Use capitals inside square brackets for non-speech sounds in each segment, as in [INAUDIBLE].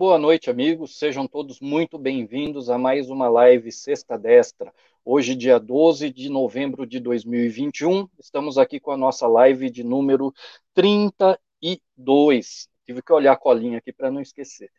Boa noite, amigos. Sejam todos muito bem-vindos a mais uma live Sexta Destra. Hoje, dia 12 de novembro de 2021, estamos aqui com a nossa live de número 32. Tive que olhar a colinha aqui para não esquecer.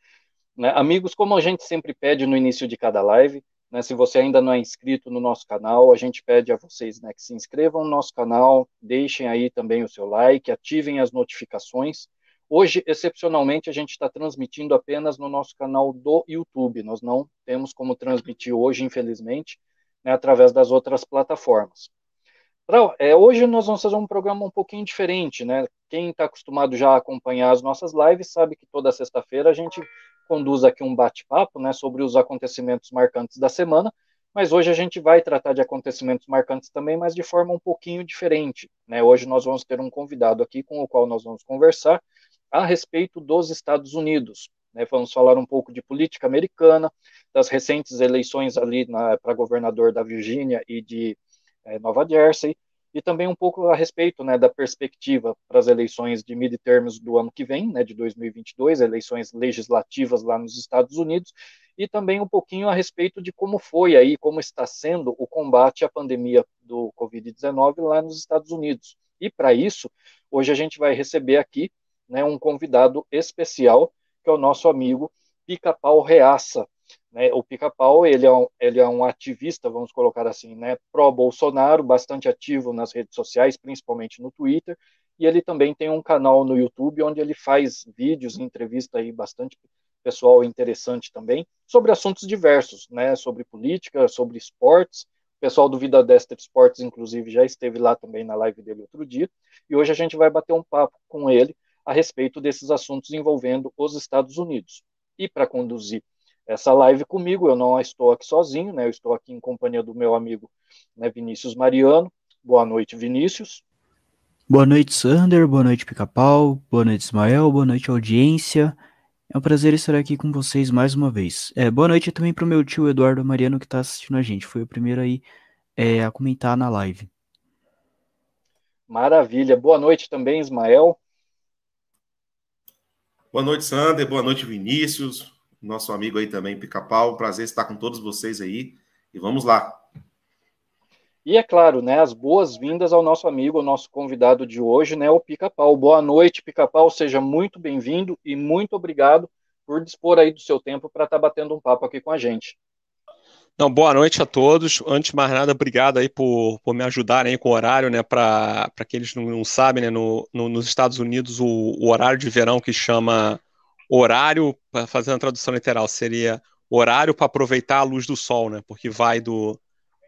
Né? Amigos, como a gente sempre pede no início de cada live, né, se você ainda não é inscrito no nosso canal, a gente pede a vocês né, que se inscrevam no nosso canal, deixem aí também o seu like, ativem as notificações Hoje, excepcionalmente, a gente está transmitindo apenas no nosso canal do YouTube. Nós não temos como transmitir hoje, infelizmente, né, através das outras plataformas. Pra, é, hoje nós vamos fazer um programa um pouquinho diferente, né? Quem está acostumado já a acompanhar as nossas lives sabe que toda sexta-feira a gente conduz aqui um bate-papo, né, sobre os acontecimentos marcantes da semana. Mas hoje a gente vai tratar de acontecimentos marcantes também, mas de forma um pouquinho diferente. Né? Hoje nós vamos ter um convidado aqui com o qual nós vamos conversar a respeito dos Estados Unidos. Né, vamos falar um pouco de política americana, das recentes eleições ali para governador da Virgínia e de é, Nova Jersey, e também um pouco a respeito né, da perspectiva para as eleições de midterms do ano que vem, né, de 2022, eleições legislativas lá nos Estados Unidos, e também um pouquinho a respeito de como foi aí, como está sendo o combate à pandemia do Covid-19 lá nos Estados Unidos. E para isso, hoje a gente vai receber aqui né, um convidado especial, que é o nosso amigo Pica-Pau Reaça. Né? O Pica-Pau, ele, é um, ele é um ativista, vamos colocar assim, né, pró-Bolsonaro, bastante ativo nas redes sociais, principalmente no Twitter, e ele também tem um canal no YouTube onde ele faz vídeos, entrevista aí bastante pessoal interessante também, sobre assuntos diversos, né, sobre política, sobre esportes, o pessoal do Vida Destra Esportes, inclusive, já esteve lá também na live dele outro dia, e hoje a gente vai bater um papo com ele a respeito desses assuntos envolvendo os Estados Unidos. E para conduzir essa live comigo, eu não estou aqui sozinho, né? Eu estou aqui em companhia do meu amigo né, Vinícius Mariano. Boa noite, Vinícius. Boa noite, Sander. Boa noite, Pica-Pau. Boa noite, Ismael. Boa noite, audiência. É um prazer estar aqui com vocês mais uma vez. É, boa noite também para o meu tio Eduardo Mariano que está assistindo a gente. Foi o primeiro aí é, a comentar na live. Maravilha. Boa noite também, Ismael. Boa noite, Sander. Boa noite, Vinícius. Nosso amigo aí também, Pica-Pau. Prazer estar com todos vocês aí. E vamos lá. E é claro, né, as boas-vindas ao nosso amigo, ao nosso convidado de hoje, né, o Pica-Pau. Boa noite, Pica-Pau. Seja muito bem-vindo e muito obrigado por dispor aí do seu tempo para estar tá batendo um papo aqui com a gente. Então, boa noite a todos. Antes de mais nada, obrigado aí por, por me ajudarem com o horário, né? Para aqueles que não, não sabem, né? No, no, nos Estados Unidos, o, o, horário de verão que chama horário, fazendo a tradução literal, seria horário para aproveitar a luz do sol, né? Porque vai do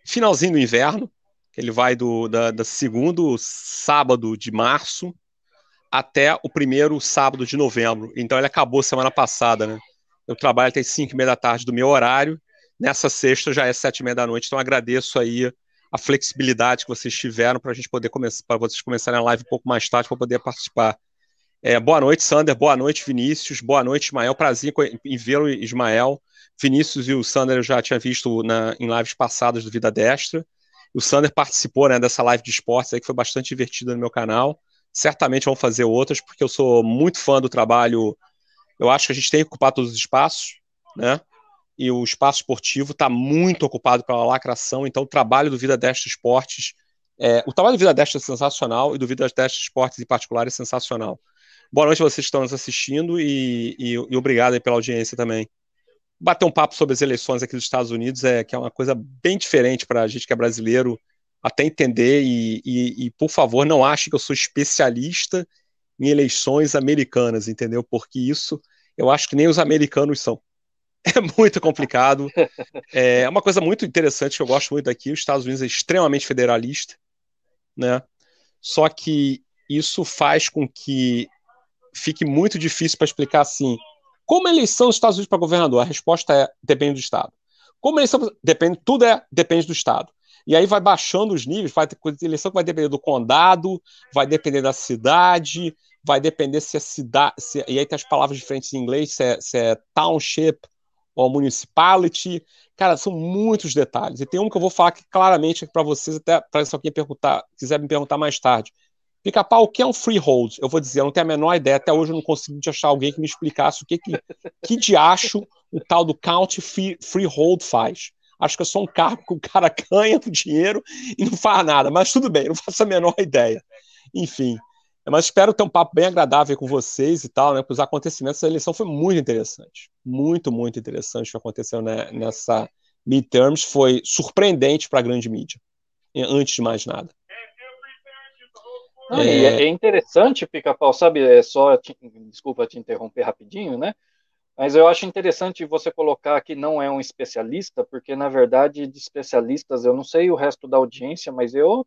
finalzinho do inverno, ele vai do da, da segundo sábado de março até o primeiro sábado de novembro. Então ele acabou semana passada, né? Eu trabalho até 5 e meia da tarde do meu horário Nessa sexta já é sete e meia da noite, então agradeço aí a flexibilidade que vocês tiveram para a gente poder começar, para vocês começarem a live um pouco mais tarde para poder participar. É, boa noite, Sander. Boa noite, Vinícius. Boa noite, Ismael. Prazer em vê-lo, Ismael. Vinícius e o Sander eu já tinha visto na, em lives passadas do Vida Destra. O Sander participou né, dessa live de esportes aí que foi bastante divertida no meu canal. Certamente vão fazer outras, porque eu sou muito fã do trabalho. Eu acho que a gente tem que ocupar todos os espaços, né? E o espaço esportivo está muito ocupado pela lacração, então o trabalho do Vida Destra Esportes, é, o trabalho do Vida Destra é sensacional e do Vida Destra Esportes em particular é sensacional. Boa noite a vocês que estão nos assistindo e, e, e obrigado pela audiência também. Bater um papo sobre as eleições aqui dos Estados Unidos é que é uma coisa bem diferente para a gente que é brasileiro até entender e, e, e, por favor, não ache que eu sou especialista em eleições americanas, entendeu? Porque isso eu acho que nem os americanos são. [LAUGHS] é muito complicado. É uma coisa muito interessante que eu gosto muito daqui: os Estados Unidos é extremamente federalista, né? Só que isso faz com que fique muito difícil para explicar assim. Como eleição dos Estados Unidos para governador? A resposta é depende do estado. Como eleição depende, tudo é depende do estado. E aí vai baixando os níveis, vai ter eleição que vai depender do condado, vai depender da cidade, vai depender se é cidade, se, e aí tem as palavras diferentes em inglês, se é, se é township, ou municipality. Cara, são muitos detalhes. E tem um que eu vou falar aqui claramente para vocês, até para se alguém perguntar, quiser me perguntar mais tarde. Pica-pau, o que é um freehold? Eu vou dizer, eu não tenho a menor ideia. Até hoje eu não consegui achar alguém que me explicasse o que, que, que de acho o tal do county freehold faz. Acho que é só um cargo que o cara [LAUGHS] ganha do dinheiro e não faz nada. Mas tudo bem, não faço a menor ideia. Enfim. Mas espero ter um papo bem agradável com vocês e tal, né? Porque os acontecimentos da eleição foi muito interessante. Muito, muito interessante o que aconteceu né, nessa midterms. Foi surpreendente para a grande mídia, antes de mais nada. Não, é... é... interessante, pica-pau, sabe? É só, te, desculpa te interromper rapidinho, né? Mas eu acho interessante você colocar que não é um especialista, porque na verdade de especialistas, eu não sei o resto da audiência, mas eu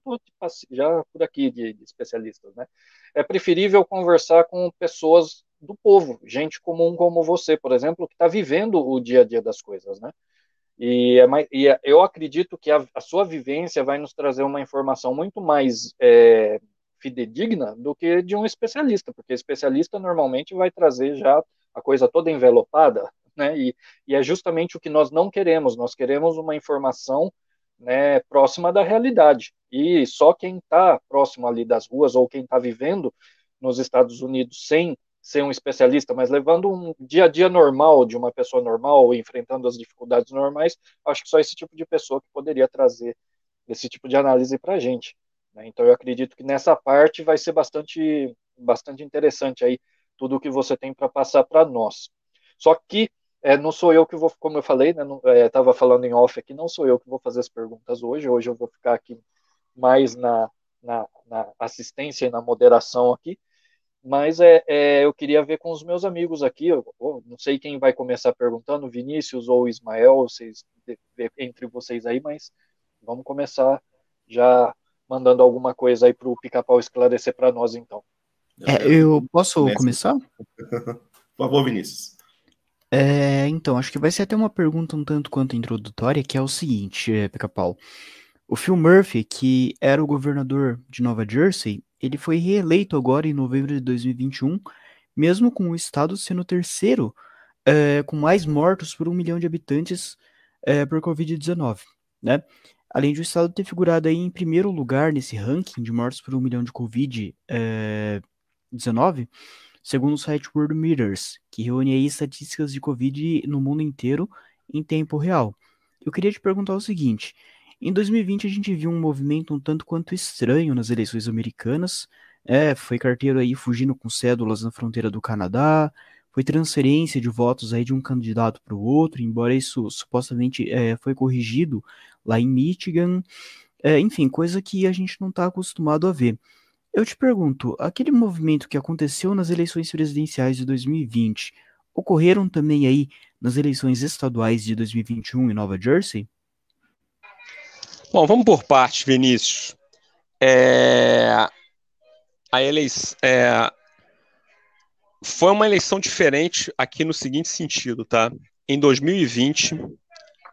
já por aqui de, de, especialistas, né? É preferível conversar com pessoas do povo, gente comum como você, por exemplo, que está vivendo o dia a dia das coisas, né? E, é mais, e é, eu acredito que a, a, sua vivência vai nos trazer uma informação muito mais é, fidedigna do que de um especialista, porque especialista normalmente vai trazer já a coisa toda envelopada, né? E, e é justamente o que nós não queremos. Nós queremos uma informação né, próxima da realidade. E só quem está próximo ali das ruas ou quem está vivendo nos Estados Unidos sem ser um especialista, mas levando um dia a dia normal de uma pessoa normal, enfrentando as dificuldades normais, acho que só esse tipo de pessoa que poderia trazer esse tipo de análise para a gente. Né? Então eu acredito que nessa parte vai ser bastante, bastante interessante aí tudo o que você tem para passar para nós. Só que é, não sou eu que vou, como eu falei, né, estava é, falando em off aqui, não sou eu que vou fazer as perguntas hoje, hoje eu vou ficar aqui mais na, na, na assistência e na moderação aqui, mas é, é, eu queria ver com os meus amigos aqui, eu, eu, não sei quem vai começar perguntando, Vinícius ou Ismael, vocês, entre vocês aí, mas vamos começar já mandando alguma coisa aí para o Pica-Pau esclarecer para nós, então. É, eu posso Nessa. começar? [LAUGHS] Por favor, Vinícius. É, então, acho que vai ser até uma pergunta um tanto quanto introdutória, que é o seguinte, é, Pica-Pau. O Phil Murphy, que era o governador de Nova Jersey, ele foi reeleito agora em novembro de 2021, mesmo com o estado sendo o terceiro é, com mais mortos por um milhão de habitantes é, por Covid-19, né? Além de o estado ter figurado aí em primeiro lugar nesse ranking de mortos por um milhão de Covid, é, 19, segundo o site World Meters, que reúne estatísticas de Covid no mundo inteiro em tempo real. Eu queria te perguntar o seguinte: em 2020 a gente viu um movimento um tanto quanto estranho nas eleições americanas. É, foi carteiro aí fugindo com cédulas na fronteira do Canadá, foi transferência de votos aí de um candidato para o outro, embora isso supostamente é, foi corrigido lá em Michigan. É, enfim, coisa que a gente não está acostumado a ver. Eu te pergunto, aquele movimento que aconteceu nas eleições presidenciais de 2020, ocorreram também aí nas eleições estaduais de 2021 em Nova Jersey? Bom, vamos por partes, Vinícius. É... A eleição é... foi uma eleição diferente aqui no seguinte sentido, tá? Em 2020,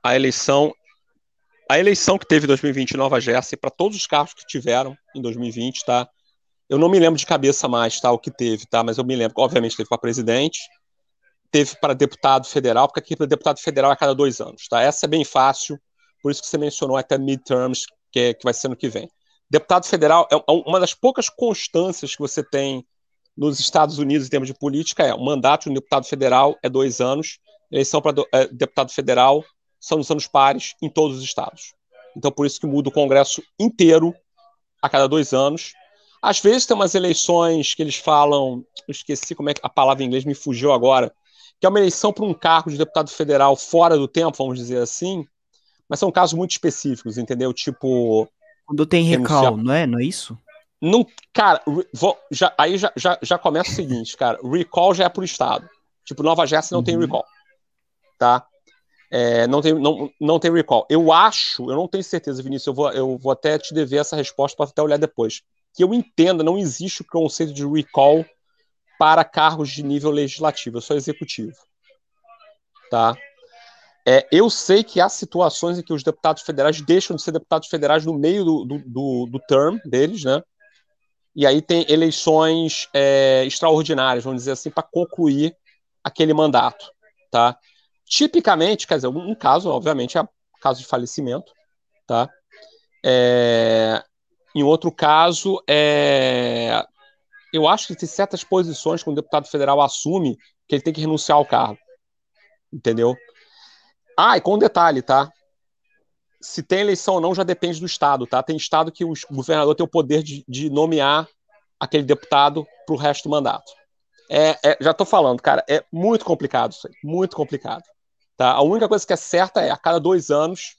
a eleição a eleição que teve em 2020 em Nova Jersey para todos os carros que tiveram em 2020, tá? Eu não me lembro de cabeça mais, tá, o que teve, tá, mas eu me lembro, obviamente teve para presidente, teve para deputado federal, porque aqui para deputado federal é a cada dois anos, tá? Essa é bem fácil, por isso que você mencionou até midterms, que, é, que vai ser no que vem. Deputado federal é uma das poucas constâncias que você tem nos Estados Unidos em termos de política, é o mandato de um deputado federal é dois anos, eleição para é, deputado federal são nos anos pares em todos os estados. Então, por isso que muda o Congresso inteiro a cada dois anos, às vezes tem umas eleições que eles falam, eu esqueci como é que a palavra em inglês me fugiu agora, que é uma eleição para um cargo de deputado federal fora do tempo, vamos dizer assim, mas são casos muito específicos, entendeu? Tipo. Quando tem recal, não é? Não é isso? Não, cara, vou, já, aí já, já, já começa o seguinte, cara. Recall já é por estado. Tipo, Nova Jersey não uhum. tem recall. Tá? É, não, tem, não, não tem recall. Eu acho, eu não tenho certeza, Vinícius, eu vou, eu vou até te dever essa resposta para até olhar depois que eu entenda, não existe o conceito de recall para cargos de nível legislativo, é só executivo. Tá? É, eu sei que há situações em que os deputados federais deixam de ser deputados federais no meio do, do, do, do term deles, né? E aí tem eleições é, extraordinárias, vamos dizer assim, para concluir aquele mandato, tá? Tipicamente, quer dizer, um caso, obviamente, é caso de falecimento, tá? É, em outro caso, é, eu acho que tem certas posições que um deputado federal assume que ele tem que renunciar ao cargo. Entendeu? Ah, e com um detalhe, tá? Se tem eleição ou não já depende do Estado, tá? Tem Estado que o governador tem o poder de, de nomear aquele deputado para o resto do mandato. É, é já estou falando, cara, é muito complicado isso aí, muito complicado. Tá? A única coisa que é certa é a cada dois anos,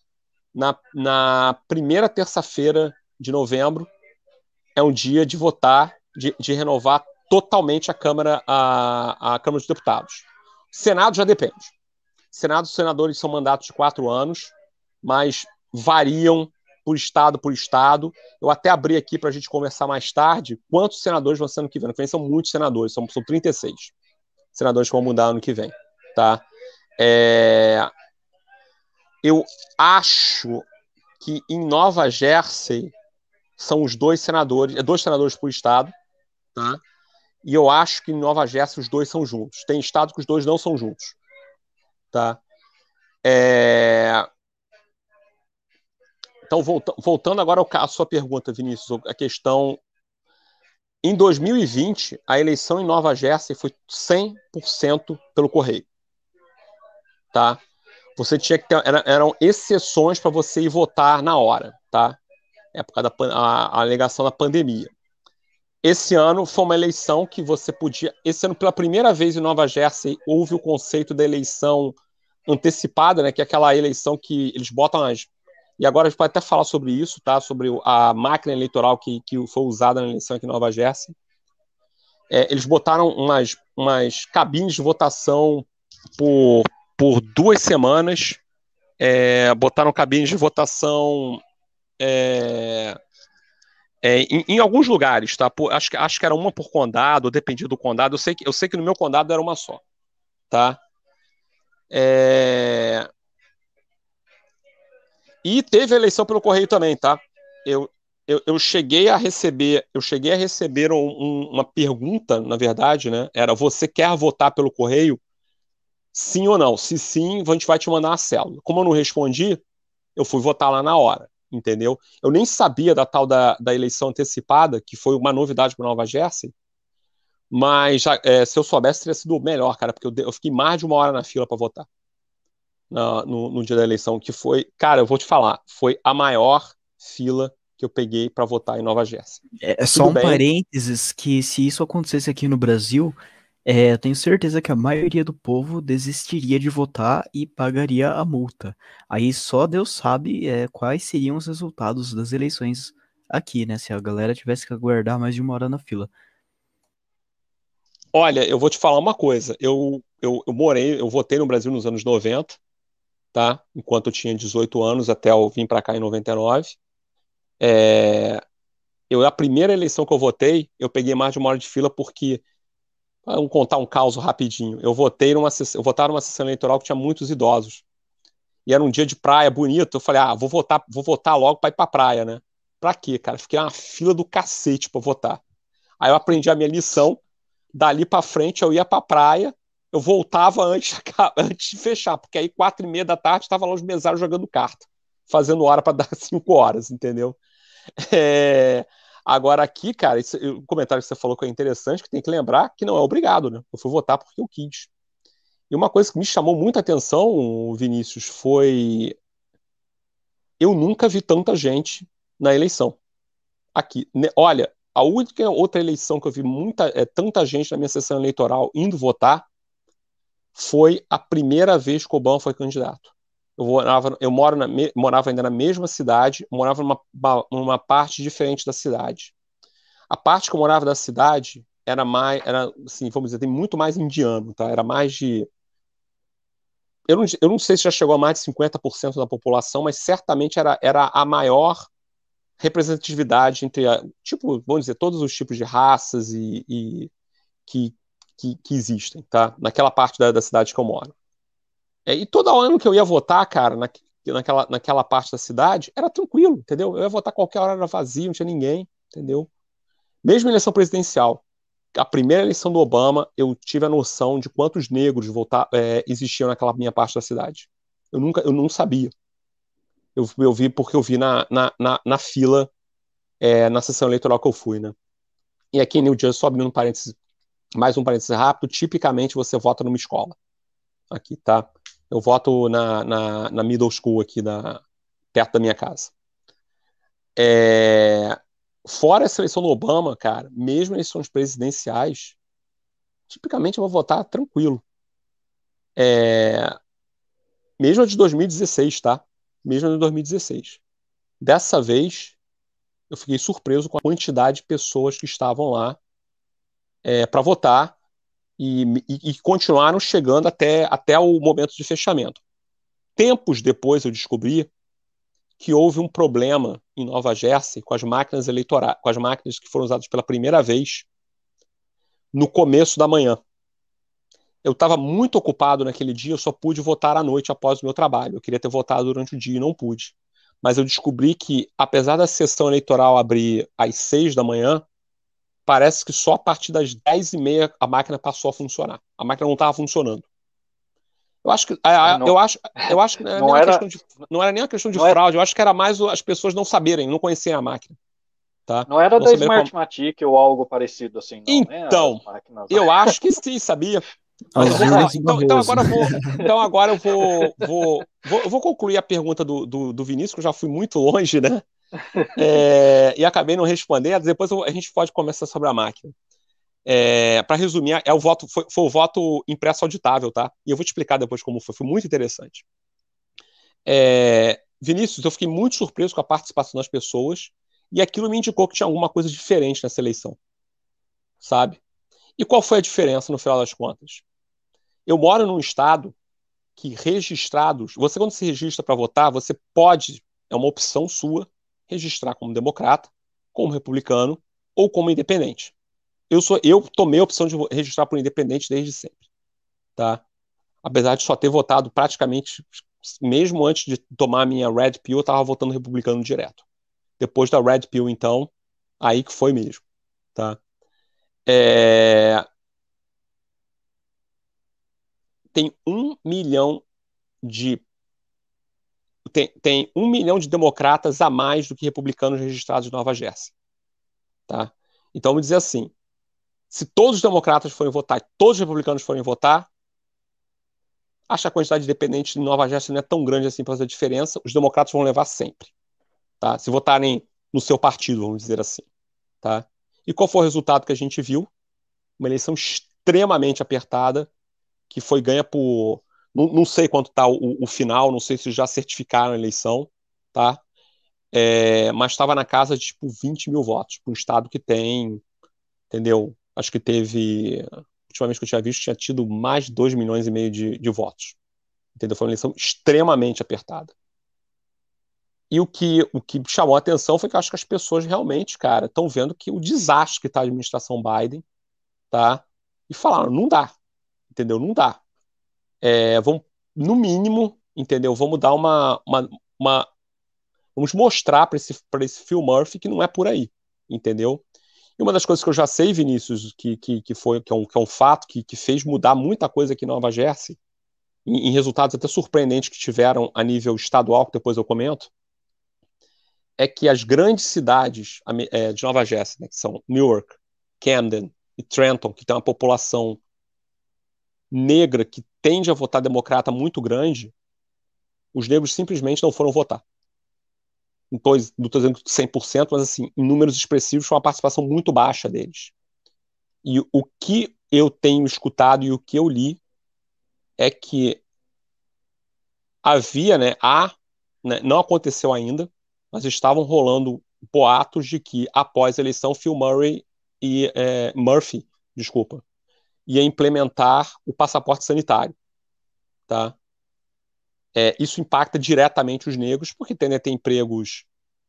na, na primeira terça-feira de novembro, é um dia de votar de, de renovar totalmente a Câmara, a, a Câmara dos Deputados. Senado já depende. Senado, senadores são mandatos de quatro anos, mas variam por estado por estado. Eu até abri aqui para a gente conversar mais tarde quantos senadores vão ser ano que vem. Ano que vem são muitos senadores, são, são 36 senadores que vão mudar ano que vem. Tá? É... Eu acho que em Nova Jersey são os dois senadores, é dois senadores por estado, Tá? E eu acho que em Nova Jersey os dois são juntos. Tem estado que os dois não são juntos. Tá? É... Então, voltando agora à sua pergunta, Vinícius, a questão. Em 2020, a eleição em Nova Jersey foi 100% pelo correio. Tá? Você tinha que ter. Eram exceções para você ir votar na hora, tá? Época da a, a da pandemia. Esse ano foi uma eleição que você podia. Esse ano, pela primeira vez em Nova Jersey, houve o conceito da eleição antecipada, né? Que é aquela eleição que eles botam as. E agora a gente pode até falar sobre isso, tá? Sobre a máquina eleitoral que, que foi usada na eleição aqui em Nova Jersey. É, eles botaram umas, umas cabines de votação por, por duas semanas. É, botaram cabines de votação é, é, em, em, alguns lugares, tá? Por, acho, acho que era uma por condado, dependia do condado. Eu sei, que, eu sei que no meu condado era uma só, tá? É... E teve eleição pelo correio também, tá? Eu, eu, eu cheguei a receber, eu cheguei a receber um, um, uma pergunta, na verdade, né? Era você quer votar pelo correio? Sim ou não? Se sim, a gente vai te mandar a célula. Como eu não respondi, eu fui votar lá na hora entendeu? Eu nem sabia da tal da, da eleição antecipada, que foi uma novidade para Nova Jersey, mas já, é, se eu soubesse, teria sido melhor, cara, porque eu, eu fiquei mais de uma hora na fila para votar na, no, no, dia da eleição, que foi, cara, eu vou te falar, foi a maior fila que eu peguei para votar em Nova Jersey. É, é só um bem. parênteses que se isso acontecesse aqui no Brasil, é, eu tenho certeza que a maioria do povo desistiria de votar e pagaria a multa. Aí só Deus sabe é, quais seriam os resultados das eleições aqui, né? Se a galera tivesse que aguardar mais de uma hora na fila. Olha, eu vou te falar uma coisa. Eu, eu, eu morei, eu votei no Brasil nos anos 90, tá? Enquanto eu tinha 18 anos, até eu vim para cá em 99. É, eu, a primeira eleição que eu votei, eu peguei mais de uma hora de fila porque Vamos contar um caos rapidinho. Eu votei numa eu votava numa sessão eleitoral que tinha muitos idosos. E era um dia de praia bonito. Eu falei, ah, vou votar, vou votar logo para ir para praia, né? Pra quê, cara? Fiquei uma fila do cacete para votar. Aí eu aprendi a minha lição. Dali para frente eu ia para praia. Eu voltava antes, [LAUGHS] antes de fechar, porque aí quatro e meia da tarde estava lá os mesários jogando carta, fazendo hora para dar [LAUGHS] cinco horas, entendeu? É... Agora, aqui, cara, o comentário que você falou que é interessante, que tem que lembrar que não é obrigado, né? Eu fui votar porque eu quis. E uma coisa que me chamou muita atenção, Vinícius, foi. Eu nunca vi tanta gente na eleição. Aqui. Olha, a única outra eleição que eu vi muita, é, tanta gente na minha sessão eleitoral indo votar foi a primeira vez que o Obama foi candidato. Eu, morava, eu moro na, morava ainda na mesma cidade, morava numa, parte diferente da cidade. A parte que eu morava da cidade era mais, era, assim, vamos dizer, tem muito mais indiano, tá? Era mais de. Eu não, eu não sei se já chegou a mais de 50% da população, mas certamente era, era a maior representatividade entre, a, tipo, vamos dizer, todos os tipos de raças e, e que, que, que, existem, tá? Naquela parte da, da cidade que eu moro. É, e todo ano que eu ia votar, cara, na, naquela, naquela parte da cidade, era tranquilo, entendeu? Eu ia votar qualquer hora, era vazio, não tinha ninguém, entendeu? Mesmo eleição presidencial, a primeira eleição do Obama, eu tive a noção de quantos negros votar, é, existiam naquela minha parte da cidade. Eu nunca, eu não sabia. Eu, eu vi porque eu vi na, na, na, na fila é, na sessão eleitoral que eu fui, né? E aqui em New Jersey, só abrindo um parênteses, mais um parênteses rápido, tipicamente você vota numa escola. Aqui, tá? Eu voto na, na, na middle school aqui, da, perto da minha casa. É, fora essa eleição do Obama, cara, mesmo eleições presidenciais, tipicamente eu vou votar tranquilo. É, mesmo a de 2016, tá? Mesmo a de 2016. Dessa vez, eu fiquei surpreso com a quantidade de pessoas que estavam lá é, para votar e, e, e, continuaram chegando até, até o momento de fechamento. Tempos depois eu descobri que houve um problema em Nova Jersey com as máquinas eleitorais, com as máquinas que foram usadas pela primeira vez no começo da manhã. Eu estava muito ocupado naquele dia, eu só pude votar à noite após o meu trabalho. Eu queria ter votado durante o dia e não pude. Mas eu descobri que, apesar da sessão eleitoral abrir às seis da manhã, parece que só a partir das dez e meia a máquina passou a funcionar. A máquina não estava funcionando. Eu acho que, é, não, eu acho, eu acho que [LAUGHS] não, era, de, não era nem uma questão de fraude, eu acho que era mais as pessoas não saberem, não conhecerem a máquina. Tá? Não era não da Smartmatic como... ou algo parecido assim. Não, né? então, eu acho que sim, sabia. [LAUGHS] então, então, agora eu vou, então agora eu vou, vou, vou, vou concluir a pergunta do, do, do, Vinícius, que eu já fui muito longe, né? É, e acabei não respondendo. Depois a gente pode começar sobre a máquina. É, para resumir, é o voto, foi, foi, o voto impresso auditável, tá? E eu vou te explicar depois como foi, foi muito interessante. É, Vinícius, eu fiquei muito surpreso com a participação das pessoas e aquilo me indicou que tinha alguma coisa diferente nessa eleição, sabe? E qual foi a diferença no final das contas? Eu moro num estado que registrados, você quando se registra para votar, você pode, é uma opção sua, registrar como democrata, como republicano ou como independente eu sou eu tomei a opção de registrar por independente desde sempre, tá? Apesar de só ter votado praticamente mesmo antes de tomar a minha red pill, eu estava votando republicano direto. Depois da red pill, então, aí que foi mesmo, tá? É... Tem um milhão de tem, tem um milhão de democratas a mais do que republicanos registrados em Nova Jersey, tá? Então, vamos dizer assim, se todos os democratas forem votar e todos os republicanos forem votar, acho que a quantidade de dependentes em Nova Jersey não é tão grande assim para fazer diferença. Os democratas vão levar sempre. Tá? Se votarem no seu partido, vamos dizer assim. Tá? E qual foi o resultado que a gente viu? Uma eleição extremamente apertada, que foi ganha por. Não, não sei quanto está o, o, final, não sei se já certificaram a eleição, tá? É, mas estava na casa de tipo 20 mil votos, para um estado que tem, entendeu? acho que teve, ultimamente que eu tinha visto, tinha tido mais de 2 milhões e meio de, de votos. Entendeu? Foi uma eleição extremamente apertada. E o que, o que chamou a atenção foi que eu acho que as pessoas realmente, cara, estão vendo que o desastre que está a administração Biden, tá? E falaram, não dá. Entendeu? Não dá. É, vamos, no mínimo, entendeu? Vamos dar uma. uma, uma vamos mostrar para esse, esse Phil Murphy que não é por aí. Entendeu? E uma das coisas que eu já sei, Vinícius, que, que, que foi que é, um, que é um fato que, que fez mudar muita coisa aqui em Nova Jersey, em, em resultados até surpreendentes que tiveram a nível estadual, que depois eu comento, é que as grandes cidades é, de Nova Jersey, né, que são Newark, Camden e Trenton, que tem uma população negra que tende a votar democrata muito grande, os negros simplesmente não foram votar não estou dizendo 100%, mas assim, em números expressivos, foi uma participação muito baixa deles. E o que eu tenho escutado e o que eu li é que havia, né, há, né, não aconteceu ainda, mas estavam rolando boatos de que após a eleição Phil Murray e é, Murphy, desculpa, ia implementar o passaporte sanitário, tá? é, isso impacta diretamente os negros, porque tendem a ter empregos.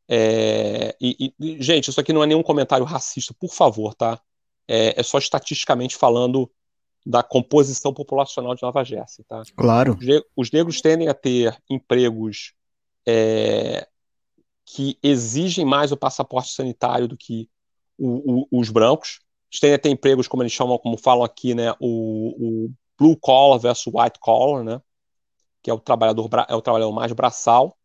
É, e, e, gente, isso aqui não é nenhum comentário racista, por favor, tá? É, é, só estatisticamente falando da composição populacional de Nova Jersey, tá? Claro. Os, os negros tendem a ter empregos é, que exigem mais o passaporte sanitário do que o, o, os brancos. A ter empregos, como eles chamam, como falam aqui, né? O, o blue collar versus white collar, né? que é o trabalhador é o trabalhador mais braçal,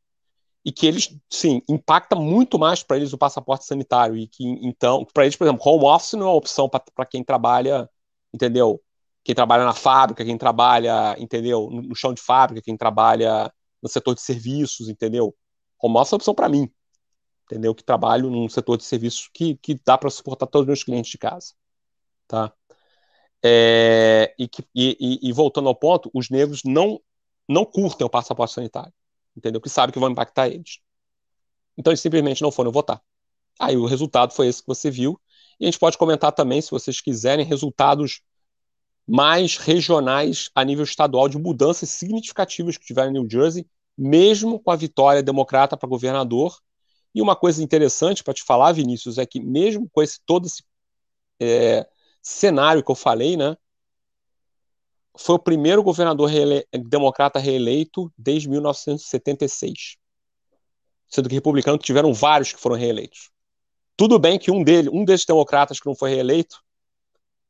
e que eles, sim, impacta muito mais para eles o passaporte sanitário e que então, para eles, por exemplo, home office não é uma opção para quem trabalha, entendeu? Quem trabalha na fábrica, quem trabalha, entendeu? No chão de fábrica, quem trabalha no setor de serviços, entendeu? Home office é uma opção para mim, entendeu? Que trabalho num setor de serviços que, que dá para suportar todos os meus clientes de casa, tá? É, e, que, e, e, voltando ao ponto, os negros não não curtem o passaporte sanitário, entendeu? Que sabem que vão impactar eles. Então eles simplesmente não foram votar. Aí o resultado foi esse que você viu. E a gente pode comentar também, se vocês quiserem, resultados mais regionais a nível estadual de mudanças significativas que tiveram em New Jersey, mesmo com a vitória democrata para governador. E uma coisa interessante para te falar, Vinícius, é que mesmo com esse todo esse é, cenário que eu falei, né, foi o primeiro governador reele democrata reeleito desde 1976. Sendo que republicanos tiveram vários que foram reeleitos. Tudo bem que um, dele, um desses democratas que não foi reeleito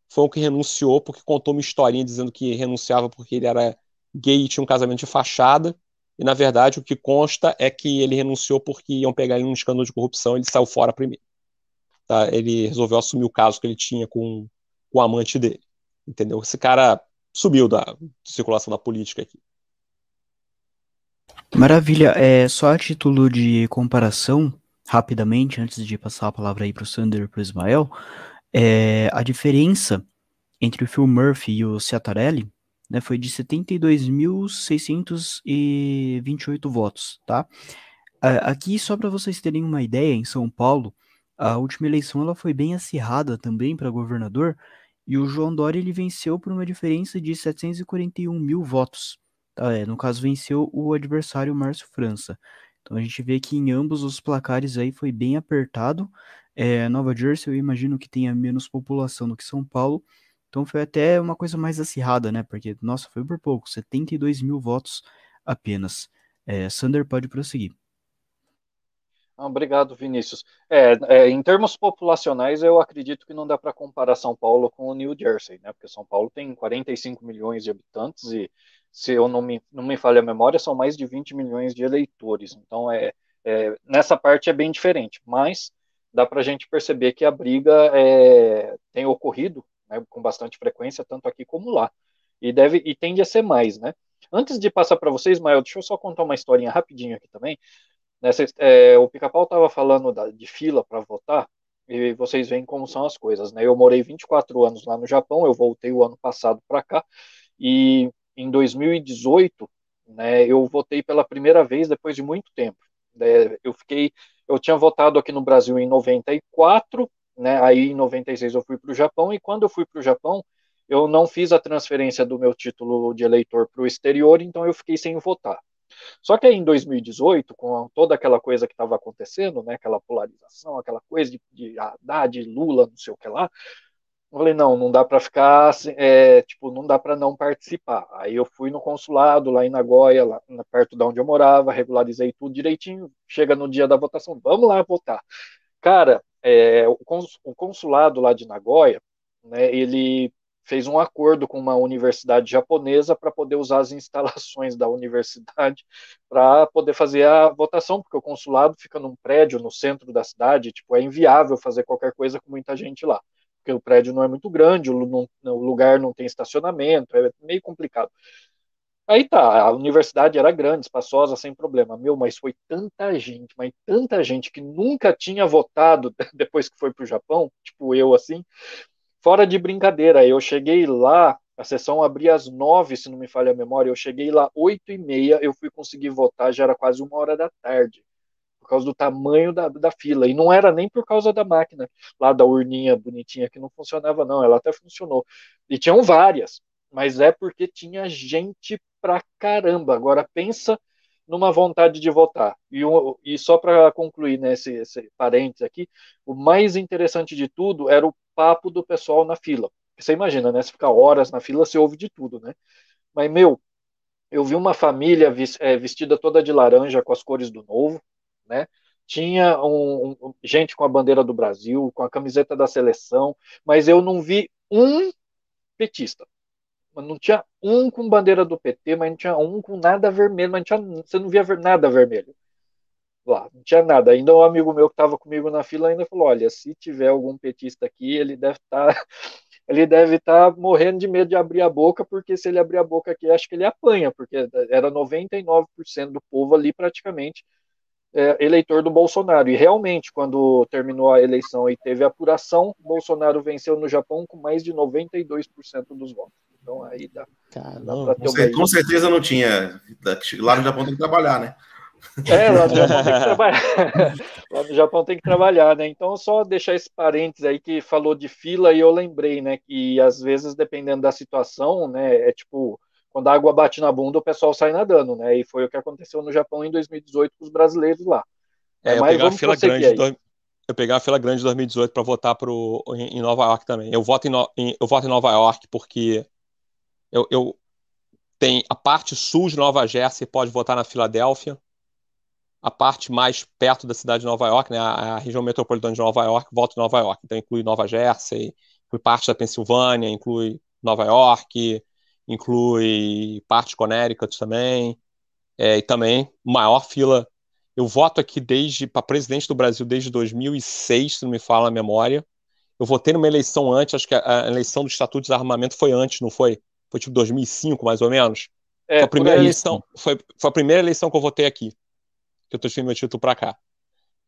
foi o que renunciou porque contou uma historinha dizendo que renunciava porque ele era gay e tinha um casamento de fachada. E na verdade o que consta é que ele renunciou porque iam pegar ele num escândalo de corrupção e ele saiu fora primeiro. Tá? Ele resolveu assumir o caso que ele tinha com o amante dele. Entendeu? Esse cara sumiu da circulação da política aqui. Maravilha. É, só a título de comparação, rapidamente, antes de passar a palavra aí para o Sander e para o Ismael, é, a diferença entre o Phil Murphy e o Ciatarelli né, foi de 72.628 votos, tá? Aqui, só para vocês terem uma ideia, em São Paulo, a última eleição ela foi bem acirrada também para governador, e o João Dória ele venceu por uma diferença de 741 mil votos. Tá? É, no caso, venceu o adversário Márcio França. Então a gente vê que em ambos os placares aí foi bem apertado. É, Nova Jersey eu imagino que tenha menos população do que São Paulo. Então foi até uma coisa mais acirrada, né? Porque, nossa, foi por pouco, 72 mil votos apenas. É, Sander pode prosseguir. Obrigado, Vinícius. É, é, em termos populacionais, eu acredito que não dá para comparar São Paulo com o New Jersey, né? Porque São Paulo tem 45 milhões de habitantes e, se eu não me, não me falha a memória, são mais de 20 milhões de eleitores. Então, é, é nessa parte é bem diferente. Mas dá para a gente perceber que a briga é, tem ocorrido né, com bastante frequência, tanto aqui como lá. E, deve, e tende a ser mais, né? Antes de passar para vocês, Mael, deixa eu só contar uma historinha rapidinho aqui também. Nessa, é, o Pica-Pau estava falando da, de fila para votar, e vocês veem como são as coisas, né? Eu morei 24 anos lá no Japão, eu voltei o ano passado para cá, e em 2018, né, eu votei pela primeira vez depois de muito tempo. É, eu fiquei, eu tinha votado aqui no Brasil em 94, né, aí em 96 eu fui para o Japão, e quando eu fui para o Japão, eu não fiz a transferência do meu título de eleitor para o exterior, então eu fiquei sem votar. Só que aí em 2018, com toda aquela coisa que estava acontecendo, né, aquela polarização, aquela coisa de, de Haddad, Lula, não sei o que lá, eu falei, não, não dá para ficar, é, tipo, não dá para não participar. Aí eu fui no consulado lá em Nagoya, lá perto de onde eu morava, regularizei tudo direitinho, chega no dia da votação, vamos lá votar. Cara, é, o consulado lá de Nagoya, né, ele fez um acordo com uma universidade japonesa para poder usar as instalações da universidade para poder fazer a votação, porque o consulado fica num prédio no centro da cidade, tipo, é inviável fazer qualquer coisa com muita gente lá, porque o prédio não é muito grande, o, lugar não tem estacionamento, é meio complicado. Aí tá, a universidade era grande, espaçosa, sem problema. Meu, mas foi tanta gente, mas tanta gente que nunca tinha votado [LAUGHS] depois que foi para o Japão, tipo eu assim, Fora de brincadeira, eu cheguei lá, a sessão abria às nove, se não me falha a memória, eu cheguei lá oito e meia, eu fui conseguir votar, já era quase uma hora da tarde, por causa do tamanho da, da fila, e não era nem por causa da máquina, lá da urninha bonitinha que não funcionava não, ela até funcionou, e tinham várias, mas é porque tinha gente pra caramba, agora pensa numa vontade de votar. E, e só para concluir nesse né, esse parênteses aqui, o mais interessante de tudo era o papo do pessoal na fila. Você imagina, né? Se ficar horas na fila, você ouve de tudo, né? Mas, meu, eu vi uma família é, vestida toda de laranja com as cores do novo, né? Tinha um, um, gente com a bandeira do Brasil, com a camiseta da seleção, mas eu não vi um petista não tinha um com bandeira do PT, mas não tinha um com nada vermelho, mas não tinha, você não via nada vermelho. Lá, não tinha nada. Ainda um amigo meu que estava comigo na fila ainda falou: olha, se tiver algum petista aqui, ele deve estar. Tá, [LAUGHS] ele deve estar tá morrendo de medo de abrir a boca, porque se ele abrir a boca aqui, acho que ele apanha, porque era 99% do povo ali praticamente é, eleitor do Bolsonaro. E realmente, quando terminou a eleição e teve apuração, Bolsonaro venceu no Japão com mais de 92% dos votos. Então aí dá. dá com, com certeza não tinha. Lá no Japão tem que trabalhar, né? É, lá no Japão tem que trabalhar. [LAUGHS] lá no Japão tem que trabalhar, né? Então, só deixar esse parênteses aí que falou de fila e eu lembrei, né? Que às vezes, dependendo da situação, né? É tipo, quando a água bate na bunda, o pessoal sai nadando, né? E foi o que aconteceu no Japão em 2018 com os brasileiros lá. É, eu pegar a fila grande do... Eu peguei a fila grande de 2018 para votar pro, em, em, Nova York também. Eu voto em, no... eu voto em Nova York porque eu, eu tem a parte sul de Nova Jersey pode votar na Filadélfia, a parte mais perto da cidade de Nova York, né, a, a região metropolitana de Nova York, voto em Nova York. Então inclui Nova Jersey, inclui parte da Pensilvânia, inclui Nova York, inclui parte de Connecticut também, é, e também maior fila. Eu voto aqui desde para presidente do Brasil desde 2006, se não me fala a memória. Eu votei numa eleição antes, acho que a, a eleição do Estatuto de Desarmamento foi antes, não foi? Foi tipo 2005, mais ou menos. É, foi a primeira eleição, foi, foi a primeira eleição que eu votei aqui eu transferi meu título para cá.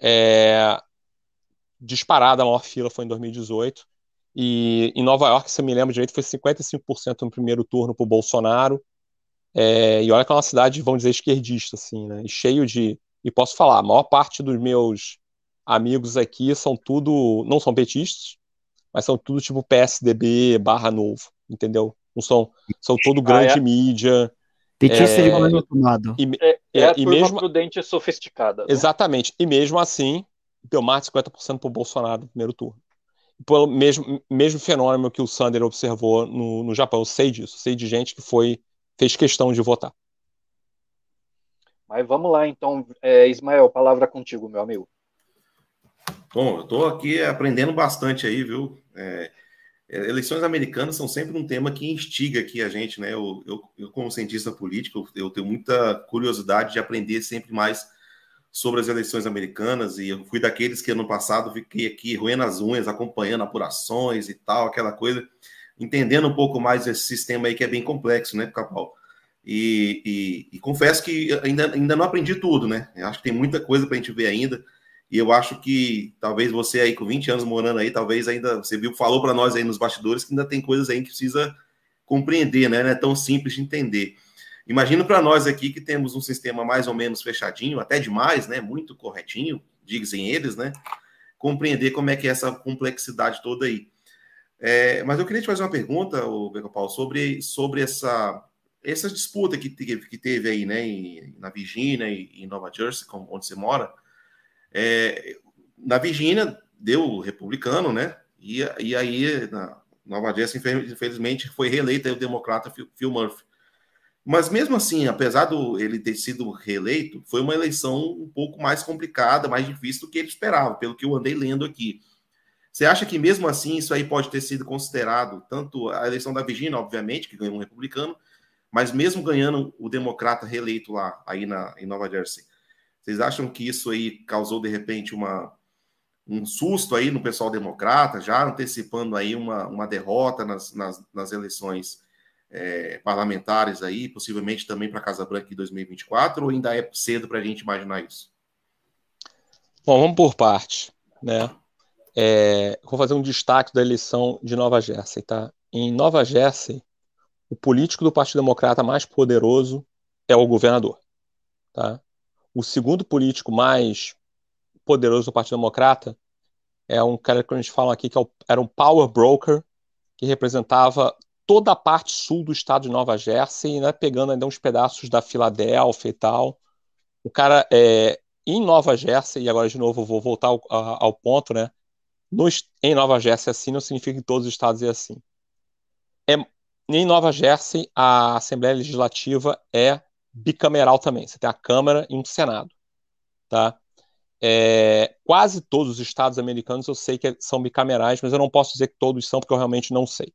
É, disparada a maior fila foi em 2018. E em Nova York, se eu me lembro direito, foi 55% no primeiro turno para o Bolsonaro. É, e olha que é uma cidade, vamos dizer, esquerdista, assim, né? E cheio de. E posso falar, a maior parte dos meus amigos aqui são tudo. Não são petistas, mas são tudo tipo PSDB barra novo, entendeu? Não são, são todo grande ah, é? mídia. Petista é, de governo tomado. E, é, é, é a e mesmo, prudente e sofisticada. Né? Exatamente. E mesmo assim, deu mais de 50% para o Bolsonaro no primeiro turno. Pelo mesmo, mesmo fenômeno que o Sander observou no, no Japão. Eu sei disso. sei de gente que foi fez questão de votar. Mas vamos lá, então. É, Ismael, palavra contigo, meu amigo. Bom, eu estou aqui aprendendo bastante aí, viu? É, eleições americanas são sempre um tema que instiga aqui a gente, né? Eu, eu, eu, como cientista político, eu tenho muita curiosidade de aprender sempre mais sobre as eleições americanas e eu fui daqueles que ano passado fiquei aqui roendo as unhas, acompanhando apurações e tal, aquela coisa, entendendo um pouco mais esse sistema aí que é bem complexo, né, Capal? E, e, e confesso que ainda, ainda não aprendi tudo, né? Eu acho que tem muita coisa para a gente ver ainda. E eu acho que talvez você aí com 20 anos morando aí, talvez ainda você viu, falou para nós aí nos bastidores que ainda tem coisas aí que precisa compreender, né? Não é tão simples de entender. Imagino para nós aqui que temos um sistema mais ou menos fechadinho, até demais, né? Muito corretinho, dizem eles, né? Compreender como é que é essa complexidade toda aí. É, mas eu queria te fazer uma pergunta, o Paulo, sobre, sobre essa, essa disputa que teve, que teve aí, né? Na Virgínia e em Nova Jersey, onde você mora é, na Virgínia, deu republicano, né? E, e aí, na Nova Jersey, infelizmente, foi reeleito o democrata Phil Murphy. Mas mesmo assim, apesar do ele ter sido reeleito, foi uma eleição um pouco mais complicada, mais difícil do que ele esperava, pelo que eu andei lendo aqui. Você acha que mesmo assim isso aí pode ter sido considerado tanto a eleição da Virgínia, obviamente, que ganhou um republicano, mas mesmo ganhando o democrata reeleito lá aí na, em Nova Jersey, vocês acham que isso aí causou, de repente, uma, um susto aí no pessoal democrata, já antecipando aí uma, uma derrota nas, nas, nas eleições é, parlamentares aí, possivelmente também para a Casa Branca em 2024, ou ainda é cedo para a gente imaginar isso? Bom, vamos por parte, né? É, vou fazer um destaque da eleição de Nova Jersey, tá? Em Nova Jersey, o político do Partido Democrata mais poderoso é o governador, tá? O segundo político mais poderoso do Partido Democrata é um cara que a gente fala aqui que é era um power broker que representava toda a parte sul do estado de Nova Jersey, né, pegando ainda uns pedaços da Filadélfia e tal. O cara é em Nova Jersey, e agora de novo vou voltar ao, ao ponto, né? Em Nova Jersey assim não significa que todos os estados é assim. É, em Nova Jersey, a Assembleia Legislativa é bicameral também. Você tem a Câmara e um Senado, tá? É, quase todos os estados americanos eu sei que são bicamerais, mas eu não posso dizer que todos são porque eu realmente não sei,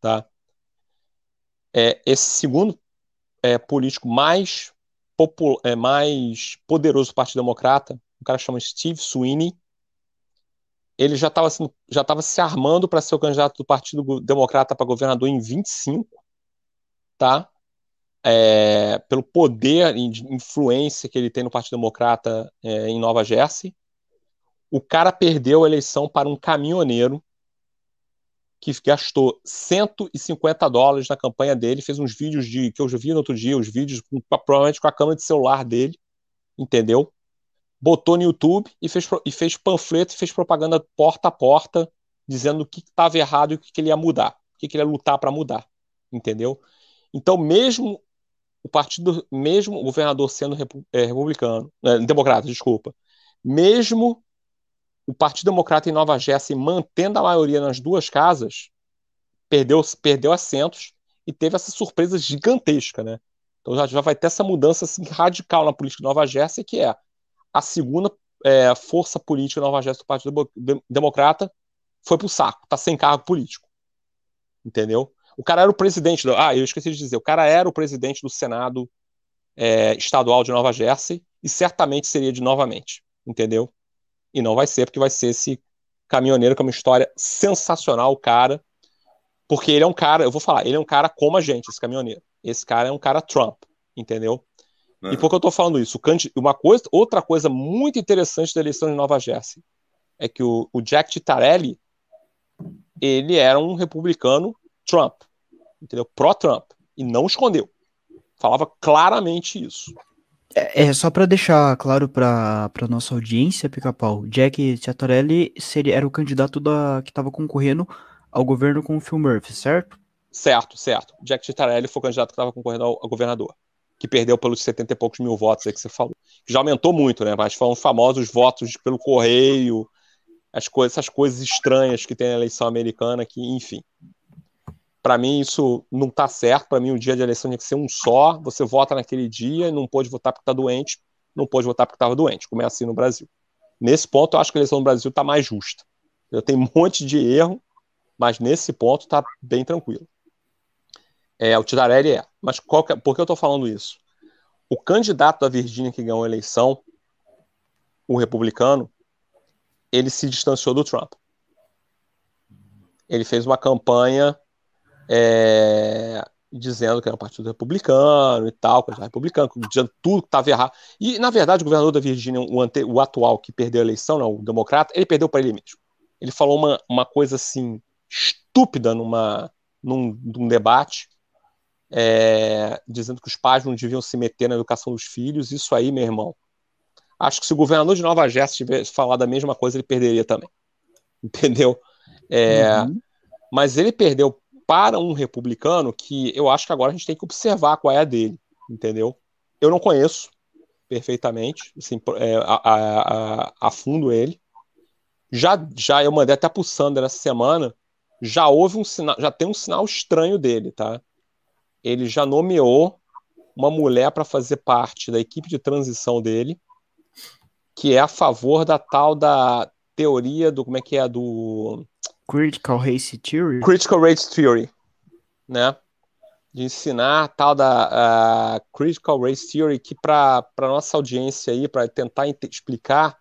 tá? É, esse segundo é, político mais é, mais poderoso do Partido Democrata, um cara chama Steve Sweeney, ele já estava já estava se armando para ser o candidato do Partido Democrata para governador em 25, tá? É, pelo poder e influência que ele tem no Partido Democrata é, em Nova Jersey. O cara perdeu a eleição para um caminhoneiro que gastou 150 dólares na campanha dele, fez uns vídeos de que eu vi no outro dia, os vídeos com, provavelmente com a câmera de celular dele, entendeu? Botou no YouTube e fez, e fez panfleto, fez propaganda porta a porta, dizendo o que estava errado e o que, que, ele ia mudar, o que, que ele ia lutar para mudar, entendeu? Então, mesmo o partido, mesmo o governador sendo é, republicano, é, democrata, desculpa, mesmo o Partido Democrata em Nova Jersey, mantendo a maioria nas duas casas, perdeu, perdeu assentos e teve essa surpresa gigantesca, né? Então já, já vai ter essa mudança assim, radical na política de Nova Jersey, que é a segunda é, força política de Nova Jersey do Partido Democrata foi pro saco, tá sem cargo político. Entendeu? O cara era o presidente do. Ah, eu esqueci de dizer, o cara era o presidente do Senado é, estadual de Nova Jersey e certamente seria de novamente. Entendeu? E não vai ser, porque vai ser esse caminhoneiro, que é uma história sensacional, cara. Porque ele é um cara, eu vou falar, ele é um cara como a gente, esse caminhoneiro. Esse cara é um cara Trump, entendeu? E por que eu tô falando isso? Uma coisa, outra coisa muito interessante da eleição de Nova Jersey é que o, o Jack Tittarelli, ele era um republicano Trump, entendeu? Pró-Trump. E não escondeu. Falava claramente isso. É, é só para deixar claro para nossa audiência, Pica-Pau, Jack Ciattarelli seria, era o candidato da, que estava concorrendo ao governo com o Phil Murphy, certo? Certo, certo. Jack Ciattarelli foi o candidato que estava concorrendo ao, ao, governador, que perdeu pelos 70 e poucos mil votos aí que você falou. Já aumentou muito, né? Mas foram famosos votos pelo correio, as coisas, essas coisas estranhas que tem na eleição americana, que, enfim, para mim, isso não está certo. Para mim, o dia de eleição tinha que ser um só. Você vota naquele dia e não pode votar porque está doente, não pode votar porque estava doente, como é assim no Brasil. Nesse ponto, eu acho que a eleição no Brasil está mais justa. Eu tenho um [LAUGHS] monte de erro, mas nesse ponto está bem tranquilo. É, o Tidarelli é. Mas que, é, por que eu estou falando isso? O candidato da Virgínia que ganhou a eleição, o republicano, ele se distanciou do Trump. Ele fez uma campanha é, dizendo que era um partido republicano e tal, coisa republicano, dizendo tudo que estava errado. E, na verdade, o governador da Virgínia, o, ante, o atual que perdeu a eleição, não, o democrata, ele perdeu para ele mesmo. Ele falou uma, uma coisa assim, estúpida numa, num, num debate, é, dizendo que os pais não deviam se meter na educação dos filhos. Isso aí, meu irmão. Acho que se o governador de Nova Jersey tivesse falado a mesma coisa, ele perderia também. Entendeu? É, uhum. Mas ele perdeu para um republicano que eu acho que agora a gente tem que observar qual é a dele, entendeu? Eu não conheço perfeitamente, assim, é, a, a, a, fundo ele. Já, já eu mandei até pro Sander essa semana, já houve um sinal, já tem um sinal estranho dele, tá? Ele já nomeou uma mulher para fazer parte da equipe de transição dele, que é a favor da tal da teoria do como é que é do Critical Race Theory? Critical Race Theory, né? De ensinar a tal da uh, Critical Race Theory que para nossa audiência aí, para tentar explicar,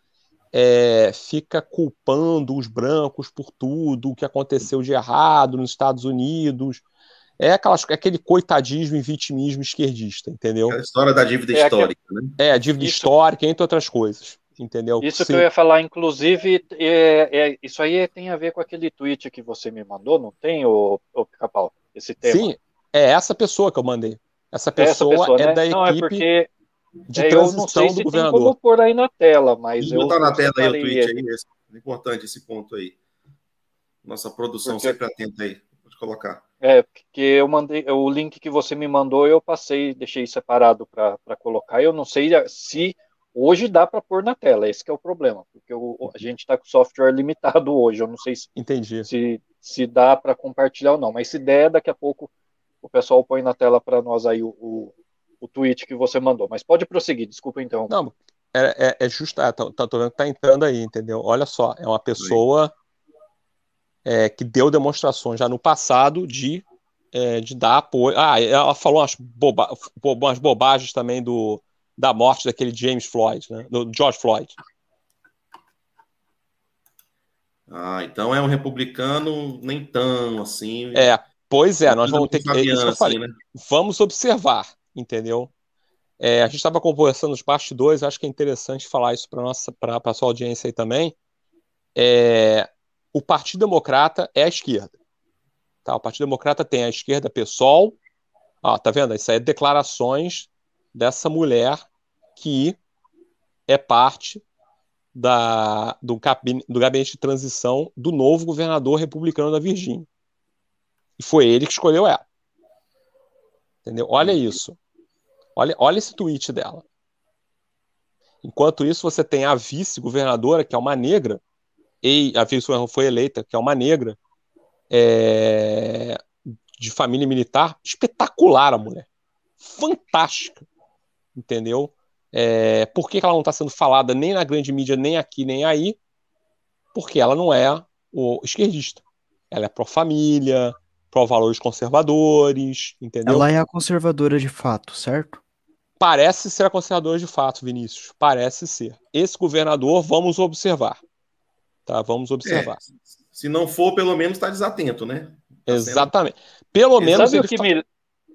é, fica culpando os brancos por tudo o que aconteceu de errado nos Estados Unidos. É, aquelas, é aquele coitadismo e vitimismo esquerdista, entendeu? É a história da dívida é histórica, aquele... né? É, a dívida Isso. histórica, entre outras coisas entendeu? Isso Sim. que eu ia falar, inclusive, é, é, isso aí tem a ver com aquele tweet que você me mandou, não tem, o, o Pica-Pau? Esse tema? Sim, é essa pessoa que eu mandei. Essa pessoa, essa pessoa é né? da não, é equipe é porque, de é, transição do governador. Tem como pôr aí na tela, mas Vou eu botar na tela aí o tweet aí, é importante esse ponto aí. Nossa produção porque... sempre atenta aí, pode colocar. É, porque eu mandei o link que você me mandou, eu passei, deixei separado para colocar. Eu não sei se Hoje dá para pôr na tela, esse é o problema, porque o, a gente está com software [LAUGHS] limitado hoje. Eu não sei se, Entendi. se, se dá para compartilhar ou não, mas se der, daqui a pouco o pessoal põe na tela para nós aí o, o, o, tweet que você mandou. Mas pode prosseguir, desculpa então. Não, é, é, é justo, é, tá, tá, tô vendo que tá entrando aí, entendeu? Olha só, é uma pessoa é, que deu demonstrações já no passado de, é, de dar apoio. Ah, ela falou umas, boba, umas bobagens também do da morte daquele James Floyd, né? do George Floyd. Ah, então é um republicano nem tão assim. É, pois é, nós vamos ter que. É isso que eu falei. Assim, né? Vamos observar, entendeu? É, a gente estava conversando nos bastidores, acho que é interessante falar isso para nossa para a sua audiência aí também. É, o Partido Democrata é a esquerda. Tá? O Partido Democrata tem a esquerda PSOL. Ó, tá vendo? Isso aí é declarações dessa mulher que é parte da, do, gabinete, do gabinete de transição do novo governador republicano da Virgínia. E foi ele que escolheu ela. Entendeu? Olha isso. Olha, olha esse tweet dela. Enquanto isso, você tem a vice-governadora, que é uma negra, e a vice-governadora foi eleita, que é uma negra, é, de família militar, espetacular a mulher. Fantástica. Entendeu? É, por que, ela não está sendo falada nem na grande mídia, nem aqui, nem aí? Porque ela não é o esquerdista. Ela é pró-família, pró-valores conservadores, entendeu? Ela é a conservadora de fato, certo? Parece ser a conservadora de fato, Vinícius. Parece ser. Esse governador, vamos observar. Tá? Vamos observar. É, se não for, pelo menos está desatento, né? Tá Exatamente. Pelo menos ele, fa... me...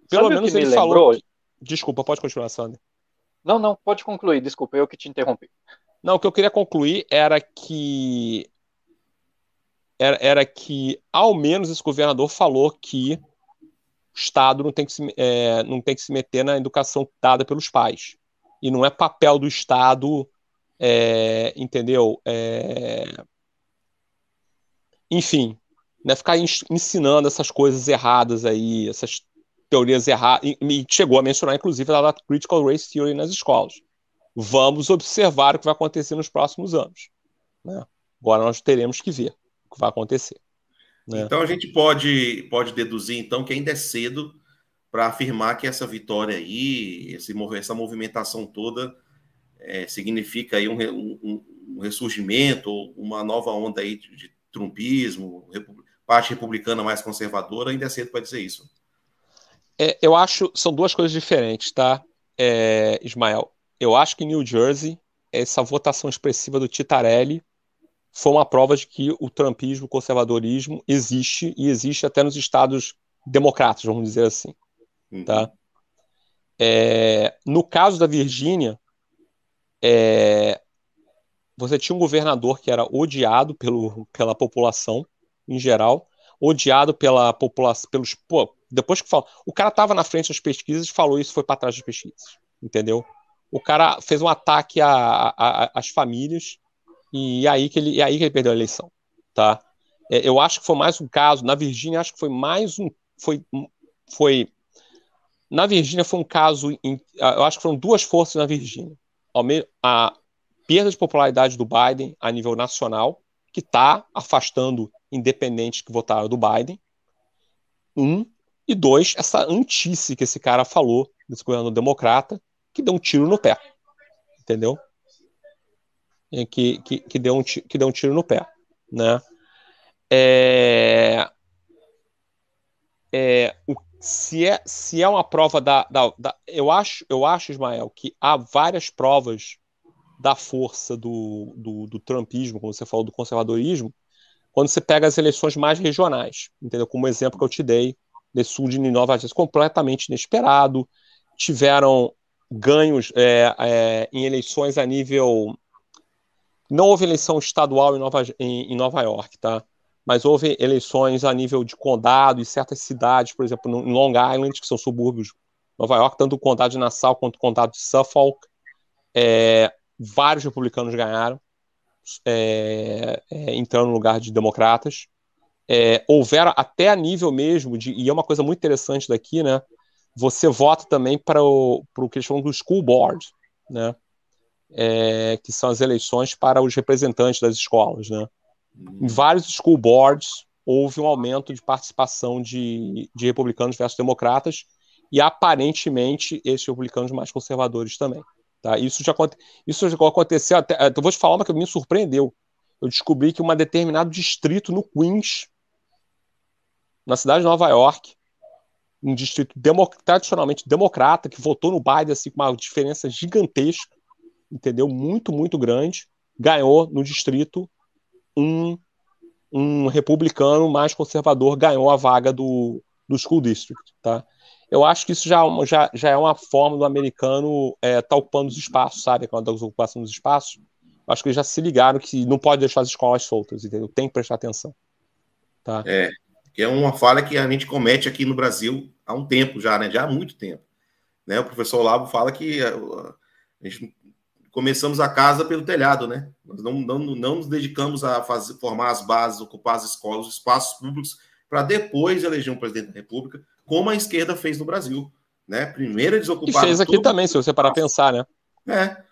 pelo menos ele falou. Desculpa, pode continuar, Sander. Não, não, pode concluir, desculpa, eu que te interrompi. Não, o que eu queria concluir era que era, era que ao menos esse governador falou que o Estado não tem que se, é, não tem que se meter na educação dada pelos pais. E não é papel do Estado, é, entendeu? É... Enfim, né, ficar ensinando essas coisas erradas aí, essas teorias erradas, e chegou a mencionar, inclusive, a Critical Race Theory nas escolas. Vamos observar o que vai acontecer nos próximos anos. Né? Agora nós teremos que ver o que vai acontecer. Né? Então a gente pode, pode deduzir, então, que ainda é cedo para afirmar que essa vitória aí, esse, essa movimentação toda, é, significa aí um, um, um, ressurgimento, uma nova onda aí de, de trumpismo, parte republicana mais conservadora, ainda é cedo para dizer isso. É, eu acho são duas coisas diferentes, tá, é, Ismael? Eu acho que em New Jersey, essa votação expressiva do Titarelli foi uma prova de que o trumpismo, o conservadorismo existe e existe até nos estados democratas, vamos dizer assim, uhum. tá? É, no caso da Virgínia, é, você tinha um governador que era odiado pelo, pela população em geral, odiado pela população, pelos depois que falou, o cara estava na frente das pesquisas e falou isso foi para trás das pesquisas, entendeu? O cara fez um ataque às famílias e aí que ele, aí que ele perdeu a eleição, tá? É, eu acho que foi mais um caso na Virgínia, acho que foi mais um, foi, foi na Virgínia foi um caso, em, eu acho que foram duas forças na Virgínia, a perda de popularidade do Biden a nível nacional, que está afastando independentes que votaram do Biden, um, e dois, essa antice que esse cara falou desse governo democrata, que deu um tiro no pé. Entendeu? Que, que, que, deu, um, que deu um tiro no pé. Né? É, é, o, se, é, se é uma prova da, da, da, eu acho eu acho Ismael que há várias provas da força do, do, do trumpismo como você falou do conservadorismo quando você pega as eleições mais regionais entendeu como exemplo que eu te dei de sul de Nova Jersey, completamente inesperado. Tiveram ganhos é, é, em eleições a nível. Não houve eleição estadual em Nova, em, em Nova York, tá? Mas houve eleições a nível de condado e certas cidades, por exemplo, em Long Island, que são subúrbios de Nova York, tanto o condado de Nassau quanto o condado de Suffolk. É, vários republicanos ganharam, é, é, entrando no lugar de democratas é, houver até a nível mesmo de, e é uma coisa muito interessante daqui, né? Você vota também para o, para o que eles chamam do school board, né? É, que são as eleições para os representantes das escolas, né? Em vários school boards houve um aumento de participação de, de republicanos versus democratas e aparentemente esses republicanos mais conservadores também. Tá? Isso, já, isso já aconteceu até. Eu vou te falar uma que me surpreendeu. Eu descobri que um determinado distrito no Queens na cidade de Nova York, um distrito tradicionalmente democrata, que votou no Biden assim, com uma diferença gigantesca, entendeu? Muito, muito grande, ganhou no distrito um, um republicano mais conservador ganhou a vaga do, do school district, tá? Eu acho que isso já, é já, já é uma forma do americano é, tá ocupando os espaços, sabe? Quando a ocupação dos espaços, acho que eles já se ligaram que não pode deixar as escolas soltas, entendeu? Tem que prestar atenção. Tá? É, que é uma falha que a gente comete aqui no Brasil há um tempo já, né? Já há muito tempo. Né? O professor Olavo fala que a, a gente começamos a casa pelo telhado, né? Nós não, não, não nos dedicamos a fazer, formar as bases, ocupar as escolas, os espaços públicos, para depois eleger um presidente da República, como a esquerda fez no Brasil. Né? Primeiro eles ocuparam. E fez aqui também, se você parar pensar, né? É.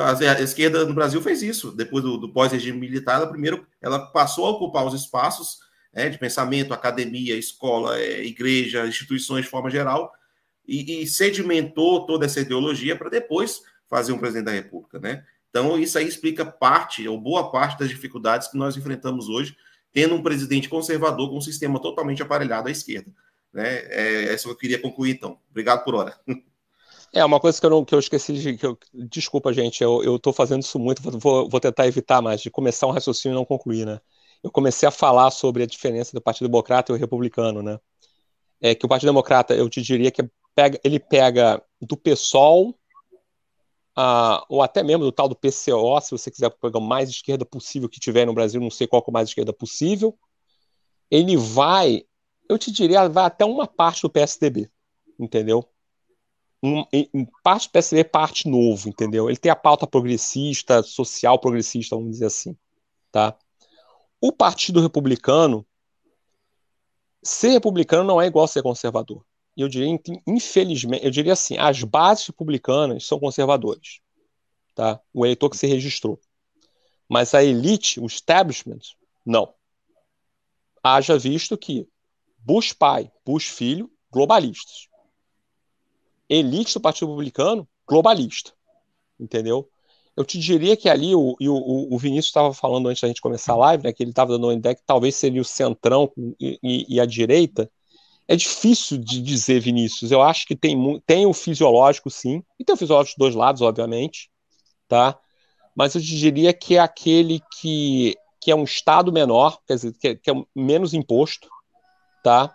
A esquerda no Brasil fez isso. Depois do, do pós-regime militar, ela primeiro ela passou a ocupar os espaços né, de pensamento, academia, escola, é, igreja, instituições de forma geral, e, e sedimentou toda essa ideologia para depois fazer um presidente da República, né? Então, isso aí explica parte, ou boa parte das dificuldades que nós enfrentamos hoje, tendo um presidente conservador com um sistema totalmente aparelhado à esquerda. Né? É, que eu queria concluir, então. Obrigado por hora. É, uma coisa que eu, não, que eu esqueci de. Que eu, desculpa, gente, eu estou fazendo isso muito, vou, vou tentar evitar mais, de começar um raciocínio e não concluir, né? Eu comecei a falar sobre a diferença do Partido Democrata e o Republicano, né? É que o Partido Democrata, eu te diria que pega, ele pega do PSOL ou até mesmo do tal do PCO, se você quiser pegar o mais esquerda possível que tiver no Brasil, não sei qual é o mais esquerda possível, ele vai, eu te diria, vai até uma parte do PSDB, entendeu? Um, em parte do PSDB, parte novo, entendeu? Ele tem a pauta progressista, social progressista, vamos dizer assim, tá? O Partido Republicano, ser republicano não é igual a ser conservador eu diria, infelizmente, eu diria assim, as bases republicanas são conservadoras, tá? O eleitor que se registrou. Mas a elite, o establishment, não. Haja visto que Bush pai, Bush filho, globalistas. Elite do Partido Republicano, globalista. Entendeu? Eu te diria que ali, o, o, o Vinícius estava falando antes da gente começar a live, né, que ele estava dando uma ideia que talvez seria o centrão e, e, e a direita, é difícil de dizer, Vinícius. Eu acho que tem, tem o fisiológico, sim, e tem o fisiológico dos dois lados, obviamente, tá? Mas eu diria que é aquele que, que é um estado menor, quer dizer, que é, que é menos imposto, tá?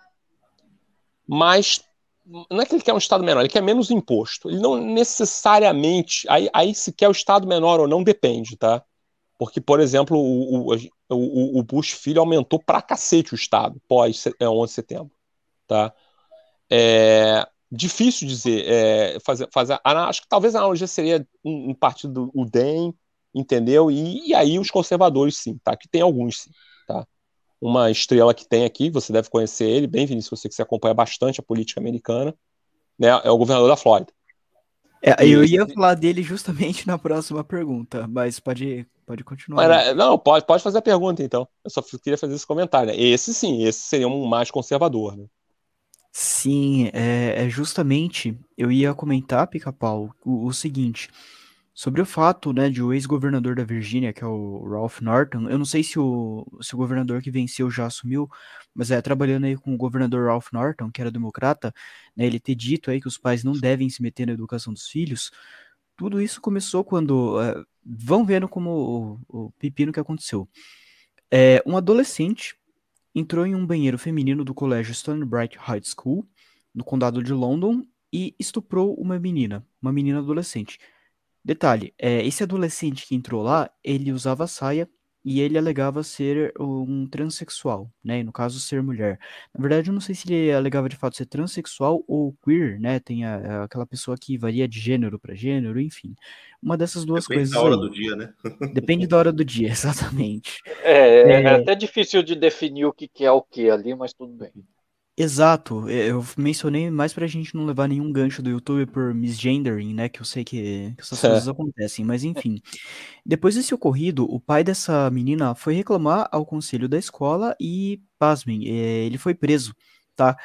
Mas não é que ele quer um estado menor, ele quer menos imposto. Ele não necessariamente. Aí, aí se quer o estado menor ou não depende, tá? Porque, por exemplo, o, o, o, Bush filho aumentou pra cacete o estado pós 11 é, de setembro tá? É difícil dizer, é, fazer, fazer, acho que talvez a analogia seria um, um partido, o DEM, entendeu? E, e, aí os conservadores, sim, tá? Que tem alguns, sim, tá? Uma estrela que tem aqui, você deve conhecer ele, bem, Vinícius, você que se acompanha bastante a política americana, né? É o governador da Flórida. É, eu ia falar dele justamente [LAUGHS] na próxima pergunta, mas pode, pode continuar. Mas, não, pode, pode fazer a pergunta, então. Eu só queria fazer esse comentário. Né? Esse sim, esse seria um mais conservador, né? Sim, é, é justamente, eu ia comentar, Pica-Pau, o, o seguinte, sobre o fato, né, de o ex-governador da Virgínia, que é o Ralph Norton, eu não sei se o, se o governador que venceu já assumiu, mas é trabalhando aí com o governador Ralph Norton, que era democrata, né, ele ter dito aí que os pais não devem se meter na educação dos filhos, tudo isso começou quando, é, vão vendo como o, o pepino que aconteceu. É, um adolescente entrou em um banheiro feminino do colégio Stone Bright High School, no condado de London, e estuprou uma menina, uma menina adolescente. Detalhe, é, esse adolescente que entrou lá, ele usava saia e ele alegava ser um transexual, né? No caso, ser mulher. Na verdade, eu não sei se ele alegava de fato ser transexual ou queer, né? Tem a, aquela pessoa que varia de gênero para gênero, enfim. Uma dessas duas Depende coisas. Depende da hora aí. do dia, né? [LAUGHS] Depende da hora do dia, [LAUGHS] exatamente. É, é, é até difícil de definir o que é o que ali, mas tudo bem. Exato, eu mencionei mais pra gente não levar nenhum gancho do YouTube por misgendering, né? Que eu sei que, que essas é. coisas acontecem, mas enfim. Depois desse ocorrido, o pai dessa menina foi reclamar ao conselho da escola e, pasmem, é, ele foi preso, tá?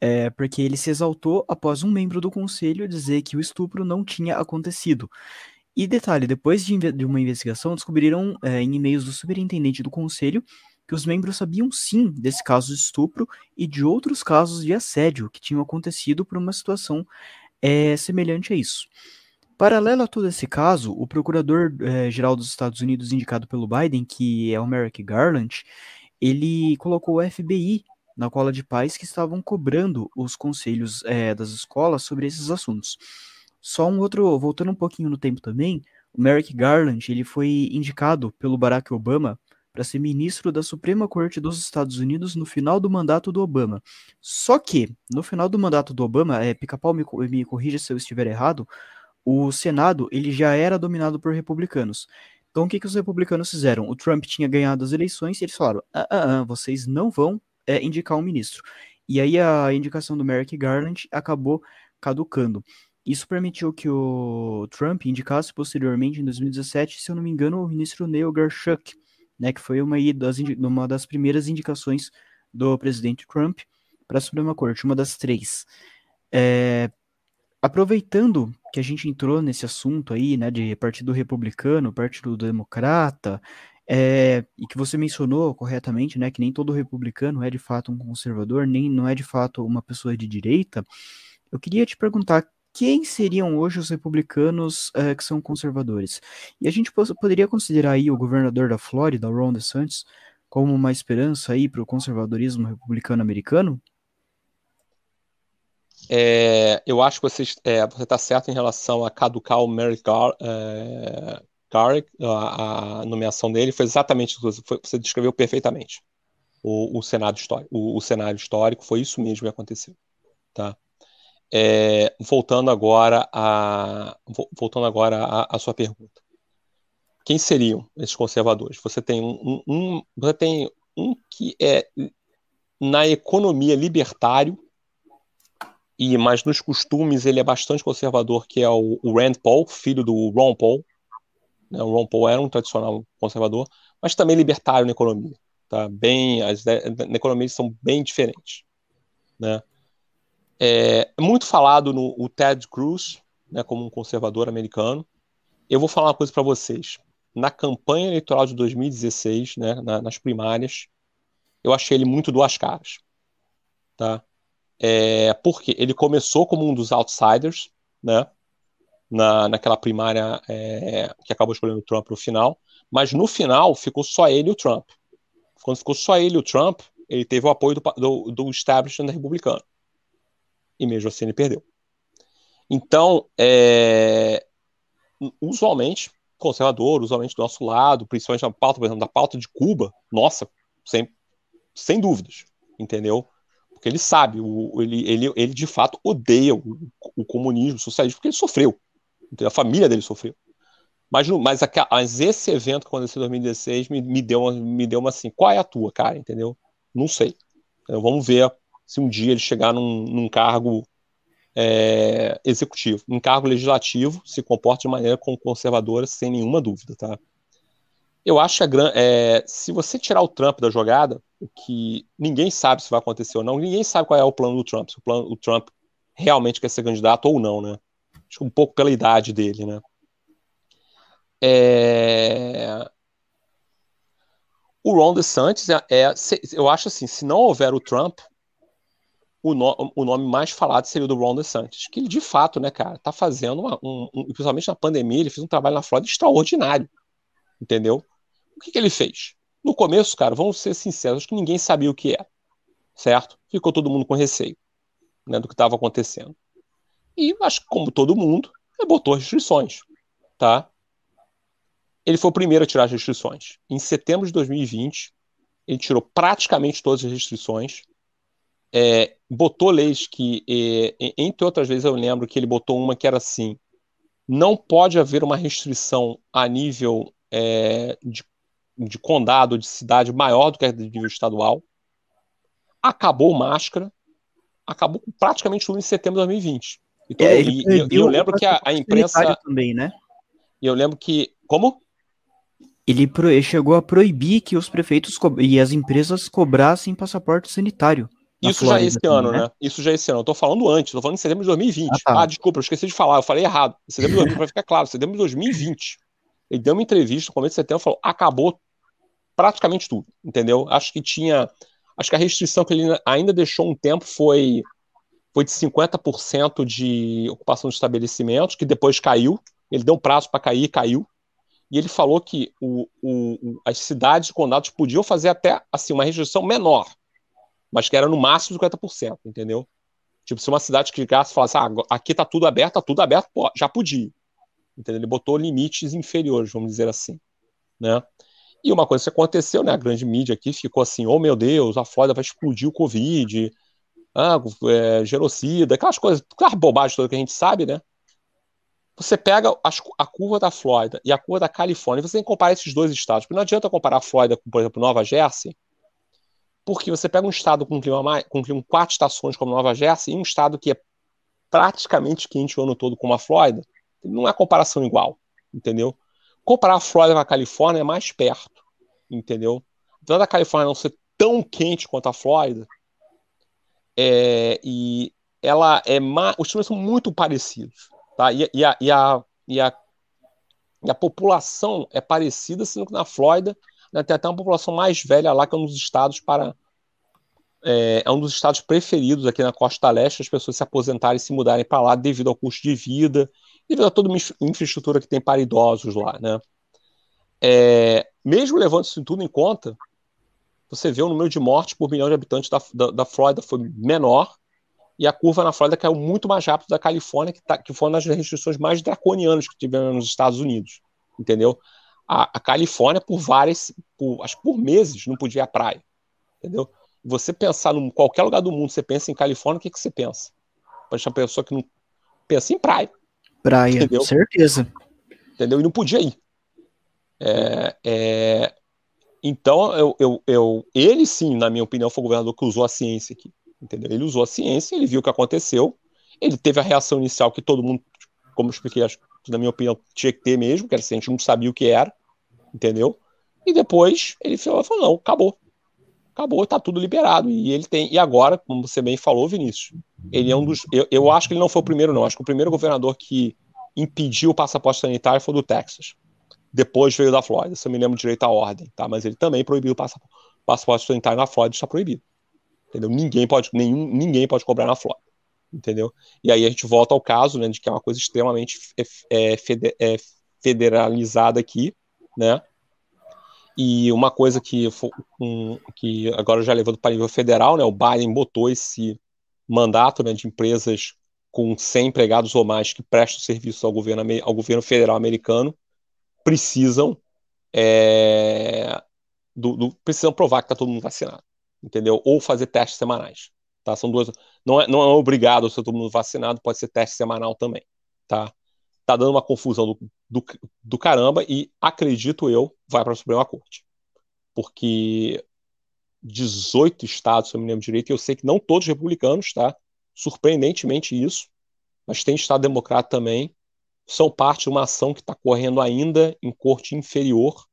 É, porque ele se exaltou após um membro do conselho dizer que o estupro não tinha acontecido. E detalhe, depois de, de uma investigação, descobriram é, em e-mails do superintendente do conselho que os membros sabiam sim desse caso de estupro e de outros casos de assédio que tinham acontecido por uma situação é, semelhante a isso. Paralelo a todo esse caso, o procurador-geral eh, dos Estados Unidos indicado pelo Biden, que é o Merrick Garland, ele colocou o FBI na cola de pais que estavam cobrando os conselhos é, das escolas sobre esses assuntos. Só um outro, voltando um pouquinho no tempo também, o Merrick Garland ele foi indicado pelo Barack Obama para ser ministro da Suprema Corte dos Estados Unidos no final do mandato do Obama. Só que, no final do mandato do Obama, é, Pica-Pau me, me corrija se eu estiver errado, o Senado ele já era dominado por republicanos. Então, o que, que os republicanos fizeram? O Trump tinha ganhado as eleições e eles falaram: ah, ah, ah vocês não vão é, indicar um ministro. E aí a indicação do Merrick Garland acabou caducando. Isso permitiu que o Trump indicasse posteriormente, em 2017, se eu não me engano, o ministro Neil Gorsuch, né, que foi uma das, uma das primeiras indicações do presidente Trump para a Suprema Corte, uma das três. É, aproveitando que a gente entrou nesse assunto aí, né, de partido republicano, partido democrata, é, e que você mencionou corretamente, né, que nem todo republicano é de fato um conservador, nem não é de fato uma pessoa de direita, eu queria te perguntar quem seriam hoje os republicanos é, que são conservadores? E a gente poderia considerar aí o governador da Flórida, Ron DeSantis, como uma esperança aí para o conservadorismo republicano americano? É, eu acho que você é, está certo em relação a caducar o Merrick Gar, é, Garrick, a, a, nomeação dele foi exatamente isso que você descreveu perfeitamente. O, o, Senado histórico, o, o, cenário histórico foi isso mesmo que aconteceu. Tá? É, voltando agora a voltando agora a, sua pergunta, quem seriam esses conservadores? Você tem um, um, você tem um que é na economia libertário e mas nos costumes ele é bastante conservador, que é o, o Rand Paul, filho do Ron Paul, né? O Ron Paul era um tradicional conservador, mas também libertário na economia. Tá? Bem, as na economia são bem diferentes. Né? É, é muito falado no o Ted Cruz, né, como um conservador americano. Eu vou falar uma coisa para vocês. Na campanha eleitoral de 2016, né, na, nas primárias, eu achei ele muito duas caras. Tá? É, porque ele começou como um dos outsiders, né? na, naquela primária é, que acabou escolhendo o Trump no final, mas no final ficou só ele e o Trump. Quando ficou só ele e o Trump, ele teve o apoio do, do, do establishment republicano. E mesmo assim ele perdeu. Então, é, usualmente, conservador, usualmente do nosso lado, principalmente na pauta, por exemplo, da pauta de Cuba, nossa, sem, sem dúvidas, entendeu? Porque ele sabe, o, ele, ele, ele de fato odeia o, o comunismo, o socialismo, porque ele sofreu a família dele sofreu. Mas, mas, mas esse evento que aconteceu em 2016 me, me, deu uma, me deu uma assim, qual é a tua, cara, entendeu? Não sei. Então, vamos ver se um dia ele chegar num, num cargo é, executivo, um cargo legislativo, se comporta de maneira conservadora, sem nenhuma dúvida, tá? Eu acho que a, é, se você tirar o Trump da jogada, o que ninguém sabe se vai acontecer ou não, ninguém sabe qual é o plano do Trump, se o, plano, o Trump realmente quer ser candidato ou não, né? Acho que um pouco pela idade dele, né? É... O Ron DeSantis é, é, eu acho assim, se não houver o Trump, o, no, o nome mais falado seria o do Ron DeSantis, que ele de fato, né, cara, tá fazendo uma, um, um, principalmente na pandemia, ele fez um trabalho na Flórida extraordinário, entendeu? O que, que ele fez? No começo, cara, vamos ser sinceros, acho que ninguém sabia o que era, certo? Ficou todo mundo com receio, né, do que estava acontecendo. E acho que, como todo mundo, ele botou restrições. Tá? Ele foi o primeiro a tirar as restrições. Em setembro de 2020, ele tirou praticamente todas as restrições. É, botou leis que, é, entre outras vezes, eu lembro que ele botou uma que era assim: não pode haver uma restrição a nível é, de, de condado, de cidade maior do que a de nível estadual. Acabou máscara, acabou praticamente tudo em setembro de 2020. E, todo, é, e, e eu lembro que a, a imprensa. Também, né? E eu lembro que. Como? Ele, pro, ele chegou a proibir que os prefeitos e as empresas cobrassem passaporte sanitário. Isso Flórida, já é esse ano, né? né? Isso já é esse ano. Eu tô falando antes, tô falando em setembro de 2020. Ah, tá. ah desculpa, eu esqueci de falar, eu falei errado. Setembro de 2020, pra ficar claro, setembro de 2020. Ele deu uma entrevista no começo de setembro e falou: acabou praticamente tudo, entendeu? Acho que tinha. Acho que a restrição que ele ainda deixou um tempo foi, foi de 50% de ocupação de estabelecimentos, que depois caiu. Ele deu um prazo para cair e caiu. E ele falou que o, o, as cidades e condados podiam fazer até assim uma restrição menor, mas que era no máximo 50%, entendeu? Tipo, se uma cidade que e falasse, ah, aqui tá tudo aberto, tá tudo aberto, pô, já podia. Entendeu? Ele botou limites inferiores, vamos dizer assim, né? E uma coisa que aconteceu, né? A grande mídia aqui ficou assim, oh meu Deus, a Flórida vai explodir o Covid, ah, é, genocida, aquelas coisas, aquelas bobagens todas que a gente sabe, né? Você pega a curva da Flórida e a curva da Califórnia, você tem que comparar esses dois estados, porque não adianta comparar a Flórida com, por exemplo, Nova Jersey, porque você pega um estado com clima, mais, com clima quatro estações como Nova Jersey e um estado que é praticamente quente o ano todo como a Flórida, não é comparação igual, entendeu? Comparar a Flórida com a Califórnia é mais perto, entendeu? Apesar da Califórnia não ser tão quente quanto a Flórida, é, e ela é os climas são muito parecidos, tá? E, e, a, e, a, e, a, e a população é parecida, sendo que na Flórida né, tem até uma população mais velha lá, que é um dos estados para. É, é um dos estados preferidos aqui na costa leste, as pessoas se aposentarem e se mudarem para lá devido ao custo de vida, devido a toda uma infraestrutura que tem para idosos lá, né? É, mesmo levando isso tudo em conta, você vê o número de mortes por milhão de habitantes da, da, da Flórida foi menor e a curva na Flórida caiu muito mais rápido da Califórnia, que, tá, que foi uma das restrições mais draconianas que tivemos nos Estados Unidos, entendeu? A, a Califórnia, por várias, por, acho que por meses, não podia ir à praia. Entendeu? Você pensar em qualquer lugar do mundo, você pensa em Califórnia, o que, que você pensa? Pode uma pessoa que não pensa em praia. Praia, entendeu? certeza. Entendeu? E não podia ir. É, é, então, eu, eu, eu, ele sim, na minha opinião, foi o governador que usou a ciência aqui. Entendeu? Ele usou a ciência, ele viu o que aconteceu, ele teve a reação inicial que todo mundo, como eu expliquei, acho na minha opinião, tinha que ter mesmo, que era a gente não sabia o que era, entendeu? E depois ele falou, falou não, acabou. Acabou, tá tudo liberado. E ele tem. E agora, como você bem falou, Vinícius, ele é um dos. Eu, eu acho que ele não foi o primeiro, não. Acho que o primeiro governador que impediu o passaporte sanitário foi do Texas. Depois veio da Flórida, se eu me lembro direito a ordem, tá? Mas ele também proibiu o passaporte, passaporte sanitário na Flórida, está proibido. Entendeu? Ninguém pode, nenhum, ninguém pode cobrar na Flórida entendeu? E aí a gente volta ao caso, né, de que é uma coisa extremamente é, é, é federalizada aqui, né? E uma coisa que, um, que agora já levando para nível federal, né, o Biden botou esse mandato né, de empresas com 100 empregados ou mais que prestam serviço ao governo, ao governo federal americano precisam é, do, do, precisam provar que está todo mundo vacinado, entendeu? Ou fazer testes semanais. Tá? São duas. Não é, não é obrigado ser todo mundo vacinado, pode ser teste semanal também. Tá? Tá dando uma confusão do, do, do caramba e acredito eu, vai para a Suprema Corte. Porque 18 estados, se eu me lembro direito, e eu sei que não todos republicanos, tá? Surpreendentemente isso, mas tem estado democrata também, são parte de uma ação que está correndo ainda em corte inferior,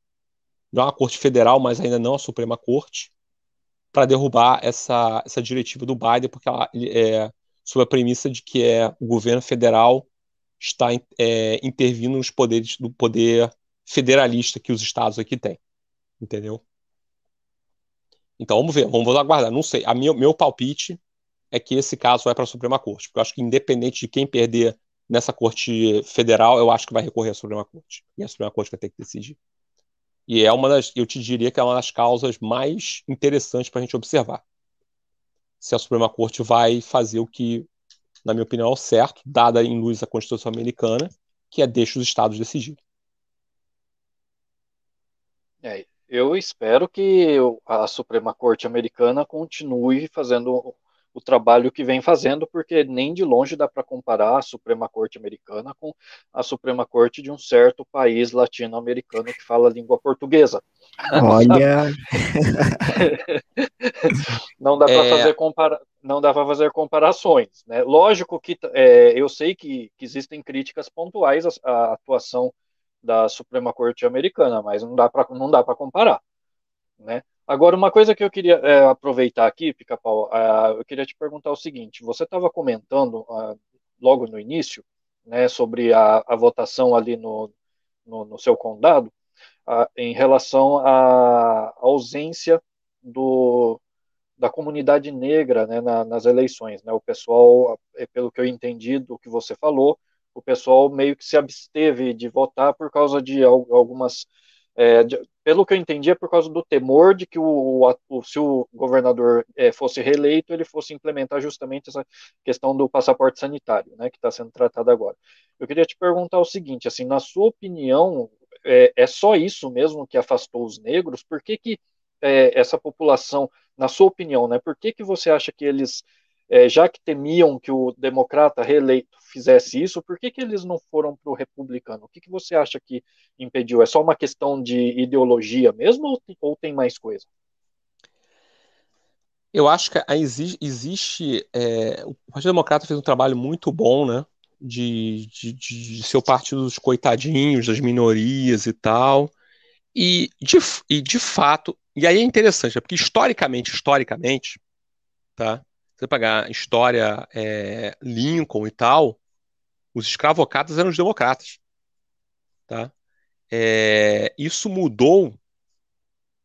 não é uma corte federal, mas ainda não a Suprema Corte, para derrubar essa, essa diretiva do Biden, porque ela é sob a premissa de que é, o governo federal está é, intervindo nos poderes do poder federalista que os estados aqui têm. Entendeu? Então vamos ver, vamos aguardar. Não sei. A minha, meu palpite é que esse caso vai para a Suprema Corte, porque eu acho que independente de quem perder nessa corte federal, eu acho que vai recorrer à Suprema Corte. E a Suprema Corte vai ter que decidir. E é uma das, eu te diria que é uma das causas mais interessantes para a gente observar. Se a Suprema Corte vai fazer o que, na minha opinião, é o certo, dada em luz a Constituição Americana, que é deixar os estados decidir. É, eu espero que a Suprema Corte Americana continue fazendo o trabalho que vem fazendo, porque nem de longe dá para comparar a Suprema Corte americana com a Suprema Corte de um certo país latino-americano que fala língua portuguesa. Olha. não dá [LAUGHS] para é... fazer compara... não dá para fazer comparações, né? Lógico que é, eu sei que, que, existem críticas pontuais à, à atuação da Suprema Corte americana, mas não dá para não dá para comparar, né? Agora, uma coisa que eu queria é, aproveitar aqui, Pica-Pau, uh, eu queria te perguntar o seguinte: você estava comentando uh, logo no início, né, sobre a, a votação ali no, no, no, seu condado. a, em relação à ausência do, da comunidade negra né, na, nas eleições. Né? O pessoal, é, pelo que eu entendi do que você falou, o pessoal meio que se absteve de votar por causa de algumas é, de, pelo que eu entendi, é por causa do temor de que o, o se o governador é, fosse reeleito, ele fosse implementar justamente essa questão do passaporte sanitário, né, que está sendo tratado agora. Eu queria te perguntar o seguinte, assim, na sua opinião, é, é só isso mesmo que afastou os negros? Por que, que é, essa população, na sua opinião, né, por que, que você acha que eles é, já que temiam que o democrata reeleito fizesse isso, por que, que eles não foram para o republicano? O que, que você acha que impediu? É só uma questão de ideologia mesmo ou, ou tem mais coisa? Eu acho que existe, existe é, o Partido Democrata fez um trabalho muito bom, né? De, de, de ser o partido dos coitadinhos, das minorias e tal. E de, e de fato, e aí é interessante, porque historicamente, historicamente, tá? Você pegar história é, Lincoln e tal, os escravocatas eram os democratas. Tá? É, isso mudou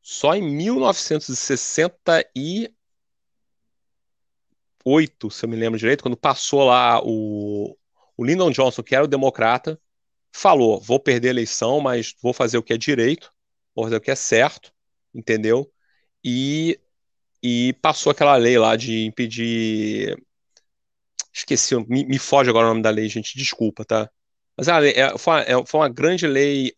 só em 1968, se eu me lembro direito, quando passou lá o, o Lyndon Johnson, que era o democrata, falou: vou perder a eleição, mas vou fazer o que é direito, vou fazer o que é certo, entendeu? E e passou aquela lei lá de impedir. Esqueci, me, me foge agora o nome da lei, gente, desculpa, tá? Mas a lei, é, foi, uma, é, foi uma grande lei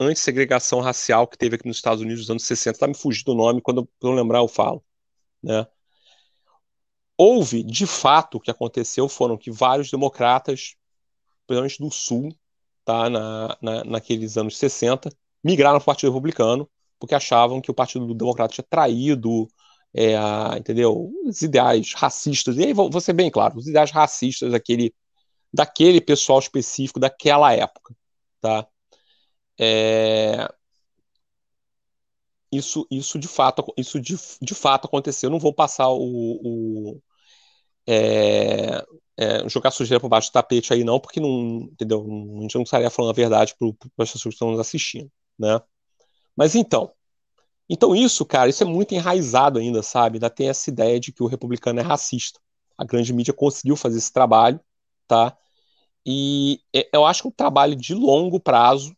anti-segregação racial que teve aqui nos Estados Unidos nos anos 60. Tá me fugindo o nome, quando eu lembrar eu falo. Né? Houve, de fato, o que aconteceu foram que vários democratas, principalmente do Sul, tá, na, na, naqueles anos 60, migraram para o Partido Republicano porque achavam que o Partido Democrata tinha traído, é, entendeu? Os ideais racistas. E aí vou ser bem claro, os ideais racistas daquele, daquele pessoal específico daquela época, tá? É, isso, isso de fato, isso de, de fato aconteceu. Eu não vou passar o, o é, é, jogar sujeira por baixo do tapete aí não, porque não, entendeu? A gente não estaria falando a verdade para as pessoas que estão nos assistindo, né? Mas então, então isso, cara, isso é muito enraizado ainda, sabe? Ainda tem essa ideia de que o republicano é racista. A grande mídia conseguiu fazer esse trabalho, tá? E é, eu acho que é um trabalho de longo prazo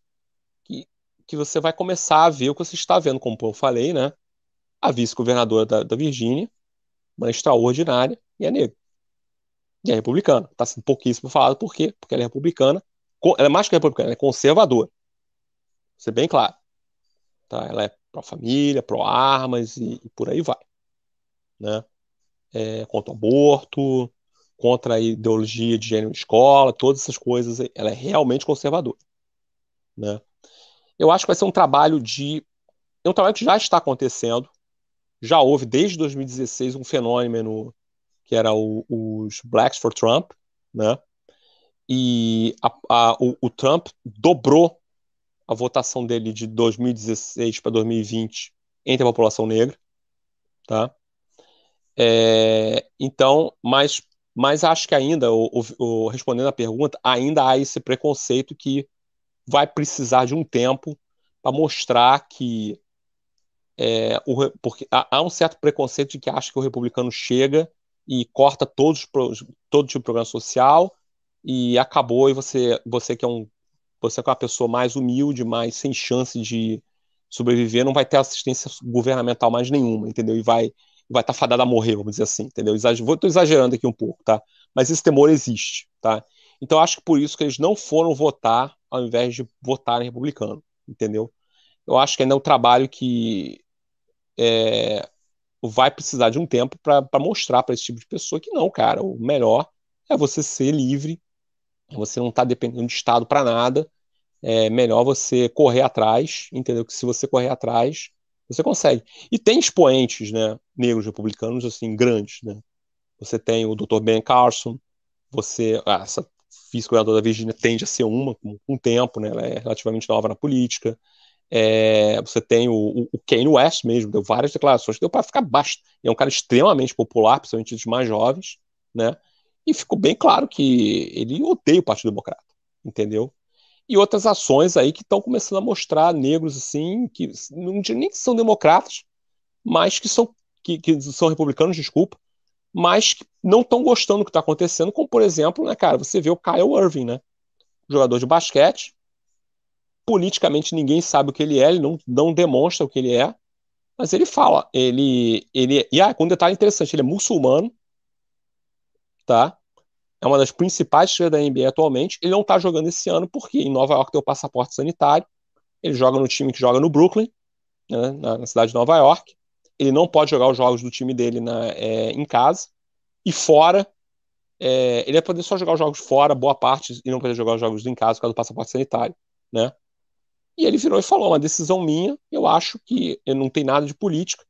que, que você vai começar a ver o que você está vendo, como eu falei, né? A vice-governadora da, da Virgínia, uma extraordinária, e é negra. E é republicana. Está sendo pouquíssimo falado, por quê? Porque ela é republicana. Ela é mais que republicana, ela é conservadora. Vou ser bem claro. Tá? Ela é pró-família, pró-armas e, e, por aí vai. Né? É, contra o aborto, contra a ideologia de gênero escola, todas essas coisas. Ela é realmente conservadora. Né? Eu acho que vai ser um trabalho de. É um trabalho que já está acontecendo. Já houve, desde 2016, um fenômeno que era o, os Blacks for Trump, né? E a, a, o, o Trump dobrou a votação dele de 2016 para 2020 entre a população negra, tá? É, então, mas, mas acho que ainda, o, o, respondendo a pergunta, ainda há esse preconceito que vai precisar de um tempo para mostrar que é, o, porque há, há, um certo preconceito de que acha que o republicano chega e corta todos todo tipo de programa social e acabou e você você que é um você com é uma pessoa mais humilde, mais sem chance de sobreviver, não vai ter assistência governamental mais nenhuma, entendeu? E vai vai estar tá fadada a morrer, vamos dizer assim, entendeu? Estou exagerando aqui um pouco, tá? Mas esse temor existe, tá? Então acho que por isso que eles não foram votar ao invés de votarem republicano, entendeu? Eu acho que ainda é um trabalho que é, vai precisar de um tempo para mostrar para esse tipo de pessoa que não, cara, o melhor é você ser livre, você não está dependendo de Estado para nada, é melhor você correr atrás, entendeu? Que se você correr atrás, você consegue. E tem expoentes, né, negros republicanos, assim, grandes, né? Você tem o Dr. Ben Carson, você, ah, essa vice-governadora da Virgínia tende a ser uma com, o tempo, né? Ela é relativamente nova na política. É, você tem o, o, West mesmo, deu várias declarações, deu para ficar baixo. É um cara extremamente popular, principalmente dos mais jovens, né? E ficou bem claro que ele odeia o Partido Democrata, entendeu? e outras ações aí que estão começando a mostrar negros assim, que não nem que são democratas, mas que são, que, que são republicanos, desculpa, mas que não estão gostando do que está acontecendo, como por exemplo, né, cara, você vê o Kyle Irving, né? Jogador de basquete, politicamente ninguém sabe o que ele é, ele não, não demonstra o que ele é, mas ele fala, ele, ele, e ah, com um detalhe interessante, ele é muçulmano, tá? É uma das principais estrelas da NBA atualmente. Ele não tá jogando esse ano porque em Nova York tem o passaporte sanitário. Ele joga no time que joga no Brooklyn, né, na, na, cidade de Nova York. Ele não pode jogar os jogos do time dele na, é, em casa. E fora, é, ele vai poder só jogar os jogos fora, boa parte, e não poder jogar os jogos em casa por causa do passaporte sanitário, né? E ele virou e falou: uma decisão minha, eu acho que eu não tem nada de política,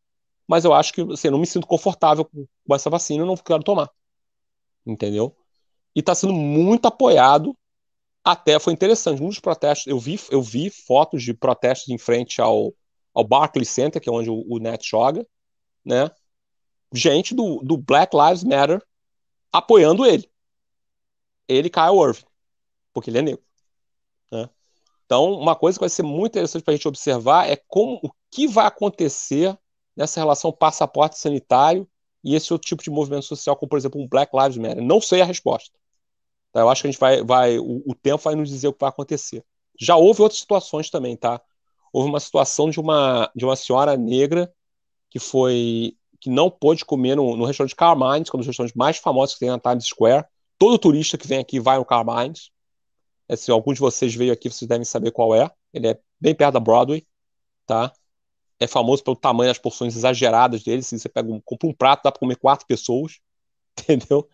mas eu acho que assim, eu não me sinto confortável com essa vacina, eu não quero tomar. Entendeu? E está sendo muito apoiado. Até foi interessante, muitos protestos. Eu vi, eu vi fotos de protestos em frente ao, ao Barclays Center, que é onde o, o Net joga, né? Gente do, do Black Lives Matter apoiando ele. Ele, Kyle Irving, porque ele é negro. Né? Então, uma coisa que vai ser muito interessante para a gente observar é como o que vai acontecer nessa relação passaporte sanitário e esse outro tipo de movimento social, como por exemplo um Black Lives Matter. Não sei a resposta. Tá? Eu acho que a gente vai, vai o, o, tempo vai nos dizer o que vai acontecer. Já houve outras situações também, tá? Houve uma situação de uma de uma senhora negra que foi que não pôde comer no, no restaurante Carmine's, que é um dos restaurantes mais famosos que tem na Times Square. Todo turista que vem aqui vai no Carmine's. É, se algum de vocês veio aqui, vocês devem saber qual é. Ele é bem perto da Broadway, tá? É famoso pelo tamanho das porções exageradas dele. Se você pega um, compra um prato, dá para comer quatro pessoas, [LAUGHS] entendeu?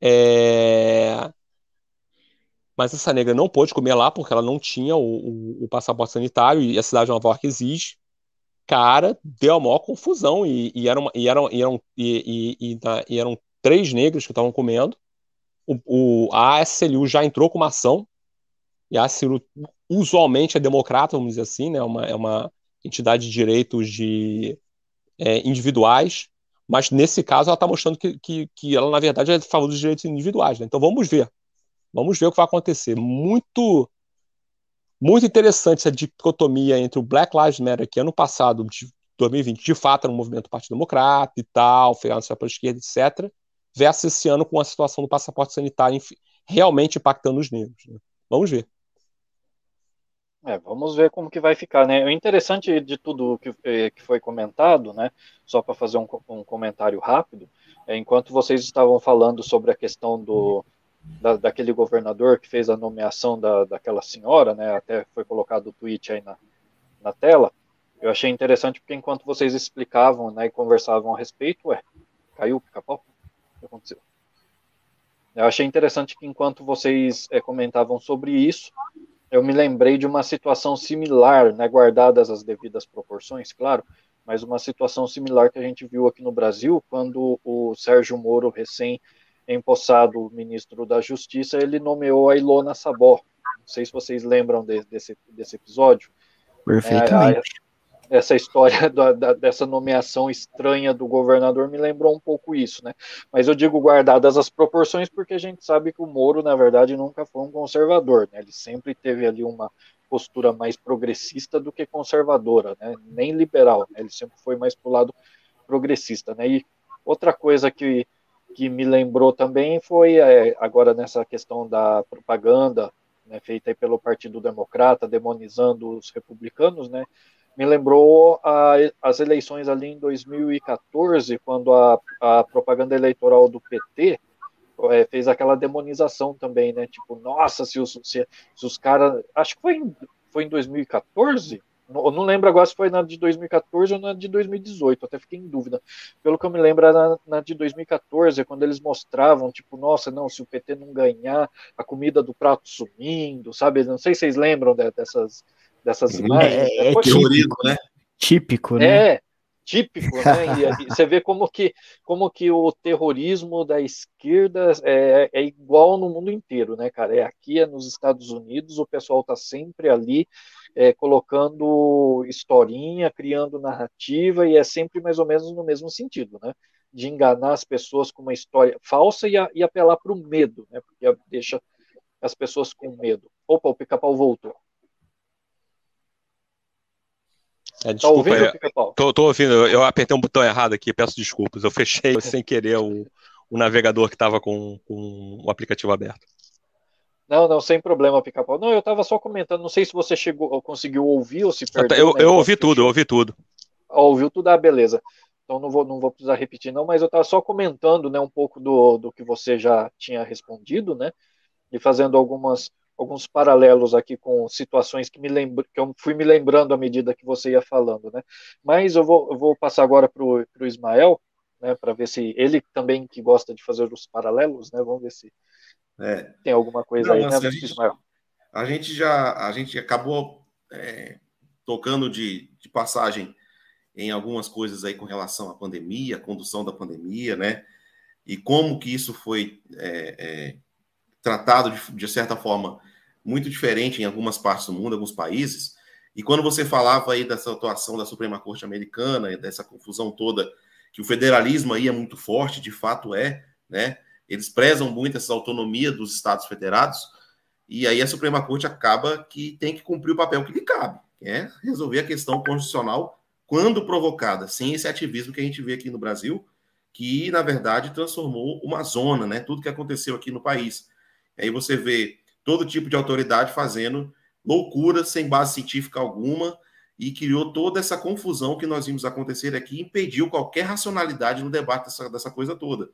É... Mas essa negra não pôde comer lá porque ela não tinha o, o, o passaporte sanitário e a cidade de Nova York exige. Cara, deu a maior confusão e, e, eram, e, eram, e, eram, e, e, e eram três negros que estavam comendo. O, o, a ASLU já entrou com uma ação e a Ciro usualmente é democrata, vamos dizer assim, né? É uma, é uma entidade de direitos de, é, individuais, mas nesse caso ela está mostrando que, que, que, ela, na verdade, é a favor dos direitos individuais. Né? Então vamos ver. Vamos ver o que vai acontecer. Muito muito interessante essa dicotomia entre o Black Lives Matter, que ano passado, de 2020, de fato era um movimento do Partido Democrata e tal, financiado pela esquerda, etc., versus esse ano com a situação do passaporte sanitário realmente impactando os negros. Né? Vamos ver. É, vamos ver como que vai ficar, né? O interessante de tudo que, eh, que foi comentado, né? Só para fazer um, um, comentário rápido, é, enquanto vocês estavam falando sobre a questão do da, daquele governador que fez a nomeação da, daquela senhora, né? Até foi colocado o tweet aí na, na tela. Eu achei interessante porque enquanto vocês explicavam, né, e conversavam a respeito, ué, caiu o pica-pau? O que aconteceu? Eu achei interessante que enquanto vocês é, comentavam sobre isso, eu me lembrei de uma situação similar, né, guardadas as devidas proporções, claro, mas uma situação similar que a gente viu aqui no Brasil, quando o Sérgio Moro, recém empossado ministro da Justiça, ele nomeou a Ilona Sabó. Não sei se vocês lembram de, desse, desse episódio. Perfeitamente. Essa história [LAUGHS] da, da, dessa nomeação estranha do governador me lembrou um pouco isso, né? Mas eu digo guardadas as proporções porque a gente sabe que o Moro, na verdade, nunca foi um conservador, né? Ele sempre teve ali uma postura mais progressista do que conservadora, né? Nem liberal, né? Ele sempre foi mais pro lado progressista, né? E outra coisa que, que me lembrou também foi é, agora nessa questão da propaganda né, feita pelo Partido Democrata, demonizando os republicanos, né? Me lembrou a, as eleições ali em 2014, quando a, a propaganda eleitoral do PT é, fez aquela demonização também, né? Tipo, nossa, se os, se, se os caras. Acho que foi em, foi em 2014. Eu não lembro agora se foi na de 2014 ou na de 2018, até fiquei em dúvida. Pelo que eu me lembro, na, na de 2014, quando eles mostravam, tipo, nossa, não, se o PT não ganhar, a comida do prato sumindo, sabe? Não sei se vocês lembram de, dessas, dessas uhum. imagens. É, é, é típico, né? Típico, né? É, típico, né? E, você vê como que, como que o terrorismo da esquerda é, é, igual no mundo inteiro, né, cara? É aqui, é nos Estados Unidos, o pessoal tá sempre ali é, colocando historinha, criando narrativa, e é sempre mais ou menos no mesmo sentido, né? De enganar as pessoas com uma história falsa e, a, e apelar para o medo, né? Porque deixa as pessoas com medo. Opa, o pica-pau voltou. É, desculpa, tá ouvindo, é, tô, tô, ouvindo, eu apertei um botão errado aqui, peço desculpas. Eu fechei [LAUGHS] sem querer o, o navegador que estava com, com o aplicativo aberto. Não, não, sem problema, pica-pau. Não, eu estava só comentando, não sei se você chegou, ou conseguiu ouvir ou se perdeu. Eu, eu ouvi tudo, eu ouvi tudo. Ah, ouviu tudo, ah, beleza. Então não vou, não vou precisar repetir, não, mas eu estava só comentando né, um pouco do, do que você já tinha respondido, né? E fazendo algumas alguns paralelos aqui com situações que me lembro, que eu fui me lembrando à medida que você ia falando, né? Mas eu vou, eu vou passar agora para o Ismael, né? Para ver se ele também que gosta de fazer os paralelos, né? Vamos ver se é. tem alguma coisa Não, aí, né, a gente, Ismael? A gente já, a gente acabou é, tocando de, de passagem em algumas coisas aí com relação à pandemia, a condução da pandemia, né? E como que isso foi é, é, tratado de, de, certa forma muito diferente em algumas partes do mundo, alguns países. E quando você falava aí dessa atuação da Suprema Corte Americana, dessa confusão toda, que o federalismo aí é muito forte, de fato é, né? Eles prezam muito essa autonomia dos Estados federados, e aí a Suprema Corte acaba que tem que cumprir o papel que lhe cabe, que é resolver a questão constitucional quando provocada, sem esse ativismo que a gente vê aqui no Brasil, que na verdade transformou uma zona, né? Tudo que aconteceu aqui no país. Aí você vê todo tipo de autoridade fazendo loucura sem base científica alguma e criou toda essa confusão que nós vimos acontecer aqui, impediu qualquer racionalidade no debate dessa, dessa coisa toda.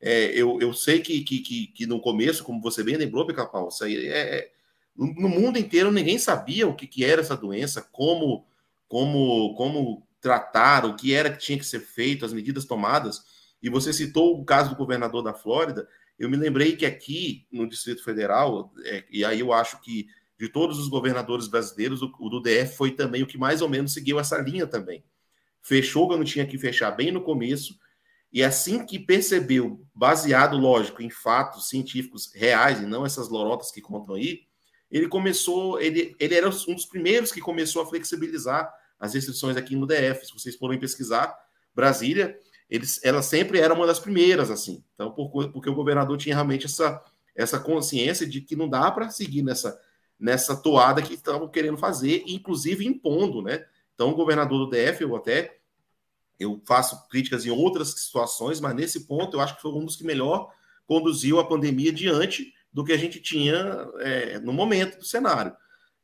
É, eu, eu sei que, que, que, que, no começo, como você bem lembrou, Pica-Pau, isso aí é, é no mundo inteiro ninguém sabia o que, que era essa doença, como, como, como tratar, o que era que tinha que ser feito, as medidas tomadas. E você citou o caso do governador da Flórida. Eu me lembrei que aqui no Distrito Federal, é, e aí eu acho que de todos os governadores brasileiros, o, o, do DF foi também o que mais ou menos seguiu essa linha também. Fechou quando tinha que fechar bem no começo, e assim que percebeu, baseado, lógico, em fatos científicos reais e não essas lorotas que contam aí, ele começou, ele, ele era um dos primeiros que começou a flexibilizar as restrições aqui no DF. Se vocês forem pesquisar, Brasília eles, ela sempre era uma das primeiras, assim. Então, por, porque o governador tinha realmente essa, essa consciência de que não dá para seguir nessa, nessa toada que estavam querendo fazer, inclusive impondo, né? Então, o governador do DF, eu até eu faço críticas em outras situações, mas nesse ponto eu acho que foi um dos que melhor conduziu a pandemia diante do que a gente tinha é, no momento do cenário.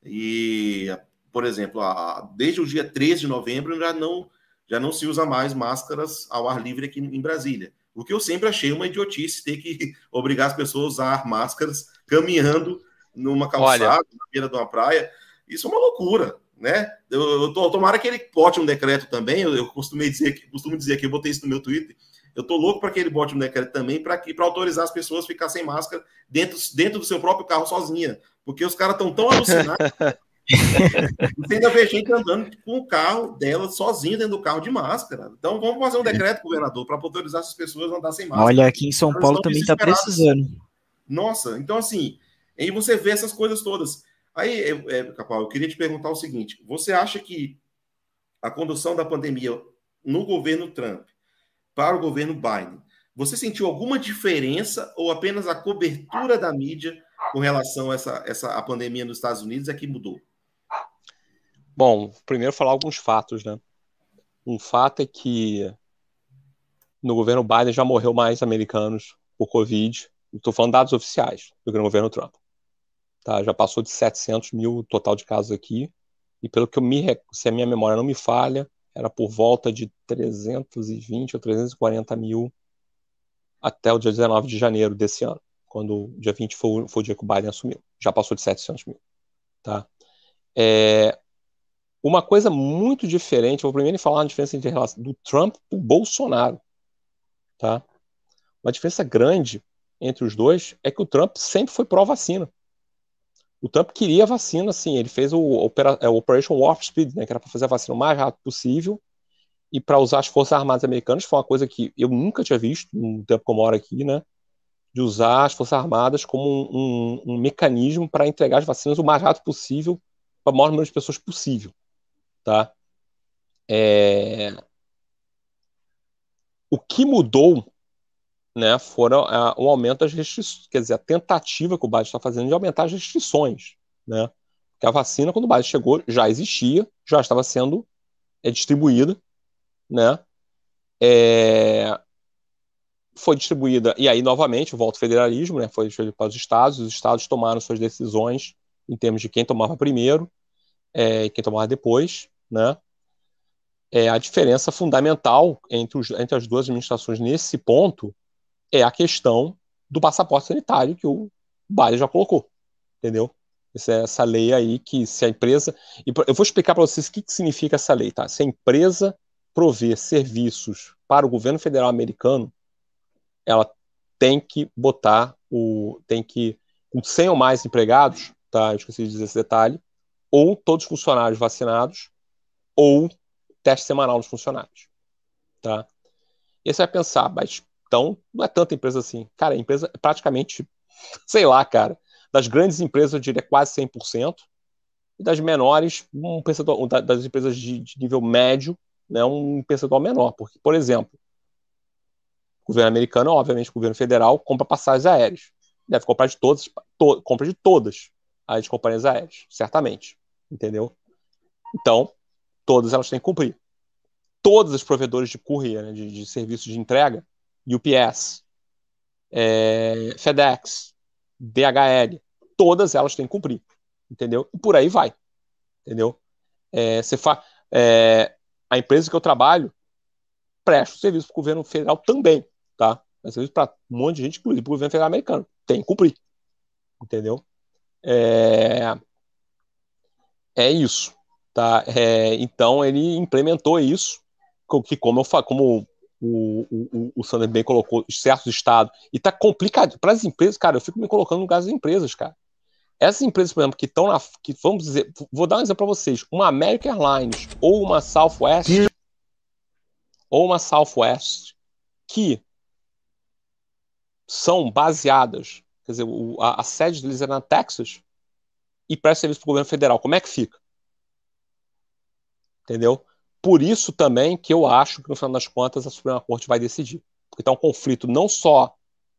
E, por exemplo, a, desde o dia 13 de novembro já não já não se usa mais máscaras ao ar livre aqui em Brasília. O que eu sempre achei uma idiotice ter que [LAUGHS] obrigar as pessoas a usar máscaras caminhando numa calçada, Olha. na beira de uma praia. Isso é uma loucura, né? Eu, eu tô, tomara que ele bote um decreto também. Eu, eu costumo dizer, costumo dizer que eu botei isso no meu Twitter. Eu tô louco para que ele bote um decreto também para autorizar as pessoas a ficar sem máscara dentro, dentro do seu próprio carro sozinha. Porque os caras estão tão [LAUGHS] alucinados Você ainda vê gente andando com o carro dela sozinha dentro do carro de máscara. Então vamos fazer um decreto, governador, para autorizar essas pessoas a andar sem máscara. Olha, aqui em São Elas Paulo também está precisando. Nossa, então assim, aí você vê essas coisas todas. Aí, é, é, Capal, eu queria te perguntar o seguinte: você acha que a condução da pandemia no governo Trump para o governo Biden, você sentiu alguma diferença ou apenas a cobertura da mídia com relação a essa, essa a pandemia nos Estados Unidos é que mudou? Bom, primeiro falar alguns fatos, né? Um fato é que no governo Biden já morreu mais americanos por Covid. Estou falando dados oficiais do governo Trump. Tá? Já passou de 700 mil total de casos aqui. E pelo que eu me se a minha memória não me falha, era por volta de 320 ou 340 mil até o dia 19 de janeiro desse ano, quando o dia 20 foi, foi o dia que o Biden assumiu. Já passou de 700 mil. Tá? É, uma coisa muito diferente, vou primeiro falar a diferença entre relação do Trump e o Bolsonaro, tá? Uma diferença grande entre os dois é que o Trump sempre foi pró-vacina. O Trump queria vacina, sim, ele fez o Opera, é, Operation Warp Speed, né, que era para fazer a vacina o mais rápido possível e para usar as Forças Armadas Americanas, foi uma coisa que eu nunca tinha visto no tempo que eu moro aqui, né? De usar as Forças Armadas como um, um, um mecanismo para entregar as vacinas o mais rápido possível para o maior número de pessoas possível tá? É... O que mudou, né, foram o um aumento das restrições, quer dizer, a tentativa que o Biden está fazendo de aumentar as restrições, né? Porque a vacina, quando o Biden chegou, já existia, já estava sendo é, distribuída, né? É, foi distribuída, e aí, novamente, volta ao federalismo, né? Foi distribuída para os estados, os estados tomaram suas decisões em termos de quem tomava primeiro é, e quem tomava depois, né? É, a diferença fundamental entre, os, entre as duas administrações nesse ponto é a questão do passaporte sanitário que o Biden já colocou, entendeu? Essa, essa lei aí que se a empresa. eu vou explicar para vocês o que, que significa essa lei, tá? Se a empresa prover serviços para o governo federal americano, ela tem que botar o. tem que. com 100 ou mais empregados, tá? Eu esqueci de dizer esse detalhe, ou todos os funcionários vacinados, ou teste semanal dos funcionários, tá? E aí você vai pensar, mas então não é tanta empresa assim. Cara, a empresa é praticamente, [LAUGHS] sei lá, cara, das grandes empresas eu diria quase 100%, e das menores, um percentual, das empresas de, de nível médio, né, um percentual menor. Porque, por exemplo, o governo americano, obviamente, o governo federal compra passagens aéreas. Deve comprar de todas, to, compra de todas as companhias aéreas, certamente. Entendeu? Então, todas elas têm que cumprir. Todas as provedores de courier, né, de, de serviços de entrega, UPS, é, FedEx, DHL, todas elas têm que cumprir, entendeu? E por aí vai, entendeu? É, você fa é, a empresa que eu trabalho presta serviço para o governo federal também, tá? Presta serviço para um monte de gente, inclusive para o governo federal americano. Tem que cumprir, entendeu? É, é isso, tá? É, então ele implementou isso, que como eu como o, o, o Sander bem colocou, certos estados, e tá complicado. Para as empresas, cara, eu fico me colocando no lugar das empresas, cara. Essas empresas, por exemplo, que estão na. Que, vamos dizer, vou dar um exemplo para vocês: uma American Airlines ou uma Southwest, ou uma Southwest, que são baseadas, quer dizer, a, a, sede deles é na Texas, e presta serviço para o governo federal. Como é que fica? Entendeu? Por isso também que eu acho que, no final das contas, a Suprema Corte vai decidir. Porque está um conflito não só.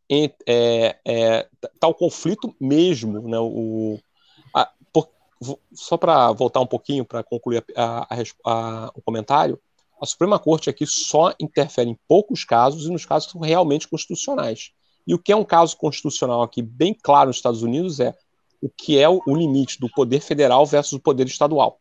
Em, é, é, tá um conflito mesmo, né? O, a, por, só para voltar um pouquinho, para concluir a, a, o comentário, a Suprema Corte aqui só interfere em poucos casos e nos casos que são realmente constitucionais. E o que é um caso constitucional aqui bem claro nos Estados Unidos é o que é o, limite do poder federal versus o poder estadual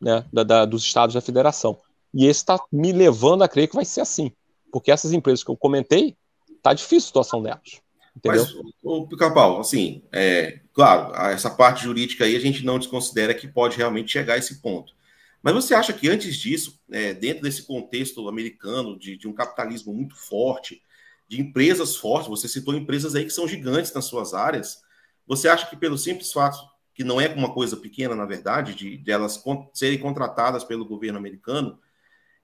né, da, da, dos estados da federação. E esse está me levando a crer que vai ser assim. Porque essas empresas que eu comentei, tá difícil a situação delas. Entendeu? Mas, o Pica-Pau, assim, é, claro, essa parte jurídica aí a gente não desconsidera que pode realmente chegar a esse ponto. Mas você acha que antes disso, é, dentro desse contexto americano, de, de, um capitalismo muito forte, de empresas fortes, você citou empresas aí que são gigantes nas suas áreas, você acha que pelo simples fato que não é uma coisa pequena, na verdade, de, de elas serem contratadas pelo governo americano,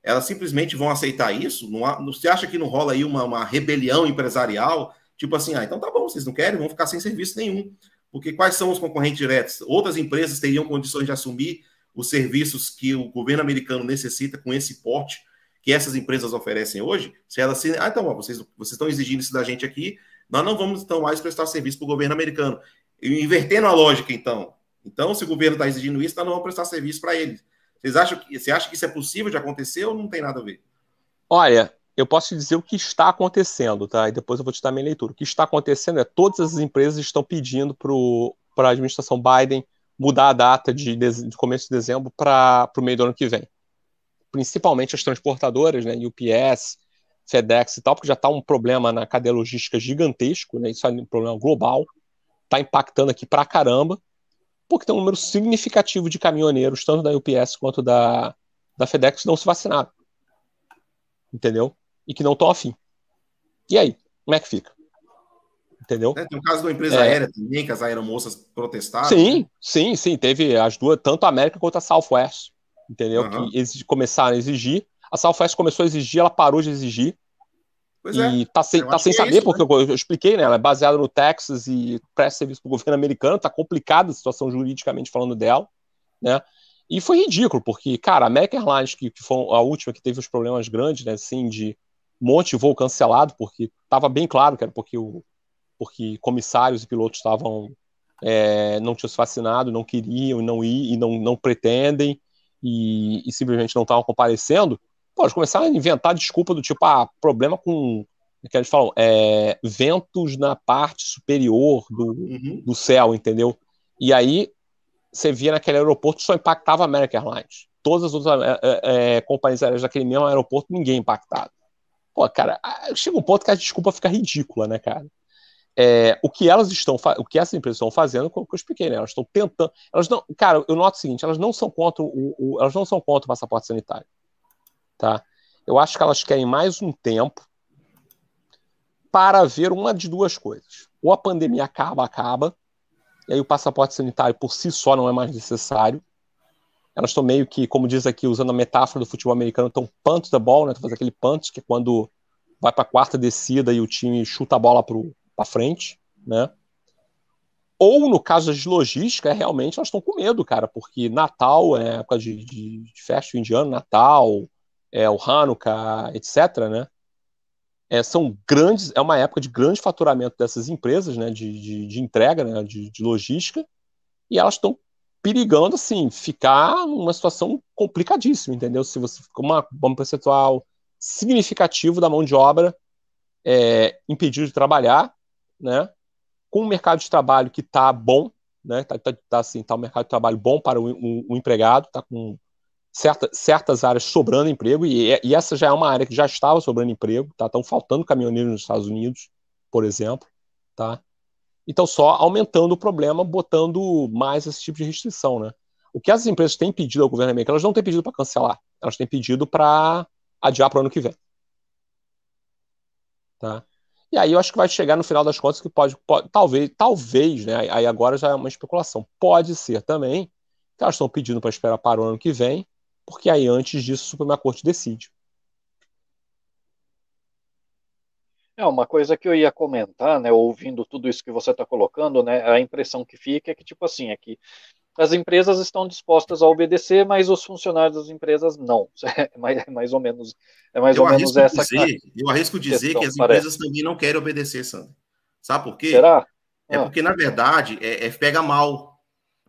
elas simplesmente vão aceitar isso? Não há, você acha que não rola aí uma, uma rebelião empresarial? Tipo assim, ah, então tá bom, vocês não querem, vão ficar sem serviço nenhum. Porque quais são os concorrentes diretos? Outras empresas teriam condições de assumir os serviços que o governo americano necessita com esse porte que essas empresas oferecem hoje? Se elas se. Ah, então, ó, vocês, vocês estão exigindo isso da gente aqui, nós não vamos então mais prestar serviço para o governo americano. Invertendo a lógica, então. Então, se o governo está exigindo isso, nós não vamos prestar serviço para eles. Vocês acham que, você acha que isso é possível de acontecer ou não tem nada a ver? Olha, eu posso te dizer o que está acontecendo, tá? E depois eu vou te dar minha leitura. O que está acontecendo é todas as empresas estão pedindo para a administração Biden mudar a data de, de começo de dezembro para o meio do ano que vem. Principalmente as transportadoras, né? UPS, FedEx e tal, porque já está um problema na cadeia logística gigantesco, né? Isso é um problema global está impactando aqui pra caramba, porque tem um número significativo de caminhoneiros, tanto da UPS quanto da, da FedEx, que não se vacinaram. Entendeu? E que não estão afim. E aí? Como é que fica? Entendeu? É, tem o caso uma empresa é. aérea também, que as aeromoças protestaram. Sim, né? sim, sim. Teve as duas, tanto a América quanto a Southwest. Entendeu? Uhum. Que eles começaram a exigir. A Southwest começou a exigir, ela parou de exigir. Pois e é. tá sem, tá sem é saber, é isso, porque né? eu, eu, expliquei, né? Ela é baseada no Texas e presta serviço para o governo americano, tá complicada a situação juridicamente falando dela, né? E foi ridículo, porque, cara, a American Airlines, que, que foi a última que teve os problemas grandes, né, assim, de um monte de voo cancelado, porque estava bem claro que era porque, o, porque comissários e pilotos estavam é, não tinham se vacinado, não queriam, não ir e não, não pretendem e, e simplesmente não estavam comparecendo, pode começar a inventar desculpa do tipo, ah, problema com que eles falam, é, ventos na parte superior do, uhum. do céu, entendeu? E aí você via naquele aeroporto só impactava a American Airlines. Todas as outras é, é, é companhias aéreas daquele mesmo aeroporto, ninguém impactado. Pô, cara, chega um ponto que a desculpa fica ridícula, né, cara? É, o que elas estão, o que essas empresas estão fazendo, como eu expliquei, né? Elas estão tentando, elas não, cara, eu noto o seguinte, elas não são contra o, o, elas não são contra o passaporte sanitário, tá? Eu acho que elas querem mais um tempo para ver uma de duas coisas. Ou a pandemia acaba, acaba, e aí o passaporte sanitário por si só não é mais necessário. Elas estão meio que, como diz aqui, usando a metáfora do futebol americano, estão punch the ball, né? Fazendo aquele punch, que é quando vai para a quarta descida e o time chuta a bola para frente, né? Ou, no caso de logística, é realmente elas estão com medo, cara, porque Natal é época de, de, de festa indiano, Natal, é o Hanukkah, etc., né? é, são grandes, é uma época de grande faturamento dessas empresas, né, de, de, de entrega, né, de, de, logística, e elas estão perigando, assim, ficar numa situação complicadíssima, entendeu? Se você fica uma, um percentual significativo da mão de obra é, impedido de trabalhar, né, com um mercado de trabalho que está bom, né, tá, tá, tá, assim, tá um mercado de trabalho bom para o, o, o empregado, tá com certa, certas áreas sobrando emprego, e, e, essa já é uma área que já estava sobrando emprego, tá? Estão faltando caminhoneiros nos Estados Unidos, por exemplo, tá? Então, só aumentando o problema, botando mais esse tipo de restrição, né? O que as empresas têm pedido ao governo americano, elas não têm pedido para cancelar, elas têm pedido para adiar para o ano que vem. Tá? E aí eu acho que vai chegar no final das contas que pode, pode talvez, talvez, né? Aí agora já é uma especulação. Pode ser também que elas estão pedindo para esperar para o ano que vem porque aí antes disso a Suprema Corte decide. É uma coisa que eu ia comentar, né, ouvindo tudo isso que você está colocando, né, a impressão que fica é que tipo assim, é que as empresas estão dispostas a obedecer, mas os funcionários das empresas não. [LAUGHS] É mais, é mais ou menos, é mais eu ou menos essa. Dizer, eu arrisco dizer questão, que as empresas parece. também não querem obedecer, Sandro. Sabe por quê? Será? É ah. porque na verdade é, é pega mal,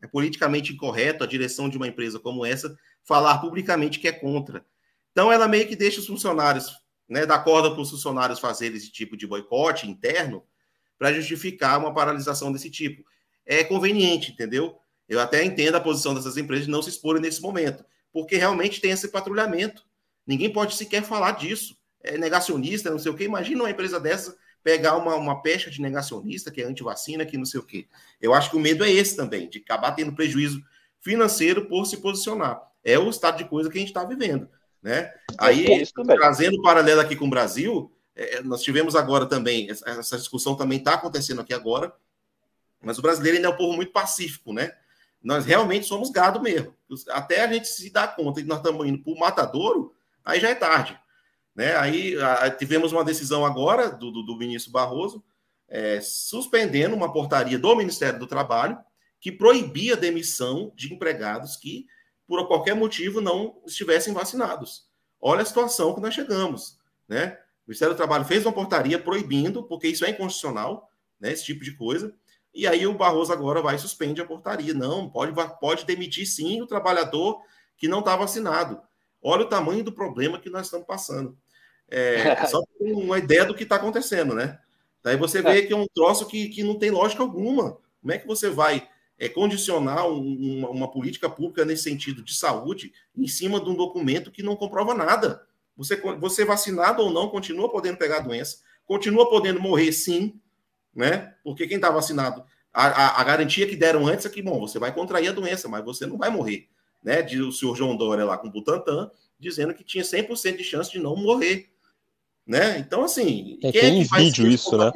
é politicamente incorreto a direção de uma empresa como essa falar publicamente que é contra. Então, ela meio que deixa os funcionários, né, dá corda para os funcionários fazerem esse tipo de boicote interno para justificar uma paralisação desse tipo. É conveniente, entendeu? Eu até entendo a posição dessas empresas de não se exporem nesse momento, porque realmente tem esse patrulhamento. Ninguém pode sequer falar disso. É negacionista, não sei o quê. Imagina uma empresa dessa pegar uma, uma pecha de negacionista, que é anti-vacina, que não sei o quê. Eu acho que o medo é esse também, de acabar tendo prejuízo financeiro por se posicionar é o estado de coisa que a gente está vivendo. Né? Aí, trazendo um paralelo aqui com o Brasil, é, nós tivemos agora também, essa discussão também está acontecendo aqui agora, mas o brasileiro ainda é um povo muito pacífico, né? Nós realmente somos gado mesmo. Até a gente se dar conta que nós estamos indo para o matadouro, aí já é tarde. Né? Aí a, tivemos uma decisão agora do, do, do ministro Barroso, é, suspendendo uma portaria do Ministério do Trabalho que proibia a demissão de empregados que por qualquer motivo, não estivessem vacinados. Olha a situação que nós chegamos. Né? O Ministério do Trabalho fez uma portaria proibindo, porque isso é inconstitucional, né, esse tipo de coisa, e aí o Barroso agora vai e suspende a portaria. Não, pode, pode demitir sim o trabalhador que não está vacinado. Olha o tamanho do problema que nós estamos passando. É, [LAUGHS] só uma ideia do que está acontecendo, né? Daí você vê é. que é um troço que, que não tem lógica alguma. Como é que você vai é, condicionar um, uma, uma, política pública nesse sentido de saúde em cima de um documento que não comprova nada. Você, você vacinado ou não, continua podendo pegar a doença, continua podendo morrer sim, né? Porque quem está vacinado, a, a, a, garantia que deram antes é que, bom, você vai contrair a doença, mas você não vai morrer, né? Diz o senhor João Dória lá com o Butantan, dizendo que tinha 100% de chance de não morrer, né? Então, assim, é, quem é que vai se isso, né?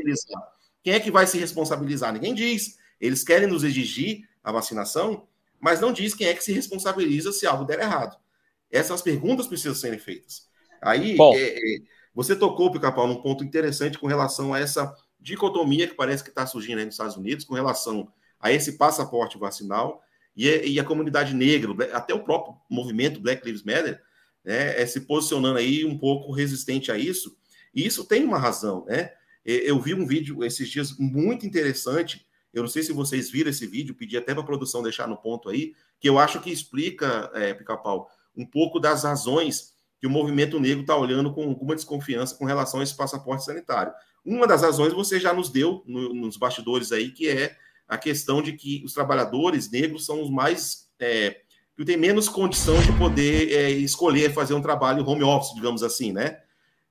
Quem é que vai se responsabilizar? Ninguém diz. Eles querem nos exigir a vacinação, mas não diz quem é que se responsabiliza se algo der errado. Essas perguntas precisam serem feitas. Aí, é, é, você tocou, Pica-Pau, num ponto interessante com relação a essa dicotomia que parece que está surgindo aí nos Estados Unidos com relação a esse passaporte vacinal e, e, a comunidade negra, até o próprio movimento Black Lives Matter, né, é se posicionando aí um pouco resistente a isso. E isso tem uma razão, né? Eu vi um vídeo esses dias muito interessante Eu não sei se vocês viram esse vídeo, pedi até para a produção deixar no ponto aí, que eu acho que explica, é, Pica-Pau, um pouco das razões que o movimento negro está olhando com alguma desconfiança com relação a esse passaporte sanitário. Uma das razões você já nos deu no, nos bastidores aí, que é a questão de que os trabalhadores negros são os mais. É, que têm menos condição de poder é, escolher fazer um trabalho home office, digamos assim, né?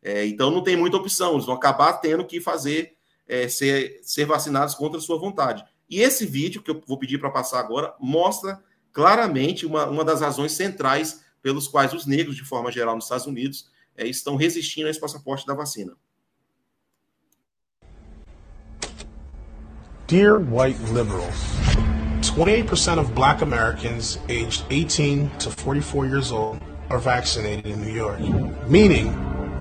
É, então não tem muita opção, eles vão acabar tendo que fazer é, ser, ser vacinados contra sua vontade. E esse vídeo, que eu vou pedir para passar agora, mostra claramente uma, uma das razões centrais pelos quais os negros, de forma geral, nos Estados Unidos, é, estão resistindo a esse passaporte da vacina. Dear white liberals, 28% of black Americans aged 18 to 44 years old are vaccinated in New York, meaning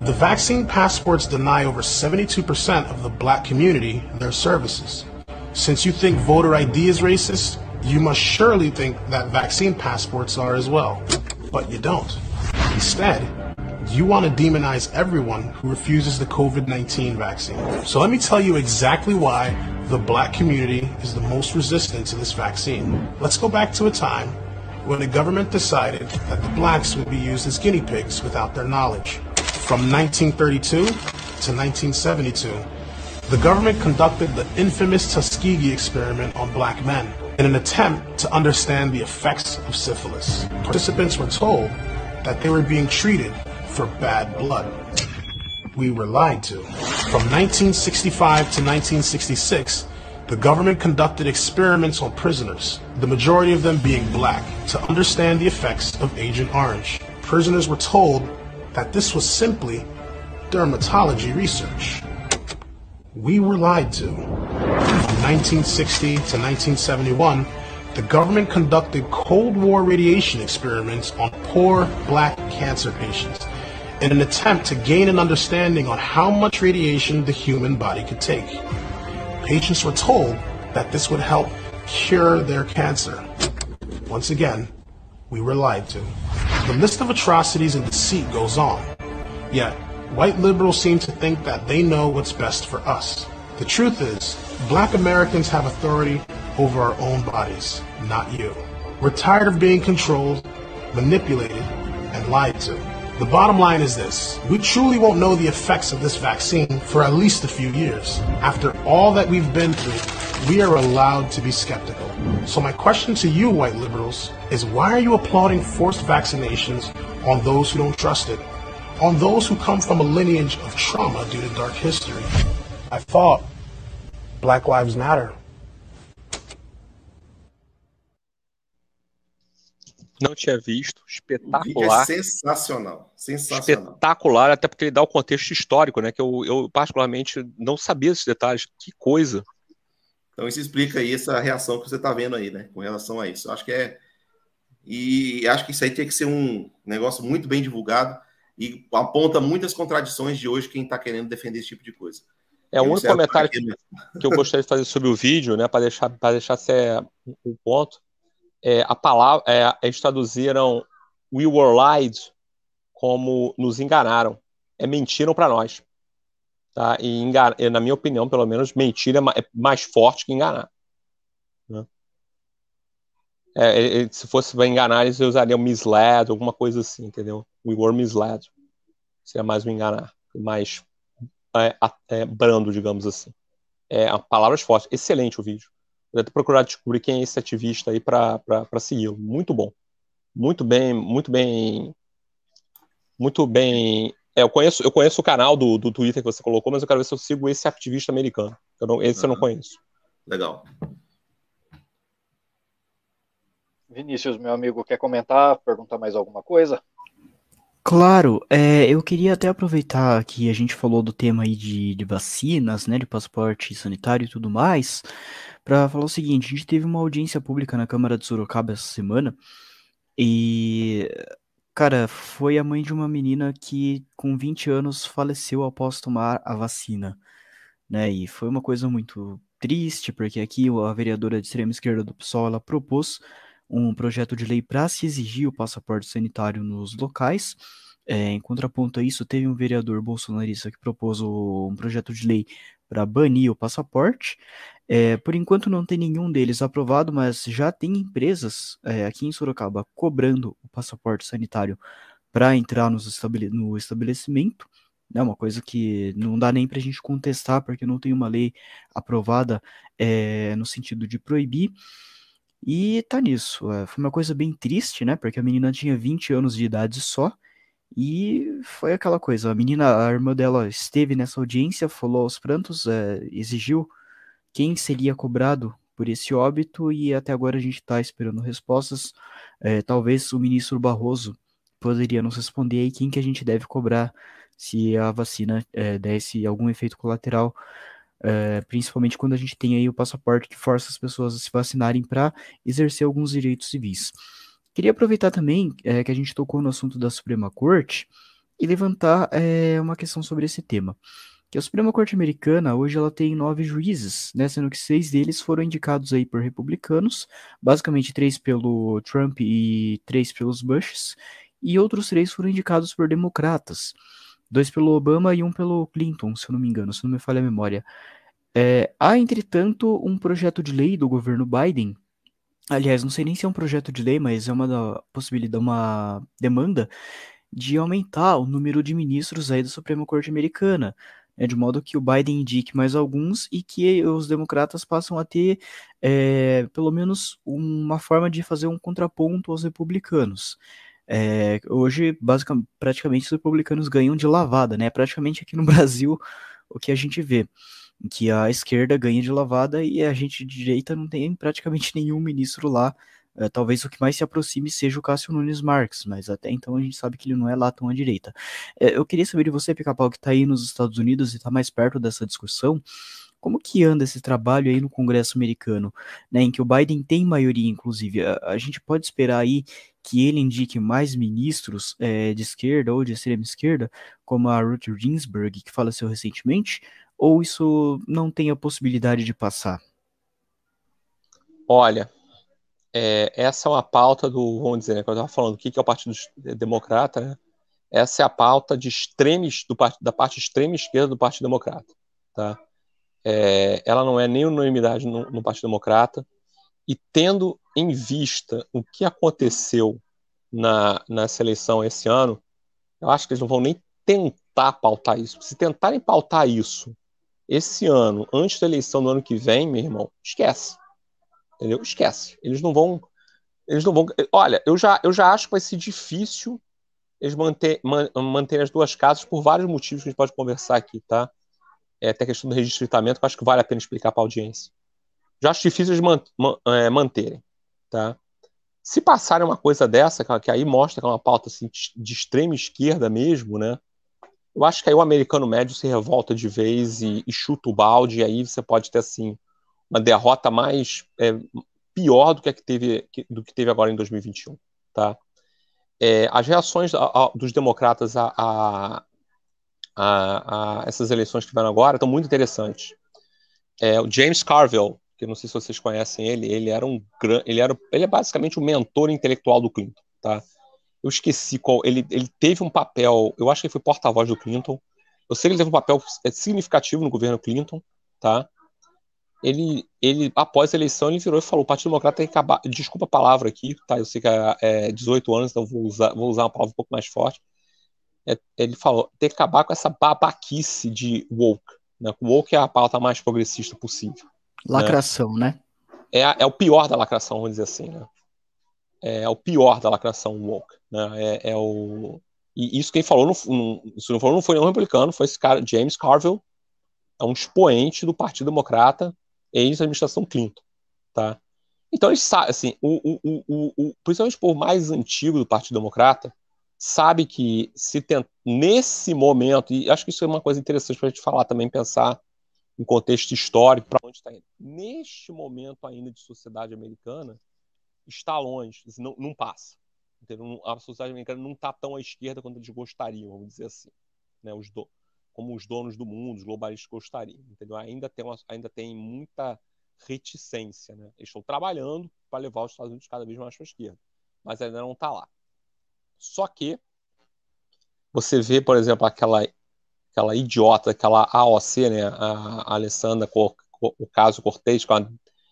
the vaccine passports deny over 72% of the black community their services. Since you think voter ID is racist, you must surely think that vaccine passports are as well. But you don't. Instead, you want to demonize everyone who refuses the COVID 19 vaccine. So let me tell you exactly why the black community is the most resistant to this vaccine. Let's go back to a time when the government decided that the blacks would be used as guinea pigs without their knowledge. From 1932 to 1972, the government conducted the infamous Tuskegee experiment on black men in an attempt to understand the effects of syphilis. Participants were told that they were being treated for bad blood. We were lied to. From 1965 to 1966, the government conducted experiments on prisoners, the majority of them being black, to understand the effects of Agent Orange. Prisoners were told that this was simply dermatology research. We were lied to. From 1960 to 1971, the government conducted Cold War radiation experiments on poor black cancer patients in an attempt to gain an understanding on how much radiation the human body could take. Patients were told that this would help cure their cancer. Once again, we were lied to. The list of atrocities and deceit goes on. Yet, white liberals seem to think that they know what's best for us. The truth is, black Americans have authority over our own bodies, not you. We're tired of being controlled, manipulated, and lied to. The bottom line is this we truly won't know the effects of this vaccine for at least a few years. After all that we've been through, we are allowed to be skeptical. So, my question to you, white liberals, is why are you applauding forced vaccinations on those who don't trust it? On those who come from a lineage of trauma due to dark history? I thought Black Lives Matter. Não tinha visto. Espetacular. é sensacional. Sensacional. Espetacular, até porque ele dá o contexto histórico, né? Que eu, eu particularmente não sabia desses detalhes. Que coisa. Então isso explica aí essa reação que você está vendo aí, né? Com relação a isso. Eu acho que é. E acho que isso aí tem que ser um negócio muito bem divulgado e aponta muitas contradições de hoje quem está querendo defender esse tipo de coisa. É o único comentário que, que eu gostaria de fazer sobre o vídeo, né? Para deixar, para deixar ser um ponto é, a palavra, é, eles traduziram we were lied como nos enganaram. É mentiram para nós. Tá? E engan... na minha opinião, pelo menos, mentira é mais forte que enganar. Né? É, se fosse para enganar, eles usariam misled, alguma coisa assim, entendeu? We were misled. Seria mais um enganar, mais é, é, brando, digamos assim. É, palavras fortes. Excelente o vídeo. Vou até procurar descobrir quem é esse ativista aí para segui-lo. Muito bom. Muito bem, muito bem. Muito bem. É, eu, conheço, eu conheço o canal do, do Twitter que você colocou, mas eu quero ver se eu sigo esse ativista americano. Eu não, esse uhum. eu não conheço. Legal. Vinícius, meu amigo, quer comentar, perguntar mais alguma coisa? Claro, é, eu queria até aproveitar que a gente falou do tema aí de, de vacinas, né, de passaporte sanitário e tudo mais, para falar o seguinte: a gente teve uma audiência pública na Câmara de Sorocaba essa semana e, cara, foi a mãe de uma menina que com 20 anos faleceu após tomar a vacina, né? E foi uma coisa muito triste, porque aqui a vereadora de extrema esquerda do PSOL ela propôs um projeto de lei para se exigir o passaporte sanitário nos locais. É, em contraponto a isso, teve um vereador bolsonarista que propôs um projeto de lei para banir o passaporte. É, por enquanto não tem nenhum deles aprovado, mas já tem empresas é, aqui em Sorocaba cobrando o passaporte sanitário para entrar nos estabele no estabelecimento. É uma coisa que não dá nem para a gente contestar, porque não tem uma lei aprovada é, no sentido de proibir. E tá nisso. É, foi uma coisa bem triste, né? Porque a menina tinha 20 anos de idade só. E foi aquela coisa. A menina, a irmã dela esteve nessa audiência, falou aos prantos, é, exigiu quem seria cobrado por esse óbito e até agora a gente está esperando respostas. É, talvez o ministro Barroso poderia nos responder aí quem que a gente deve cobrar se a vacina é, desse algum efeito colateral, é, principalmente quando a gente tem aí o passaporte que força as pessoas a se vacinarem para exercer alguns direitos civis. Queria aproveitar também é, que a gente tocou no assunto da Suprema Corte e levantar é, uma questão sobre esse tema que a Suprema Corte Americana hoje ela tem nove juízes, né, sendo que seis deles foram indicados aí por republicanos, basicamente três pelo Trump e três pelos Bushes, e outros três foram indicados por democratas, dois pelo Obama e um pelo Clinton, se eu não me engano, se não me falha a memória. É, há, entretanto, um projeto de lei do governo Biden, aliás, não sei nem se é um projeto de lei, mas é uma da, possibilidade, uma demanda de aumentar o número de ministros aí da Suprema Corte Americana, né, de modo que o Biden indique mais alguns e que os democratas passam a ter é, pelo menos uma forma de fazer um contraponto aos republicanos. É, hoje, basicamente, praticamente os republicanos ganham de lavada, né? Praticamente aqui no [LAUGHS] Brasil o que a gente vê, que a esquerda ganha de lavada e a gente de direita não tem praticamente [LAUGHS] nenhum ministro lá é, talvez o que mais se aproxime seja o Cássio Nunes Marques, mas até então a gente sabe que ele não é lá tão à direita. É, eu queria saber de você, Pica-Pau, que está aí nos Estados Unidos e está mais perto dessa discussão, como que anda esse trabalho aí no Congresso americano, né, em que o Biden tem maioria, inclusive? A, a gente pode esperar aí que ele indique mais ministros é, de esquerda ou de extrema esquerda, como a Ruth Ginsburg, que faleceu recentemente, ou isso não tem a possibilidade de passar? Olha, é, essa é uma pauta do, vamos dizer, né, que eu estava falando, o que, que é o Partido Democrata, né? Essa é a pauta de extremes, do, da parte extrema esquerda do Partido Democrata, tá? É, ela não é nem unanimidade no, no Partido Democrata, e tendo em vista o que aconteceu na, nessa eleição esse ano, eu acho que eles não vão nem tentar pautar isso. Se tentarem pautar isso esse ano, antes da eleição do ano que vem, meu irmão, esquece. Entendeu? Esquece. Eles não vão. Eles não vão. Olha, eu já, eu já acho que vai ser difícil eles manter, man, manterem as duas casas por vários motivos que a gente pode conversar aqui, tá? É, a questão do registritamento, que eu acho que vale a pena explicar para a audiência. Já acho difícil eles man, man, é, manterem, tá? Se passarem uma coisa dessa, que aí mostra que é uma pauta assim, de extrema esquerda mesmo, né? Eu acho que aí o americano médio se revolta de vez e, e chuta o balde, e aí você pode ter assim uma derrota mais é, pior do que, a que teve do que teve agora em 2021, tá? É, as reações a, a, dos democratas a, a, a, essas eleições que tiveram agora estão muito interessantes. É, o James Carville, que não sei se vocês conhecem ele, ele era um ele era ele é basicamente o mentor intelectual do Clinton, tá? Eu esqueci qual ele ele teve um papel, eu acho que ele foi porta-voz do Clinton. Eu sei que ele teve um papel é, significativo no governo Clinton, tá? ele, ele após a eleição, ele virou e falou: o Partido Democrata tem que acabar. Desculpa a palavra aqui, tá? Eu sei que é, é 18 anos, então vou usar, vou usar uma palavra um pouco mais forte. É, ele falou: tem que acabar com essa babaquice de woke. Né? Woke é a pauta mais progressista possível. Né? Lacração, né? né? É, é o pior da lacração, vamos dizer assim, né? É, o pior da lacração woke. Né? É, é o. E isso quem falou, não, não, isso não falou, não foi nenhum republicano, foi esse cara, James Carville, é um expoente do Partido Democrata ex-administração Clinton, tá? Então eles sabem, assim, o, o, o, o, principalmente o povo mais antigo do Partido Democrata sabe que se tem, nesse momento, e acho que isso é uma coisa interessante para a gente falar também, pensar em contexto histórico, para onde está indo. Neste momento ainda de sociedade americana, está longe, não, não passa. Entendeu? A sociedade americana não está tão à esquerda quanto eles gostariam, vamos dizer assim. Né? Os do, como os donos do mundo, os globalistas gostariam, entendeu? Ainda tem, uma, ainda tem muita reticência, né? Eles estão trabalhando para levar os Estados Unidos cada vez mais para a esquerda, mas ainda não está lá. Só que você vê, por exemplo, aquela aquela idiota, aquela AOC, né, a Alessandra o caso Cortez,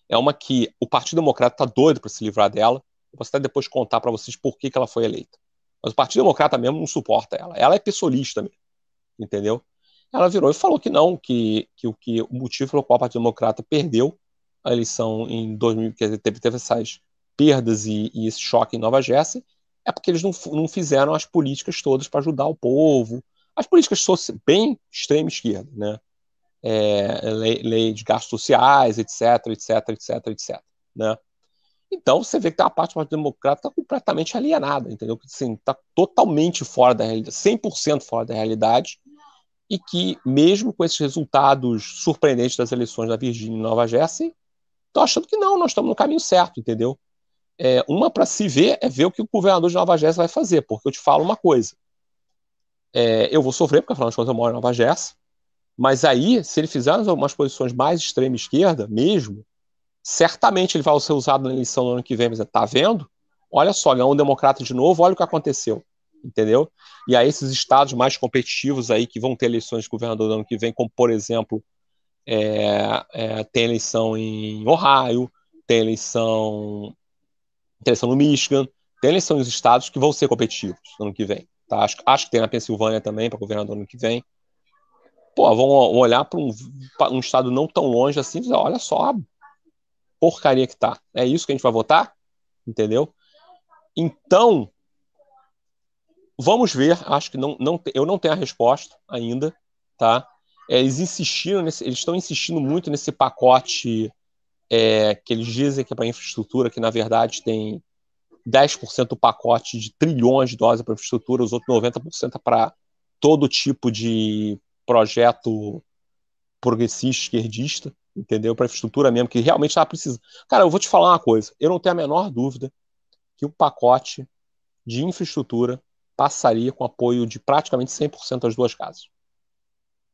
é uma que o Partido Democrata está doido para se livrar dela. Eu posso até depois contar para vocês por que, que ela foi eleita. Mas o Partido Democrata mesmo não suporta ela. Ela é pessoalista mesmo, entendeu? Ela virou e falou que não, que, que, o, que o motivo pelo qual o Partido Democrata perdeu a eleição em 2000, que teve, teve essas perdas e, e esse choque em Nova Jersey, é porque eles não, não fizeram as políticas todas para ajudar o povo, as políticas bem extrema esquerda, né? É, lei, lei, de gastos sociais, etc, etc, etc, etc, né? Então você vê que tem uma parte do Partido Democrata tá completamente alienada, entendeu? Assim, tá totalmente fora da realidade, 100% fora da realidade, e que mesmo com esses resultados surpreendentes das eleições da Virgínia e Nova Jersey, estão achando que não, nós estamos no caminho certo, entendeu? É, uma para se ver é ver o que o governador de Nova Jersey vai fazer, porque eu te falo uma coisa. É, eu vou sofrer, porque afinal de contas eu moro em Nova Jersey, mas aí, se ele fizer algumas posições mais extrema esquerda, mesmo, certamente ele vai ser usado na eleição do ano que vem. Mas tá vendo? Olha só, ganhou um democrata de novo, olha o que aconteceu. Entendeu? E aí, esses estados mais competitivos aí que vão ter eleições de governador no ano que vem, como por exemplo, é, é, tem eleição em Ohio, tem eleição, tem eleição no Michigan, tem eleição nos estados que vão ser competitivos no ano que vem. Tá? Acho, acho que tem na Pensilvânia também, para governador no ano que vem. Pô, vão olhar para um, um, estado não tão longe assim e dizer: olha só a porcaria que tá. É isso que a gente vai votar? Entendeu? Então, vamos ver. Acho que não, não, eu não tenho a resposta ainda, tá? Eles insistiram nesse, eles estão insistindo muito nesse pacote é, que eles dizem que é para infraestrutura, que na verdade tem 10% do pacote de trilhões de dólares para infraestrutura, os outros 90% é para todo tipo de projeto progressista, esquerdista, entendeu? Para infraestrutura mesmo, que realmente está precisando. Cara, eu vou te falar uma coisa: eu não tenho a menor dúvida que o pacote de infraestrutura passaria com apoio de praticamente 100% das duas casas.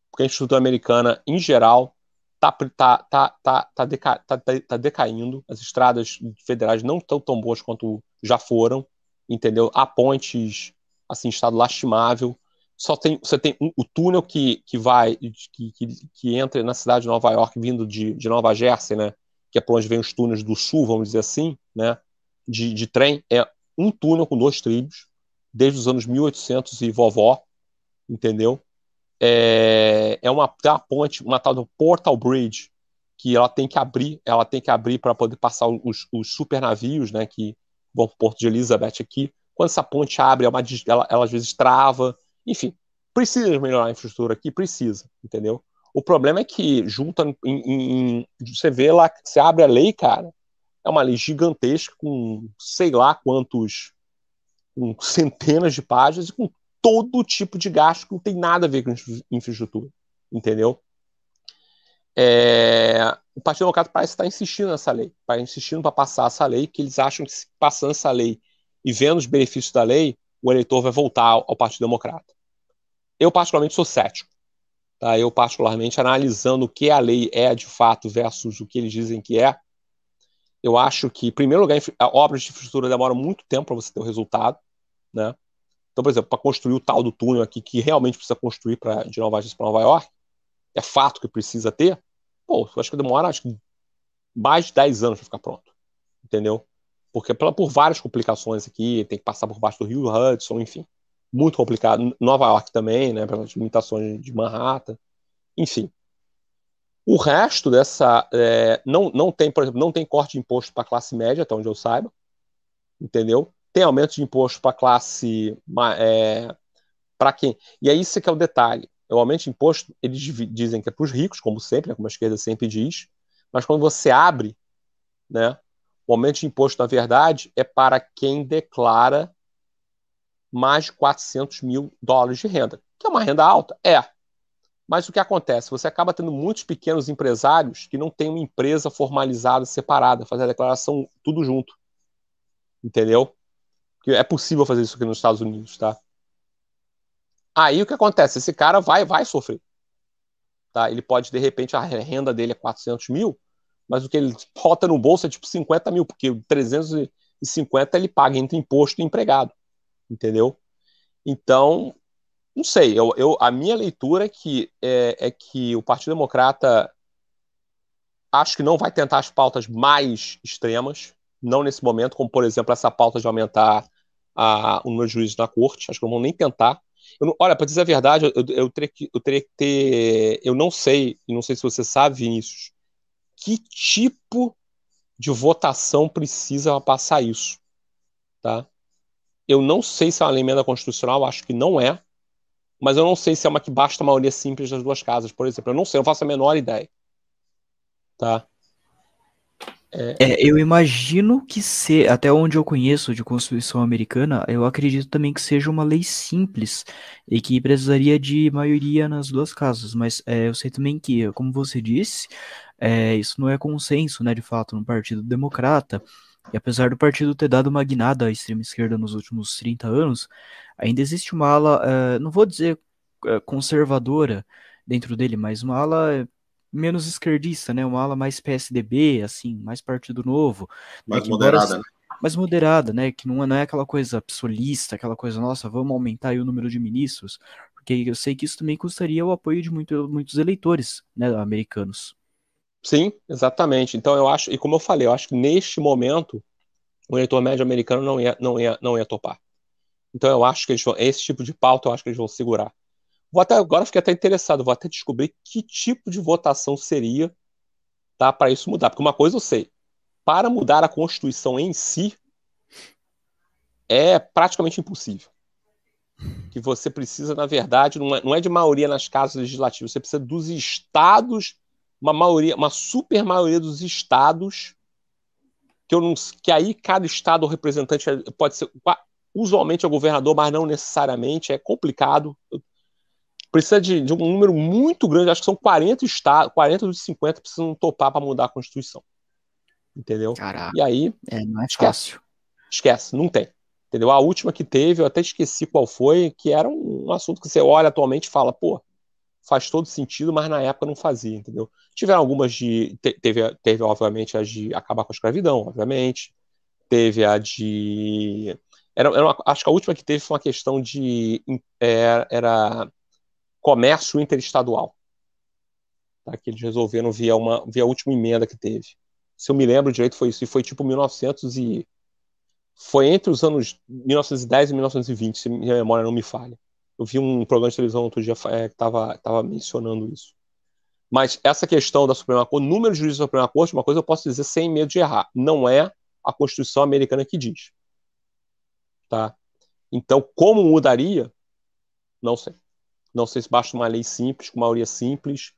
Porque a infraestrutura americana, em geral, está tá, tá, tá, tá, deca, tá, tá decaindo, as estradas federais não estão tão boas quanto já foram, entendeu? Há pontes, assim, estado lastimável, só tem você tem um, o túnel que, que vai que, que, que, entra na cidade de Nova York vindo de, de Nova Jersey, né? Que é por onde vem os túneis do sul, vamos dizer assim, né? De, de trem é um túnel com dois trilhos desde os anos 1800 e vovó, entendeu? É, é uma, uma ponte, uma tal do Portal Bridge que ela tem que abrir, ela tem que abrir para poder passar os, os super navios, né? Que vão para o Porto de Elizabeth aqui. Quando essa ponte abre, é uma, ela, ela às vezes trava, enfim, precisa melhorar a infraestrutura aqui? Precisa, entendeu? O problema é que junta em, em, em, você vê lá, você abre a lei, cara, é uma lei gigantesca com sei lá quantos, com [LAUGHS] centenas de páginas e com todo tipo de gasto que não tem nada a ver com infraestrutura, entendeu? É, o Partido Democrata parece estar insistindo nessa lei, para insistindo para passar essa lei, que eles acham que passando essa lei e vendo os benefícios da lei, o eleitor vai voltar ao Partido Democrata. Eu, particularmente, sou cético. Tá? Eu, particularmente, analisando o que a lei é de fato versus o que eles dizem que é, eu acho que, em primeiro lugar, obras de infraestrutura demoram muito tempo para você ter o resultado. Né? Então, por exemplo, para construir o tal do túnel aqui, que realmente precisa construir pra, de Nova Jersey para Nova York, é fato que precisa ter, pô, eu acho que demora acho que mais de 10 anos para ficar pronto. Entendeu? Porque por, por várias complicações aqui, tem que passar por baixo do rio Hudson, enfim muito complicado. Nova York também, né, pelas limitações de Manhattan, enfim. O resto dessa é, não, não tem, por exemplo, não tem corte de imposto para classe média, até onde eu saiba, entendeu? Tem aumento de imposto para classe é, para quem? E é isso que é o detalhe. O aumento de imposto, eles dizem que é para os ricos, como sempre, né, como a esquerda sempre diz, mas quando você abre, né, o aumento de imposto, na verdade, é para quem declara mais de 400 mil dólares de renda, que é uma renda alta? É. Mas o que acontece? Você acaba tendo muitos pequenos empresários que não têm uma empresa formalizada, separada, fazer a declaração tudo junto. Entendeu? Que é possível fazer isso aqui nos Estados Unidos, tá? Aí o que acontece? Esse cara vai, vai sofrer. Tá? Ele pode, de repente, a renda dele é 400 mil, mas o que ele bota no bolso é tipo 50 mil, porque 350 ele paga entre imposto e empregado entendeu? Então, não sei, eu, eu, a minha leitura é que, é, é que o Partido Democrata acho que não vai tentar as pautas mais extremas, não nesse momento, como por exemplo essa pauta de aumentar a, o número de juízes na corte, acho que não vão nem tentar. Olha, para dizer a verdade, eu, eu, teria que, eu teria que ter. Eu não sei, e não sei se você sabe, Vinícius, que tipo de votação precisa passar isso. Tá? Eu não sei se é uma emenda constitucional, acho que não é, mas eu não sei se é uma que basta a maioria simples das duas casas, por exemplo. Eu não sei, eu não faço a menor ideia. Tá? É, é, eu imagino que se, até onde eu conheço de Constituição americana, eu acredito também que seja uma lei simples e que precisaria de maioria nas duas casas. Mas é, eu sei também que, como você disse, é, isso não é consenso, né, de fato, no Partido Democrata. E apesar do partido ter dado uma guinada à extrema esquerda nos últimos 30 anos, ainda existe uma ala, é, não vou dizer é, conservadora dentro dele, mas uma ala menos esquerdista, né? Uma ala mais PSDB, assim, mais Partido Novo. Mais né? moderada, né? Mais moderada, né? Que não é, não é aquela coisa psolista, aquela coisa, nossa, vamos aumentar o número de ministros. Porque eu sei que isso também custaria o apoio de muito, muitos eleitores, né, americanos. Sim, exatamente. Então eu acho, e como eu falei, eu acho que neste momento o eleitor médio americano não ia, não ia, não ia topar. Então eu acho que eles vão, esse tipo de pauta eu acho que eles vão segurar. Vou até agora fiquei até interessado, vou até descobrir que tipo de votação seria tá, para isso mudar. Porque uma coisa eu sei, para mudar a Constituição em si é praticamente impossível. Que você precisa, na verdade, não é, não é de maioria nas casas legislativas, você precisa dos estados, uma maioria, uma super maioria dos estados, que, eu não, que aí cada estado representante pode ser, usualmente é o governador, mas não necessariamente, é complicado. Eu precisa de, de, um número muito grande, acho que são 40 estados, 40 dos 50 precisam topar para mudar a Constituição. Entendeu? Caraca. E aí. É, não é esquece. fácil. Esquece, não tem. Entendeu? A última que teve, eu até esqueci qual foi, que era um, um assunto que você olha atualmente e fala, pô, faz todo sentido, mas na época não fazia, entendeu? Tiveram algumas de. Teve, teve obviamente, a de acabar com a escravidão, obviamente. Teve a de. Era, era uma, acho que a última que teve foi uma questão de. Era, era comércio interestadual. Tá? Que eles resolveram via, uma, via a última emenda que teve. Se eu me lembro direito, foi isso. E foi tipo 1900 e. Foi entre os anos 1910 e 1920, se minha memória não me falha. Eu vi um programa de televisão outro dia é, que estava tava mencionando isso. Mas essa questão da Suprema Corte, o número de juízes da Suprema Corte, uma coisa eu posso dizer sem medo de errar, não é a Constituição americana que diz. Tá? Então, como mudaria? Não sei. Não sei se basta uma lei simples, com maioria simples,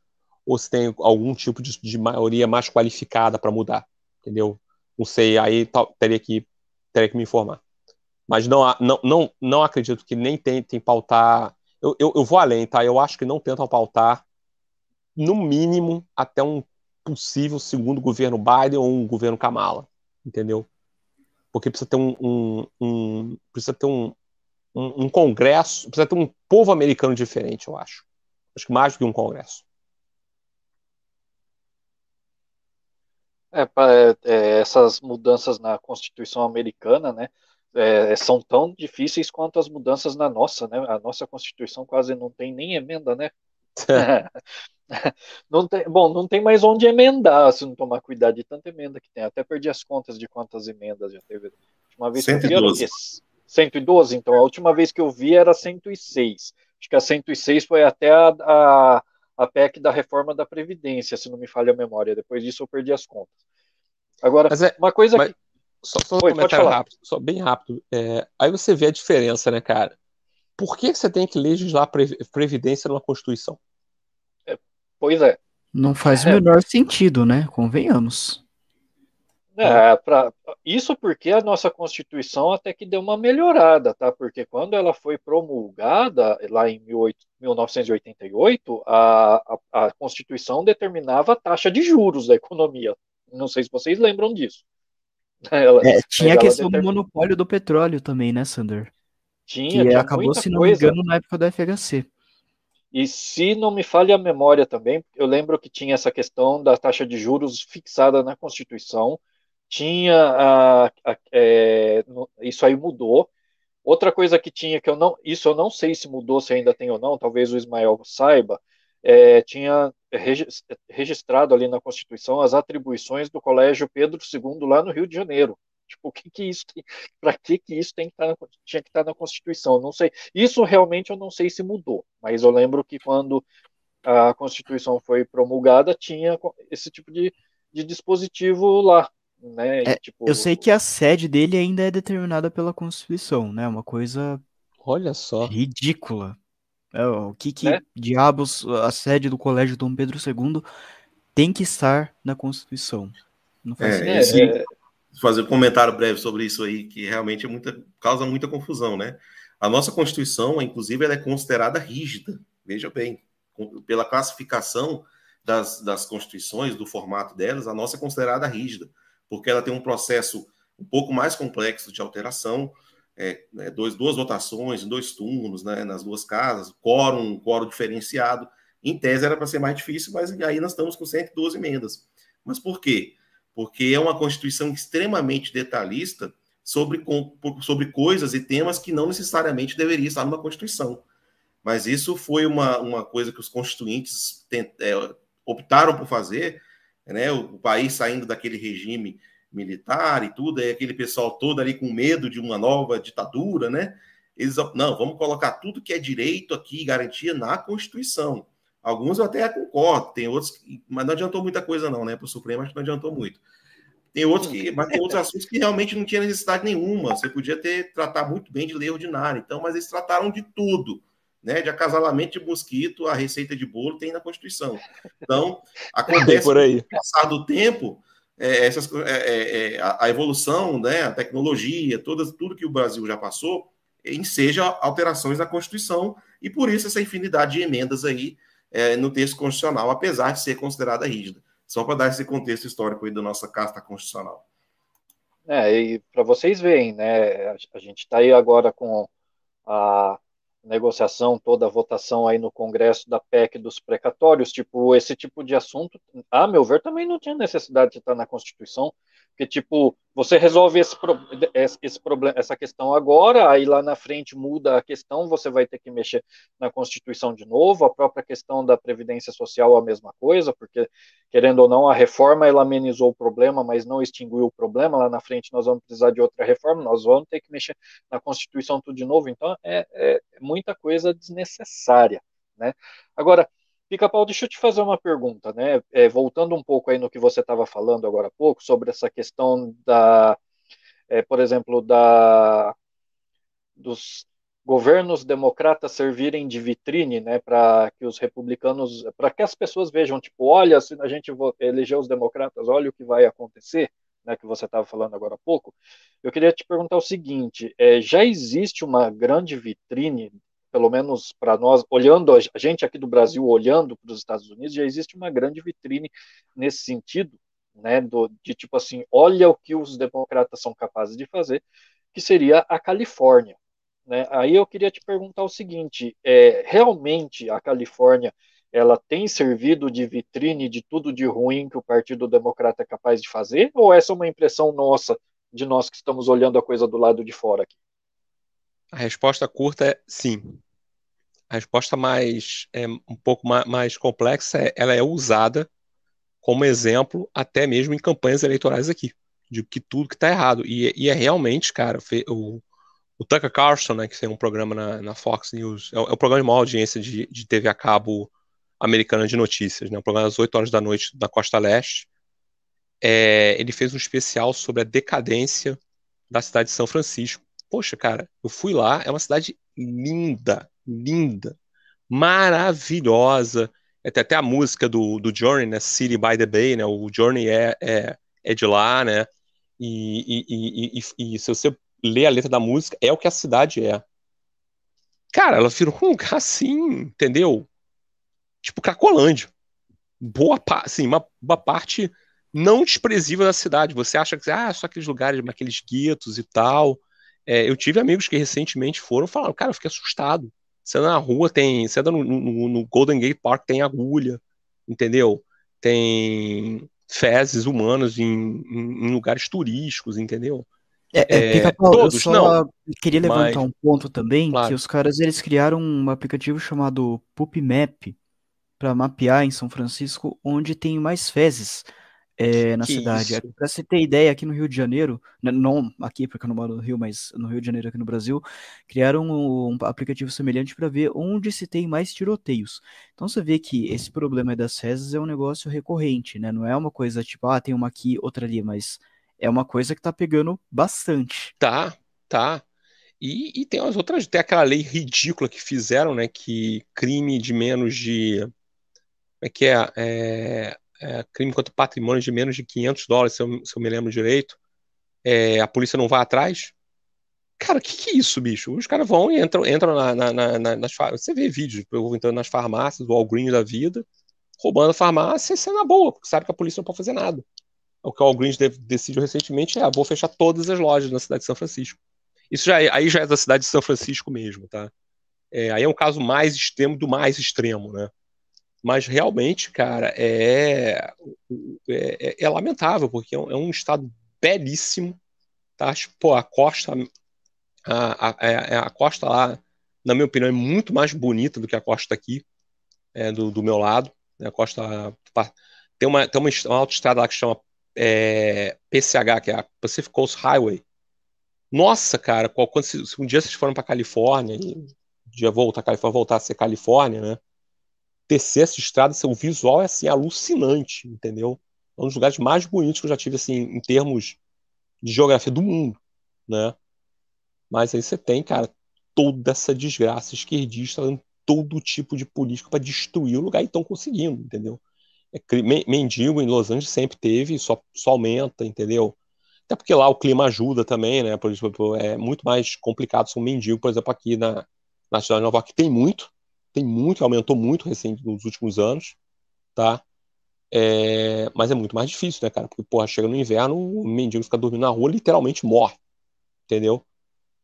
ou se tem algum tipo de, de maioria mais qualificada para mudar, entendeu? Não sei, aí tal, teria que teria que me informar. Mas não, não, não, não acredito que nem tentem pautar. Eu, eu, eu vou além, tá? Eu acho que não tentam pautar, no mínimo, até um possível segundo governo Biden ou um governo Kamala, entendeu? Porque precisa ter um, um, um precisa ter um, um, um, congresso, precisa ter um povo americano diferente, eu acho. Acho que mais do que um congresso. É, é, é, essas mudanças na Constituição americana, né, é, são tão difíceis quanto as mudanças na nossa, né? A nossa Constituição quase não tem nem emenda, né? [LAUGHS] não tem, bom, não tem mais onde emendar se não tomar cuidado de tanta emenda que tem. Até perdi as contas de quantas emendas já teve. Uma vez 112. que eu vi, 112, então a última vez que eu vi era 106. Acho que a 106 foi até a, a, a PEC da reforma da Previdência, se não me falha a memória. Depois disso eu perdi as contas. Agora, é, uma coisa mas, que. Só, só um Oi, comentário rápido, só bem rápido. É, aí você vê a diferença, né, cara? Por que você tem que legislar Previdência numa Constituição? É, pois é. Não faz o menor sentido, né? Convenhamos. É, pra, isso porque a nossa Constituição até que deu uma melhorada, tá? Porque quando ela foi promulgada, lá em 18, 1988, a, a, a, Constituição determinava a taxa de juros da economia. Não sei se vocês lembram disso. [LAUGHS] Ela, é, tinha a questão determin... do monopólio do petróleo também, né, Sander? Tinha, que tinha acabou, se não me engano, na época do FHC. E se não me falha a memória também, eu lembro que tinha essa questão da taxa de juros fixada na Constituição, tinha a, a, é, isso aí mudou. Outra coisa que tinha que eu não, isso eu não sei se mudou, se ainda tem ou não, talvez o Ismael saiba, é, tinha registrado ali na Constituição as atribuições do Colégio Pedro II lá no Rio de Janeiro. Tipo, o que que isso [LAUGHS] para que que isso tem que tá tinha que estar tá na Constituição? Não sei. Isso realmente eu não sei se mudou, mas eu lembro que quando a Constituição foi promulgada tinha esse tipo de, de dispositivo lá, né? É, tipo, eu sei que a sede dele ainda é determinada pela Constituição, né? Uma coisa Olha só. ridícula. É, o que, que né? diabos a sede do Colégio Dom Pedro II tem que estar na Constituição? Não faz é, esse, é... Fazer um comentário breve sobre isso aí, que realmente é muita, causa muita confusão, né? A nossa Constituição, inclusive, ela é considerada rígida, veja bem, pela classificação das, das constituições, do formato delas, a nossa é considerada rígida, porque ela tem um processo um pouco mais complexo de alteração, é, é, dois, duas votações, dois turnos, né, nas duas casas, quórum, quórum diferenciado. Em tese era para ser mais difícil, mas aí nós estamos com 112 emendas. Mas por quê? Porque é uma Constituição extremamente detalhista sobre, sobre coisas e temas que não necessariamente deveria estar numa Constituição. Mas isso foi uma, uma coisa que os constituintes tent, é, optaram por fazer, né, o, o país saindo daquele regime militar e tudo, aí aquele pessoal todo ali com medo de uma nova ditadura, né? Eles, não, vamos colocar tudo que é direito aqui, garantia na Constituição. Alguns eu até concordo, tem outros, que, mas não adiantou muita coisa não, né? Para o Supremo acho que não adiantou muito. Tem outros que, mas tem outros assuntos que realmente não tinha necessidade nenhuma. Você podia ter tratar muito bem de lei ordinária. Então, mas eles trataram de tudo, né? De acasalamento de mosquito, a receita de bolo tem na Constituição. Então, acontece por aí. com o passar do tempo, é, essas, é, é, é a, evolução, né, a tecnologia, todas, tudo que o Brasil já passou, enseja alterações na Constituição, e por isso essa infinidade de emendas aí é, no texto constitucional, apesar de ser considerada rígida. Só para dar esse contexto histórico aí da nossa Carta Constitucional. É, e para vocês verem, né, a gente está aí agora com a negociação, toda a votação aí no Congresso da PEC dos precatórios, tipo, esse tipo de assunto, a meu ver, também não tinha necessidade de estar na Constituição, porque, tipo, você resolve esse, esse problema, essa questão agora, aí lá na frente muda a questão, você vai ter que mexer na Constituição de novo, a própria questão da Previdência Social a mesma coisa, porque, querendo ou não, a reforma, ela amenizou o problema, mas não extinguiu o problema, lá na frente nós vamos precisar de outra reforma, nós vamos ter que mexer na Constituição tudo de novo, então é, é muita coisa desnecessária, né? Agora, Pica-Pau, deixa eu te fazer uma pergunta, né? É, voltando um pouco aí no que você estava falando agora há pouco, sobre essa questão da, é, por exemplo, da, dos governos democratas servirem de vitrine, né, para que os republicanos, para que as pessoas vejam, tipo, olha, se a gente eleger os democratas, olha o que vai acontecer, né, que você estava falando agora há pouco. Eu queria te perguntar o seguinte: é, já existe uma grande vitrine pelo menos para nós, olhando a gente aqui do Brasil, olhando para os Estados Unidos, já existe uma grande vitrine nesse sentido, né, do, de tipo assim, olha o que os democratas são capazes de fazer, que seria a Califórnia. Né? Aí eu queria te perguntar o seguinte: é, realmente a Califórnia ela tem servido de vitrine de tudo de ruim que o Partido Democrata é capaz de fazer, ou essa é uma impressão nossa, de nós que estamos olhando a coisa do lado de fora aqui? A resposta curta é sim. A resposta mais é, um pouco mais, complexa é ela é usada como exemplo até mesmo em campanhas eleitorais aqui, de que tudo que está errado. E, e, é realmente, cara, o, o Tucker Carlson, né, que tem um programa na, na Fox News, é, é o programa de maior audiência de, de TV a cabo americana de notícias, né, um programa às 8 horas da noite da Costa Leste. É, ele fez um especial sobre a decadência da cidade de São Francisco Poxa, cara, eu fui lá, é uma cidade linda, linda, maravilhosa. É, tem até a música do, do Journey, né? City by the Bay, né? O Journey é, é, é de lá, né? E, e, e, e, se você ler a letra da música, é o que a cidade é. Cara, ela virou um lugar assim, entendeu? Tipo Cracolândia. Boa parte, assim, uma, uma parte não desprezível da cidade. Você acha que ah, só aqueles lugares, aqueles guetos e tal. É, eu tive amigos que recentemente foram e falaram, cara, eu fiquei assustado. Você anda na rua, tem. Você anda no, no, no Golden Gate Park, tem agulha, entendeu? Tem fezes humanas em, em, em lugares turísticos, entendeu? É, é, todos, eu só não, queria levantar mas, um ponto também, claro. que os caras eles criaram um aplicativo chamado PupMap para mapear em São Francisco onde tem mais fezes é, na Que cidade. Para você ter ideia, aqui no Rio de Janeiro, né, não aqui porque eu não moro no Rio, mas no Rio de Janeiro aqui no Brasil, criaram um, um aplicativo semelhante para ver onde se tem mais tiroteios. Então você vê que esse problema das fezes é um negócio recorrente, né? Não é uma coisa tipo, ah, tem uma aqui, outra ali, mas é uma coisa que tá pegando bastante. Tá, tá. E, e tem as outras, tem aquela lei ridícula que fizeram, né? Que crime de menos de. Como é que é? É, é, crime contra patrimônio de menos de 500 dólares, se eu, se eu me lembro direito. É, a polícia não vai atrás. Cara, o que, que é isso, bicho? Os caras vão e entram, entram na, na, na, na- nas farmácias. Você vê vídeos, eu entrando nas farmácias, o Walgreens da vida, roubando a farmácia, isso é na boa, porque sabe que a polícia não pode fazer nada. O que o Walgreens de- decidiu recentemente é, ah, vou fechar todas as lojas na cidade de São Francisco. Isso já é- aí já é da cidade de São Francisco mesmo, tá? É, aí é um caso mais extremo do mais extremo, né? Mas realmente, cara, é, é, é- é lamentável, porque é um, é estado belíssimo, tá? Pô, a costa, a, a, é- a costa lá, na minha opinião, é muito mais bonita do que a costa aqui, é, do, do meu lado. né? A costa tem uma, tem uma, uma autoestrada lá que chama é, PCH, que é a Pacific Coast Highway. Nossa, cara, qual- quando, se, se um dia vocês foram para Califórnia e um dia voltar, Califórnia, voltar a ser Califórnia, né? Descer essa estrada, seu visual é assim alucinante, entendeu? É um dos lugares mais bonitos que eu já tive assim em termos de geografia do mundo, né? Mas aí você tem, cara, toda essa desgraça esquerdista, todo tipo de política para destruir o lugar e estão conseguindo, entendeu? É, mendigo em Los Angeles sempre teve, só, só aumenta, entendeu? Até porque lá o clima ajuda também, né? Por exemplo, é muito mais complicado ser um mendigo, por exemplo, aqui na, na cidade de Nova York tem muito, tem muito, aumentou muito recente nos últimos anos, tá? É, mas é muito mais difícil, né, cara? Porque, porra, chega no inverno, o mendigo fica dormindo na rua, literalmente morre, entendeu?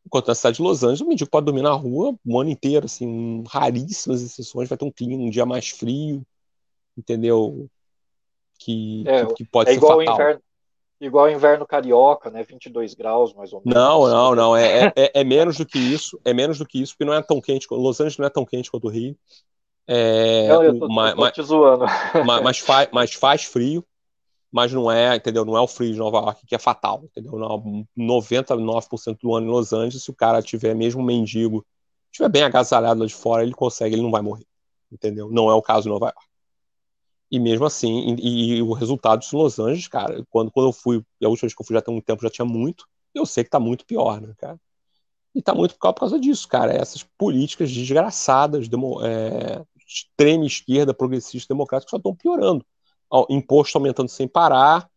Enquanto na cidade de Los Angeles, o mendigo pode dormir na rua o ano inteiro, assim, raríssimas exceções, vai ter um clima, um dia mais frio, entendeu? Que, É, que, que pode é ser igual o fatal. inverno, igual o inverno carioca, né? 22 graus, mais ou menos. Não, não, não. É, é, é menos do que isso. É menos do que isso, porque não é tão quente. Los Angeles não é tão quente quanto o Rio. É, Não, eu tô, o- ma- eu tô te zoando. ma- [LAUGHS] mas, faz, mas faz frio, mas não é, entendeu? Não é o frio de Nova York que é fatal, entendeu? Não, 99% do ano em Los Angeles, se o cara tiver mesmo um mendigo, tiver bem agasalhado lá de fora, ele consegue, ele não vai morrer, entendeu? Não é o caso de Nova York. E mesmo assim, e, e o resultado de Los Angeles, cara, quando, quando eu fui, a última vez que eu fui já tem um tempo, já tinha muito, eu sei que tá muito pior, né, cara? E tá muito pior por causa disso, cara. Essas políticas desgraçadas, demo, é, extrema esquerda, progressista, democrática, só estão piorando. Ó, Imposto aumentando sem parar.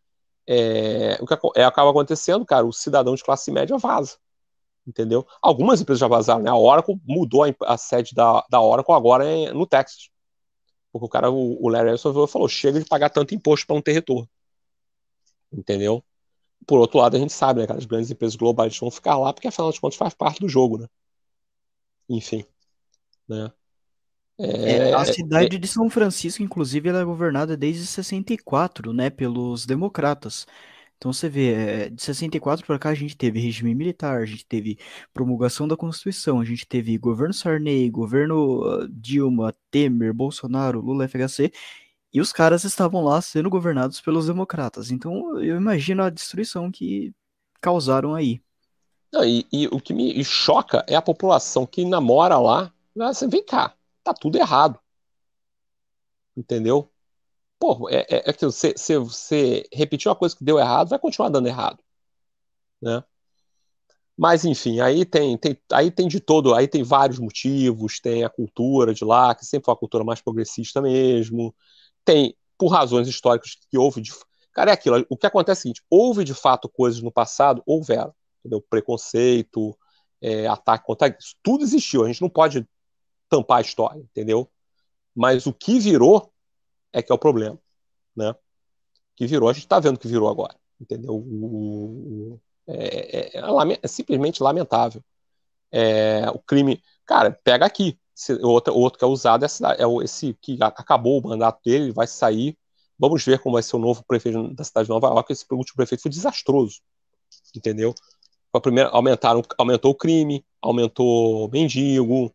É, o que é, acaba acontecendo, cara, o cidadão de classe média vaza. Entendeu? Algumas empresas já vazaram, né? A Oracle mudou a, a sede da, da Oracle agora é no Texas. Porque o cara, o, Larry Ellison falou, chega de pagar tanto imposto para não ter retorno. Entendeu? Por outro lado, a gente sabe, né, cara, as grandes empresas globais vão ficar lá porque, afinal de contas, faz parte do jogo, né? Enfim, né? É, a É, cidade de São Francisco, inclusive, ela é governada desde 64, né, pelos democratas. Então você vê, é, de 64 para cá a gente teve regime militar, a gente teve promulgação da Constituição, a gente teve governo Sarney, governo ah, Dilma, Temer, Bolsonaro, Lula, FHC, e os caras estavam lá sendo governados pelos democratas. Então eu imagino a destruição que causaram aí. Não, e, e o que me choca é a população que namora lá. né, Assim, vem cá, tá tudo errado. Entendeu? Pô, é, é, é aquilo, você, você, você repetiu uma coisa que deu errado, vai continuar dando errado. Né? Mas enfim, aí tem, tem, aí tem de todo, aí tem vários motivos, tem a cultura de lá, que sempre foi uma cultura mais progressista mesmo, tem, por razões históricas, que houve de. Cara, é aquilo, o que acontece é o seguinte: houve de fato coisas no passado, houveram, entendeu? Preconceito, é, ataque contra. Isso tudo existiu, a gente não pode tampar a história, entendeu? Mas o que virou é que é o problema, né? Que virou, a gente está vendo que virou agora, entendeu? O, o, é, é, é é simplesmente lamentável. É, o crime, cara, pega aqui. Se- Outro, outro que é usado é, é esse que acabou o mandato dele, ele vai sair. Vamos ver como vai ser o novo prefeito da cidade de Nova York. Esse último prefeito foi desastroso, entendeu? a primeira, aumentaram, aumentou o crime, aumentou o mendigo,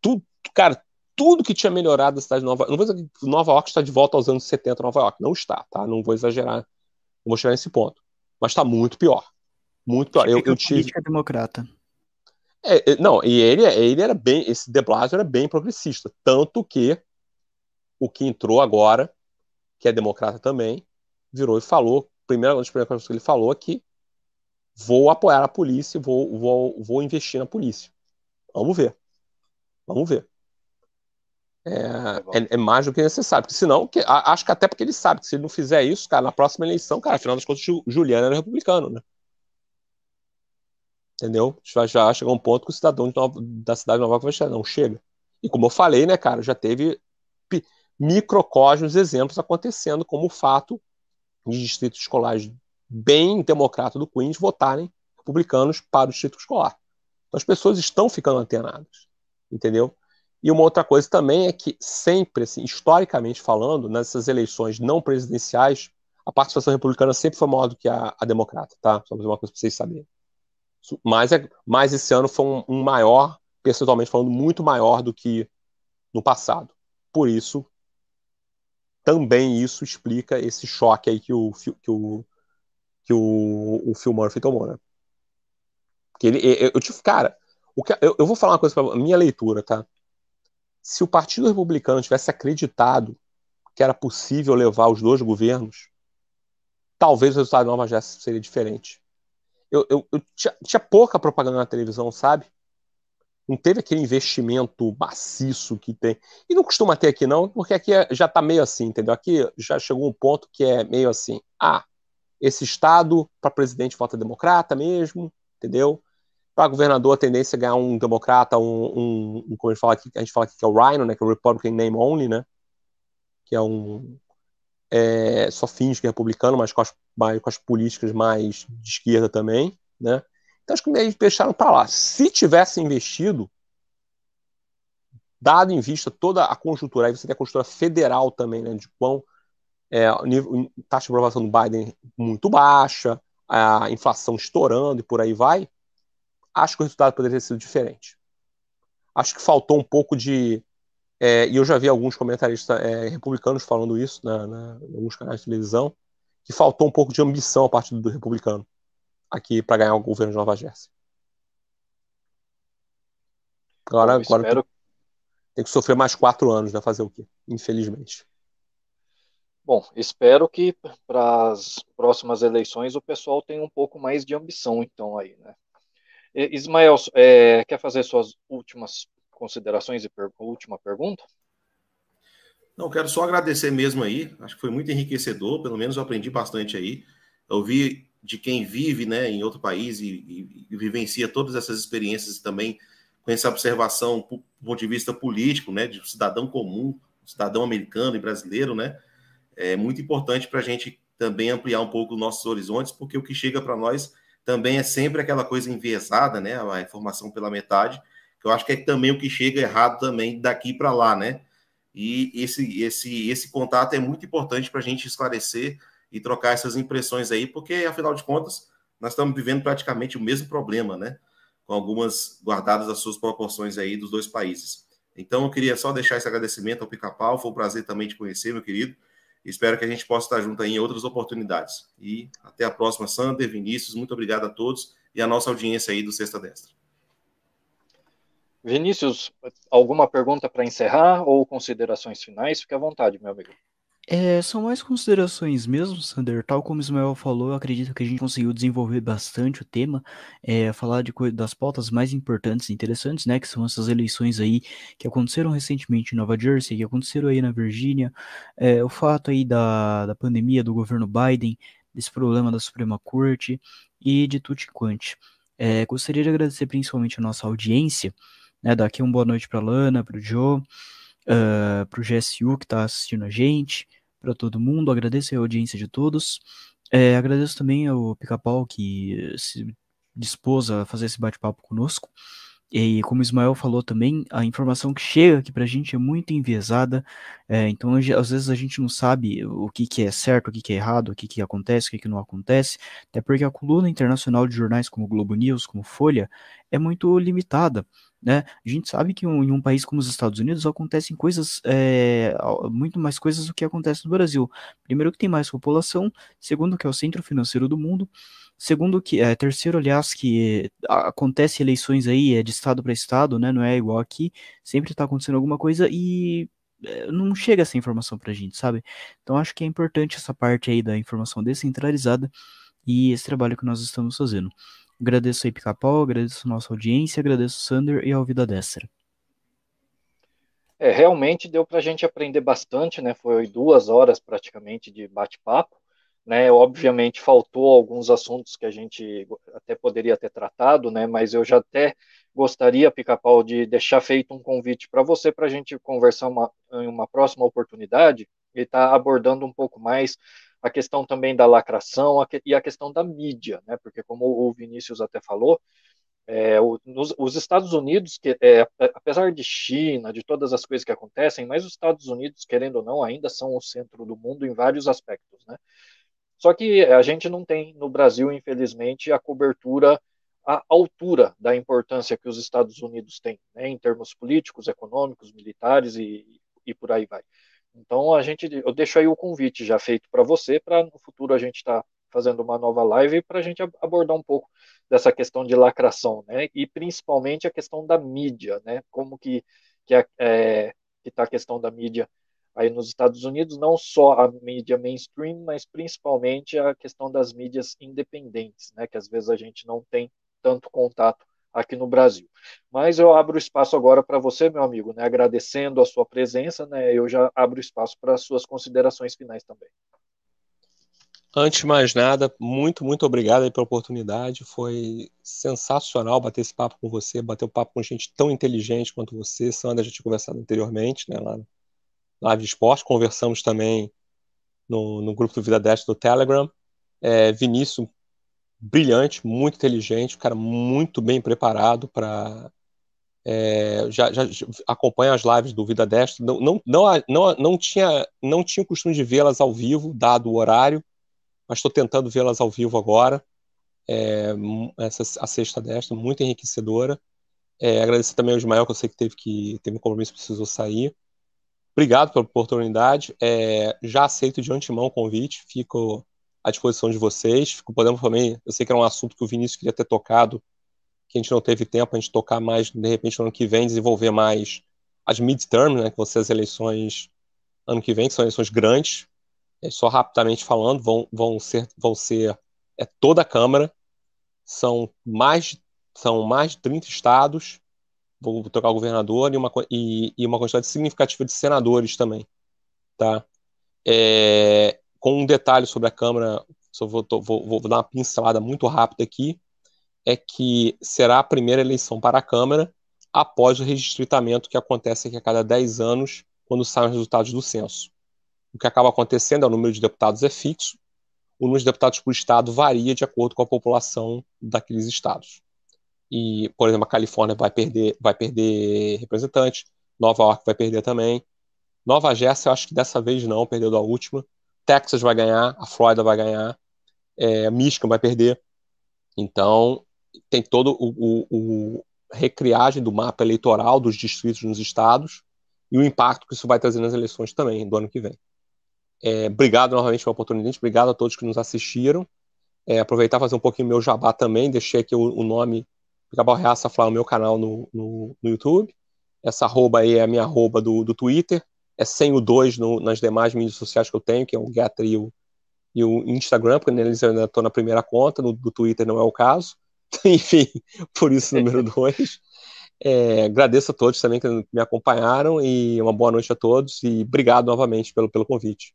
tudo, cara, tudo que tinha melhorado a cidade de Nova Não vou dizer que Nova York está de volta aos anos 70 Nova York. Não está, tá? Não vou exagerar. Não vou chegar nesse ponto. Mas está muito pior. Muito pior. Eu, eu tive. democrata. É, é, não, e ele, ele era bem. Esse De Blasio era bem progressista. Tanto que o que entrou agora, que é democrata também, virou e falou. Primeira, uma das primeiras coisas que ele falou é que vou apoiar a polícia, vou, vou, vou investir na polícia. Vamos ver. Vamos ver. É, é, é, mais do que necessário. Porque senão, que, acho que até porque ele sabe que se ele não fizer isso, cara, na próxima eleição, cara, afinal das contas, Juliano era republicano, né? Entendeu? Já, já chegou um ponto que o cidadão Nova, da cidade de Nova York vai chegar. Não, chega. E como eu falei, né, cara, já teve microcosmos, exemplos acontecendo, como o fato de distritos escolares bem democratas do Queens votarem republicanos para o distrito escolar. Então as pessoas estão ficando antenadas, entendeu? E uma outra coisa também é que sempre, assim, historicamente falando, nessas eleições não presidenciais, a participação republicana sempre foi maior do que a, a democrata, tá? Só uma coisa para vocês saberem. Mas, é, mas esse ano foi um, um maior, percentualmente falando, muito maior do que no passado. Por isso, também isso explica esse choque aí que o, que o, que o, o Phil Murphy tomou, né? Que ele, eu, eu cara, o que, eu, eu vou falar uma coisa para minha leitura, tá? Se o Partido Republicano tivesse acreditado que era possível levar os dois governos, talvez o resultado de Nova Jersey seria diferente. Eu, eu, eu tinha, tinha, pouca propaganda na televisão, sabe? Não teve aquele investimento maciço que tem. E não costuma ter aqui, não, porque aqui é, já está meio assim, entendeu? Aqui já chegou um ponto que é meio assim. Ah, esse estado para presidente vota democrata mesmo, entendeu? Para governador, a tendência é ganhar um democrata, um, um, um como a gente fala aqui, a gente fala aqui que é o Rhino, né, que é o Republican Name Only, né, que é um é, só finge que é republicano, mas com as, com as políticas mais de esquerda também, né. Então acho que meio deixaram para lá. Se tivesse investido, dado em vista toda a conjuntura, aí você tem a conjuntura federal também, né, de quão é, nível, taxa de aprovação do Biden muito baixa, a inflação estourando e por aí vai, acho que o resultado poderia ter sido diferente. Acho que faltou um pouco de. É, e eu já vi alguns comentaristas é, republicanos falando isso na, na, em alguns canais de televisão, que faltou um pouco de ambição a partir do republicano aqui para ganhar o governo de Nova Jersey. Agora, agora espero... tem, tem, que sofrer mais quatro anos, né? Fazer o quê? Infelizmente. Bom, espero que para as próximas eleições o pessoal tenha um pouco mais de ambição, então, aí, né? Ismael, é, quer fazer suas últimas considerações e per última pergunta? Não, quero só agradecer mesmo aí. Acho que foi muito enriquecedor, pelo menos eu aprendi bastante aí. Eu vi de quem vive né, em outro país e, e, e vivencia todas essas experiências também com essa observação do ponto de vista político, né, de cidadão comum, cidadão americano e brasileiro, né, é muito importante para a gente também ampliar um pouco nossos horizontes, porque o que chega para nós também é sempre aquela coisa enviesada, né? A informação pela metade, que eu acho que é também o que chega errado também daqui para lá, né? E esse, esse, esse contato é muito importante para a gente esclarecer e trocar essas impressões aí, porque afinal de contas nós estamos vivendo praticamente o mesmo problema, né? Com algumas guardadas as suas proporções aí dos dois países. Então eu queria só deixar esse agradecimento ao Pica-Pau, foi um prazer também te conhecer, meu querido. Espero que a gente possa estar junto em outras oportunidades. E até a próxima, Sander, Vinícius, muito obrigado a todos e a nossa audiência aí do Sexta Destra. Vinícius, alguma pergunta para encerrar ou considerações finais? Fique à vontade, meu amigo. É, são mais considerações mesmo, Sander. Tal como o Ismael falou, eu acredito que a gente conseguiu desenvolver bastante o tema, é, falar de das pautas mais importantes e interessantes, né? Que são essas eleições aí que aconteceram recentemente em Nova Jersey, que aconteceram aí na Virgínia, é, o fato aí da, da pandemia do governo Biden, desse problema da Suprema Corte e de tudo quanto. É, gostaria de agradecer principalmente a nossa audiência, né? Dar aqui uma boa noite para Lana, para o Joe, uh, para o GSU que está assistindo a gente para todo mundo, agradeço a audiência de todos. É, agradeço também ao Pica-Pau que se dispôs a fazer esse bate-papo conosco. E como o Ismael falou também, a informação que chega aqui para a gente é muito enviesada, é, então às vezes a gente não sabe o que, que é certo, o que, que é errado, o que, que acontece, o que, que não acontece, até porque a coluna internacional de jornais como Globo News, como Folha, é muito limitada. Né? A gente sabe que um, em um país como os Estados Unidos acontecem coisas, é, muito mais coisas do que acontece no Brasil. Primeiro que tem mais população, segundo que é o centro financeiro do mundo, Segundo que, é, terceiro, aliás, que acontece eleições aí, é de estado para estado, né? Não é igual aqui, sempre está acontecendo alguma coisa e não chega essa informação pra gente, sabe? Então acho que é importante essa parte aí da informação descentralizada e esse trabalho que nós estamos fazendo. Agradeço aí Pica-Pau, agradeço nossa audiência, agradeço o Sander e ao Vida Destra. É, realmente deu para a gente aprender bastante, né? Foi duas horas praticamente de bate-papo. Né, obviamente faltou alguns assuntos que a gente até poderia ter tratado, né, mas eu já até gostaria, Pica-Pau, de deixar feito um convite para você para a gente conversar uma, em uma próxima oportunidade e estar tá abordando um pouco mais a questão também da lacração e a questão da mídia, né, porque como o Vinícius até falou, é, os Estados Unidos, que, é, apesar de China, de todas as coisas que acontecem, mas os Estados Unidos, querendo ou não, ainda são o centro do mundo em vários aspectos, né? Só que a gente não tem no Brasil, infelizmente, a cobertura à altura da importância que os Estados Unidos têm, né, em termos políticos, econômicos, militares e, e por aí vai. Então a gente, eu deixo aí o convite já feito para você, para no futuro a gente estar tá fazendo uma nova live para a gente abordar um pouco dessa questão de lacração, né, e principalmente a questão da mídia, né, como que que é, está a questão da mídia aí nos Estados Unidos, não só a mídia mainstream, mas principalmente a questão das mídias independentes, né, que às vezes a gente não tem tanto contato aqui no Brasil. Mas eu abro espaço agora para você, meu amigo, né, agradecendo a sua presença, né, eu já abro espaço para as suas considerações finais também. Antes de mais nada, muito, muito obrigado pela oportunidade. Foi sensacional bater esse papo com você, bater o papo com gente tão inteligente quanto você. Sandra já tinha conversado anteriormente, né, lá live de esporte, conversamos também no, no grupo do Vida 10 do Telegram. É, Vinícius, brilhante, muito inteligente, cara muito bem preparado para. É, já, já acompanha as lives do Vida Destro, não, não, não, não, não tinha não tinha o costume de vê-las ao vivo, dado o horário, mas estou tentando vê-las ao vivo agora. É, essa a sexta destra, muito enriquecedora. É, agradecer também ao Ismael, que eu sei que teve que teve um compromisso, precisou sair. Obrigado pela oportunidade. É, já aceito de antemão o convite, fico à disposição de vocês. Podendo também. Eu sei que era um assunto que o Vinícius queria ter tocado, que a gente não teve tempo a gente tocar mais, de repente, no ano que vem, desenvolver mais as midterms, né, que vão ser as eleições ano que vem, que são eleições grandes. É, só rapidamente falando, vão, vão ser, vão ser é, toda a Câmara, são mais, são mais de 30 estados, vou trocar o governador e uma, e, e uma quantidade significativa de senadores também, tá? É, com um detalhe sobre a Câmara, só vou, vou, vou dar uma pincelada muito rápida aqui, é que será a primeira eleição para a Câmara após o redistritamento que acontece aqui a cada 10 anos, quando saem os resultados do censo. O que acaba acontecendo é o número de deputados é fixo, o número de deputados por estado varia de acordo com a população daqueles estados e, por exemplo, a Califórnia vai perder, vai perder representante, Nova York vai perder também. Nova Jersey, eu acho que dessa vez não, perdeu da última. Texas vai ganhar, a Flórida vai ganhar, é, Michigan vai perder. Então, tem todo o, o, o recriagem do mapa eleitoral dos distritos nos estados e o impacto que isso vai trazer nas eleições também do ano que vem. É, obrigado novamente pela oportunidade, obrigado a todos que nos assistiram. É, aproveitar fazer um pouquinho meu jabá também, deixei aqui o, o nome Pica-Pau Reaça Flá, o meu canal no, no, no, YouTube. Essa arroba aí é a minha arroba do, do Twitter. É sem o 2 nas demais mídias sociais que eu tenho, que é o Getter e o, Instagram, porque neles eu ainda estou na primeira conta, no do Twitter não é o caso. [LAUGHS] Enfim, por isso número [LAUGHS] 2. É, agradeço a todos também que me acompanharam e uma boa noite a todos e obrigado novamente pelo, pelo convite.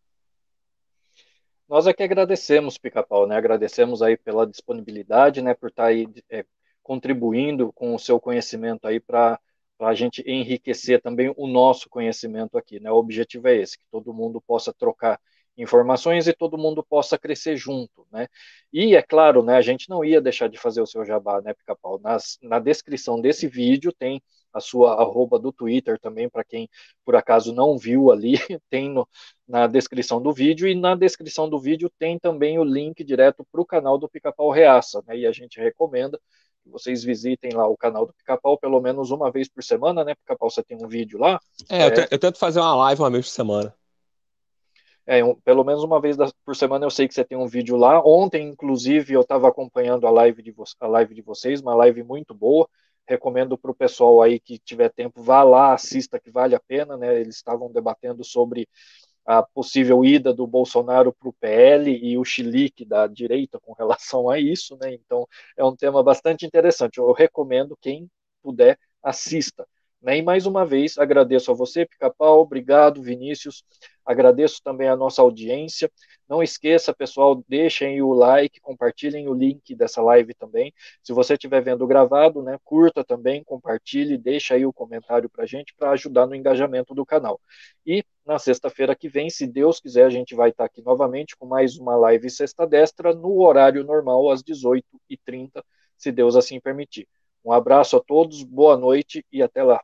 Nós aqui agradecemos, Pica-Pau, né? Agradecemos aí pela disponibilidade, né? Por estar tá aí é, contribuindo com o seu conhecimento aí para a gente enriquecer também o nosso conhecimento aqui, né? O objetivo é esse, que todo mundo possa trocar informações e todo mundo possa crescer junto, né? E é claro, né, a gente não ia deixar de fazer o seu jabá, né, Pica-Pau? Na descrição desse vídeo tem a sua arroba do Twitter também, para quem por acaso não viu ali, [LAUGHS] tem no, na descrição do vídeo, e na descrição do vídeo tem também o link direto para o canal do Pica-Pau Reaça, né, e a gente recomenda que vocês visitem lá o canal do Pica-Pau pelo menos uma vez por semana, né, Pica-Pau, você tem um vídeo lá? É, é... Eu, tento fazer uma live uma vez por semana. É, um, pelo menos uma vez por semana eu sei que você tem um vídeo lá. Ontem, inclusive, eu estava acompanhando a live, de a live de vocês, uma live muito boa recomendo para o pessoal aí que tiver tempo, vá lá, assista, que vale a pena, né? Eles estavam debatendo sobre a possível ida do Bolsonaro para o PL e o chilique da direita com relação a isso, né? Então é um tema bastante interessante. Eu recomendo quem puder assista. Né? E mais uma vez agradeço a você, Pica-Pau, obrigado, Vinícius. Agradeço também a nossa audiência. Não esqueça, pessoal, deixem o like, compartilhem o link dessa live também. Se você estiver vendo gravado, né, curta também, compartilhe, deixa aí o comentário para a gente para ajudar no engajamento do canal. E na sexta-feira que vem, se Deus quiser, a gente vai estar aqui novamente com mais uma live Sexta Destra no horário normal, às 18h30, se Deus assim permitir. Um abraço a todos, boa noite e até lá.